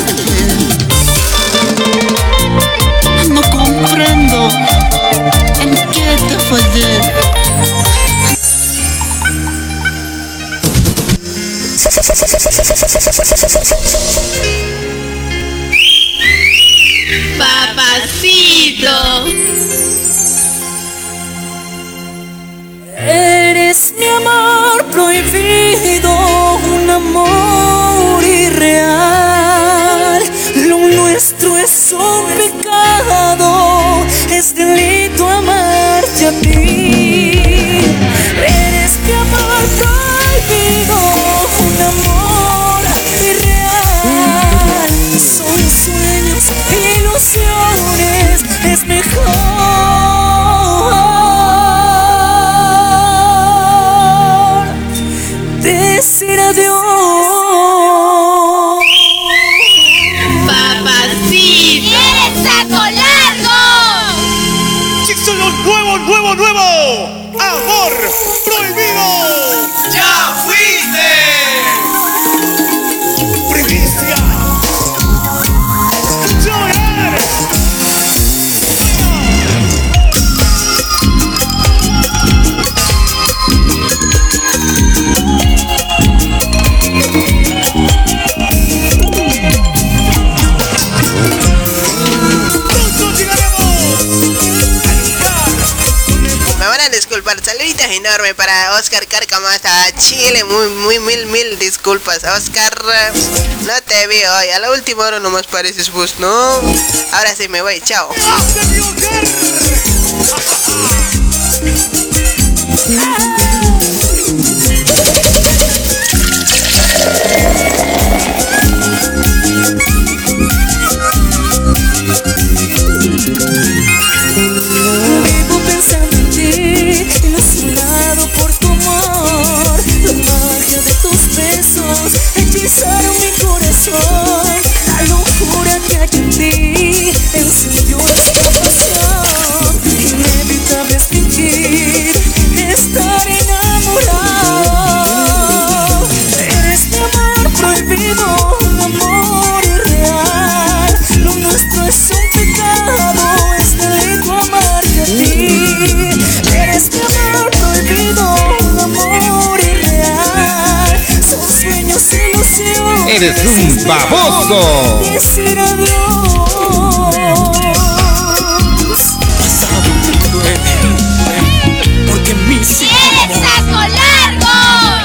Speaker 4: No comprendo en qué te fallé.
Speaker 18: Papacito.
Speaker 4: Eres mi amor prohibido, un amor irreal. Lo nuestro es un pecado, es delito amarte a ti. Eres mi amor prohibido, decir adiós.
Speaker 18: Papacito.
Speaker 5: ¡Eres saco largo!
Speaker 17: Nuevo, nuevo.
Speaker 1: Saluditos enormes para Oscar Carcama hasta Chile. Muy, muy, mil, mil disculpas. Oscar, no te veo hoy. A la última hora no me pareces vos, ¿no? Ahora sí me voy. Chao.
Speaker 3: eres un baboso.
Speaker 4: Porque!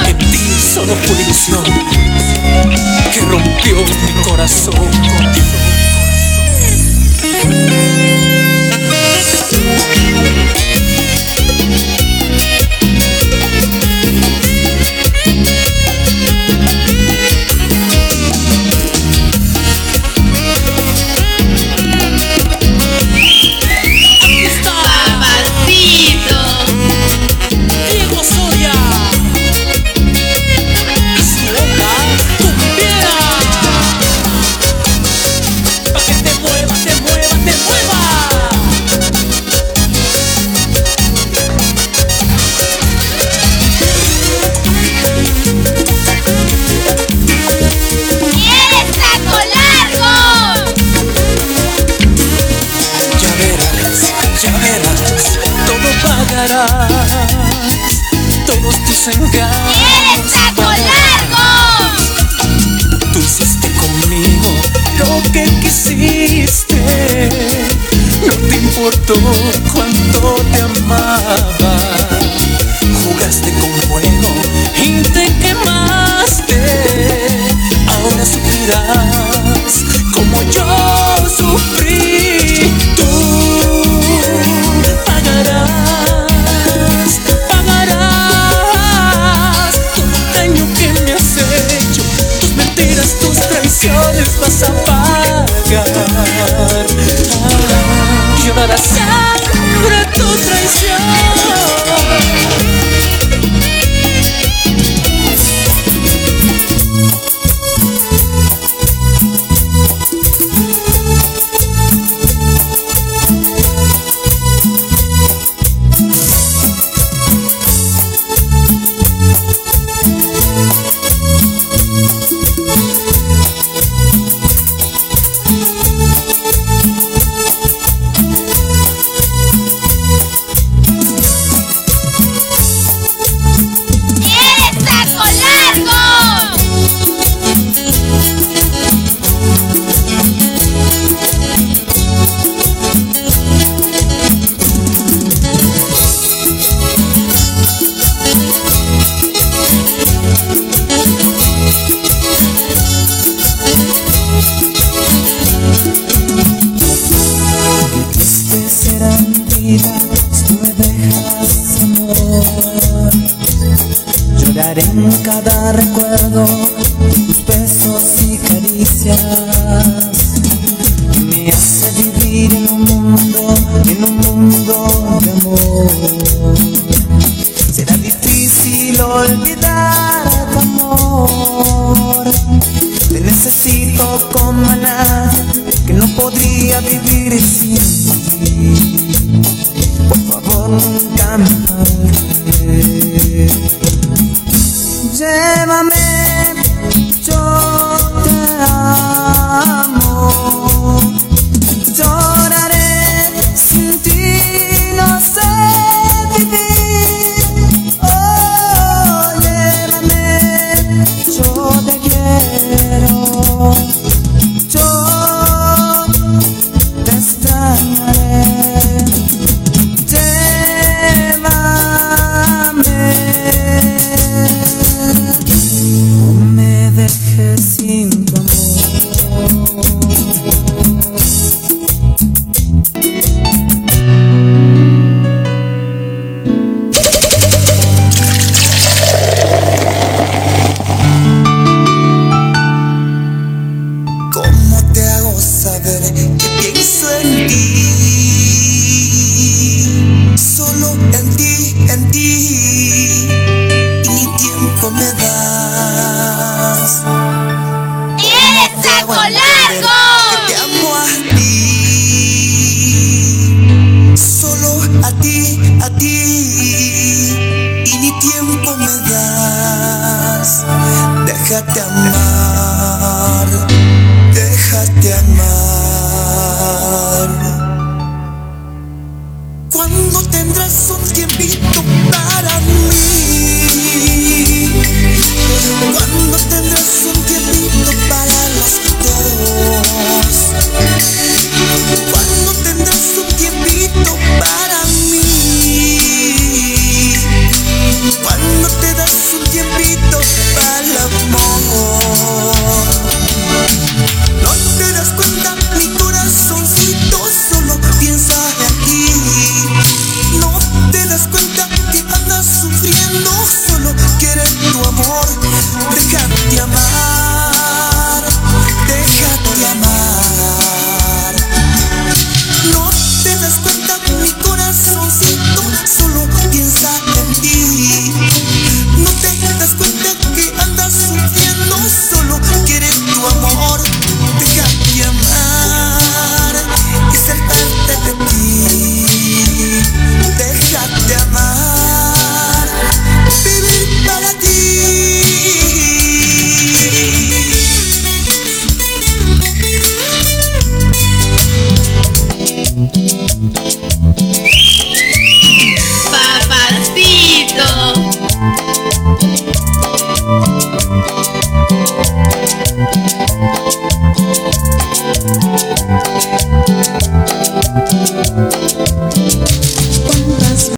Speaker 4: En ti solo que rompió mi corazón. corazón,
Speaker 18: corazón.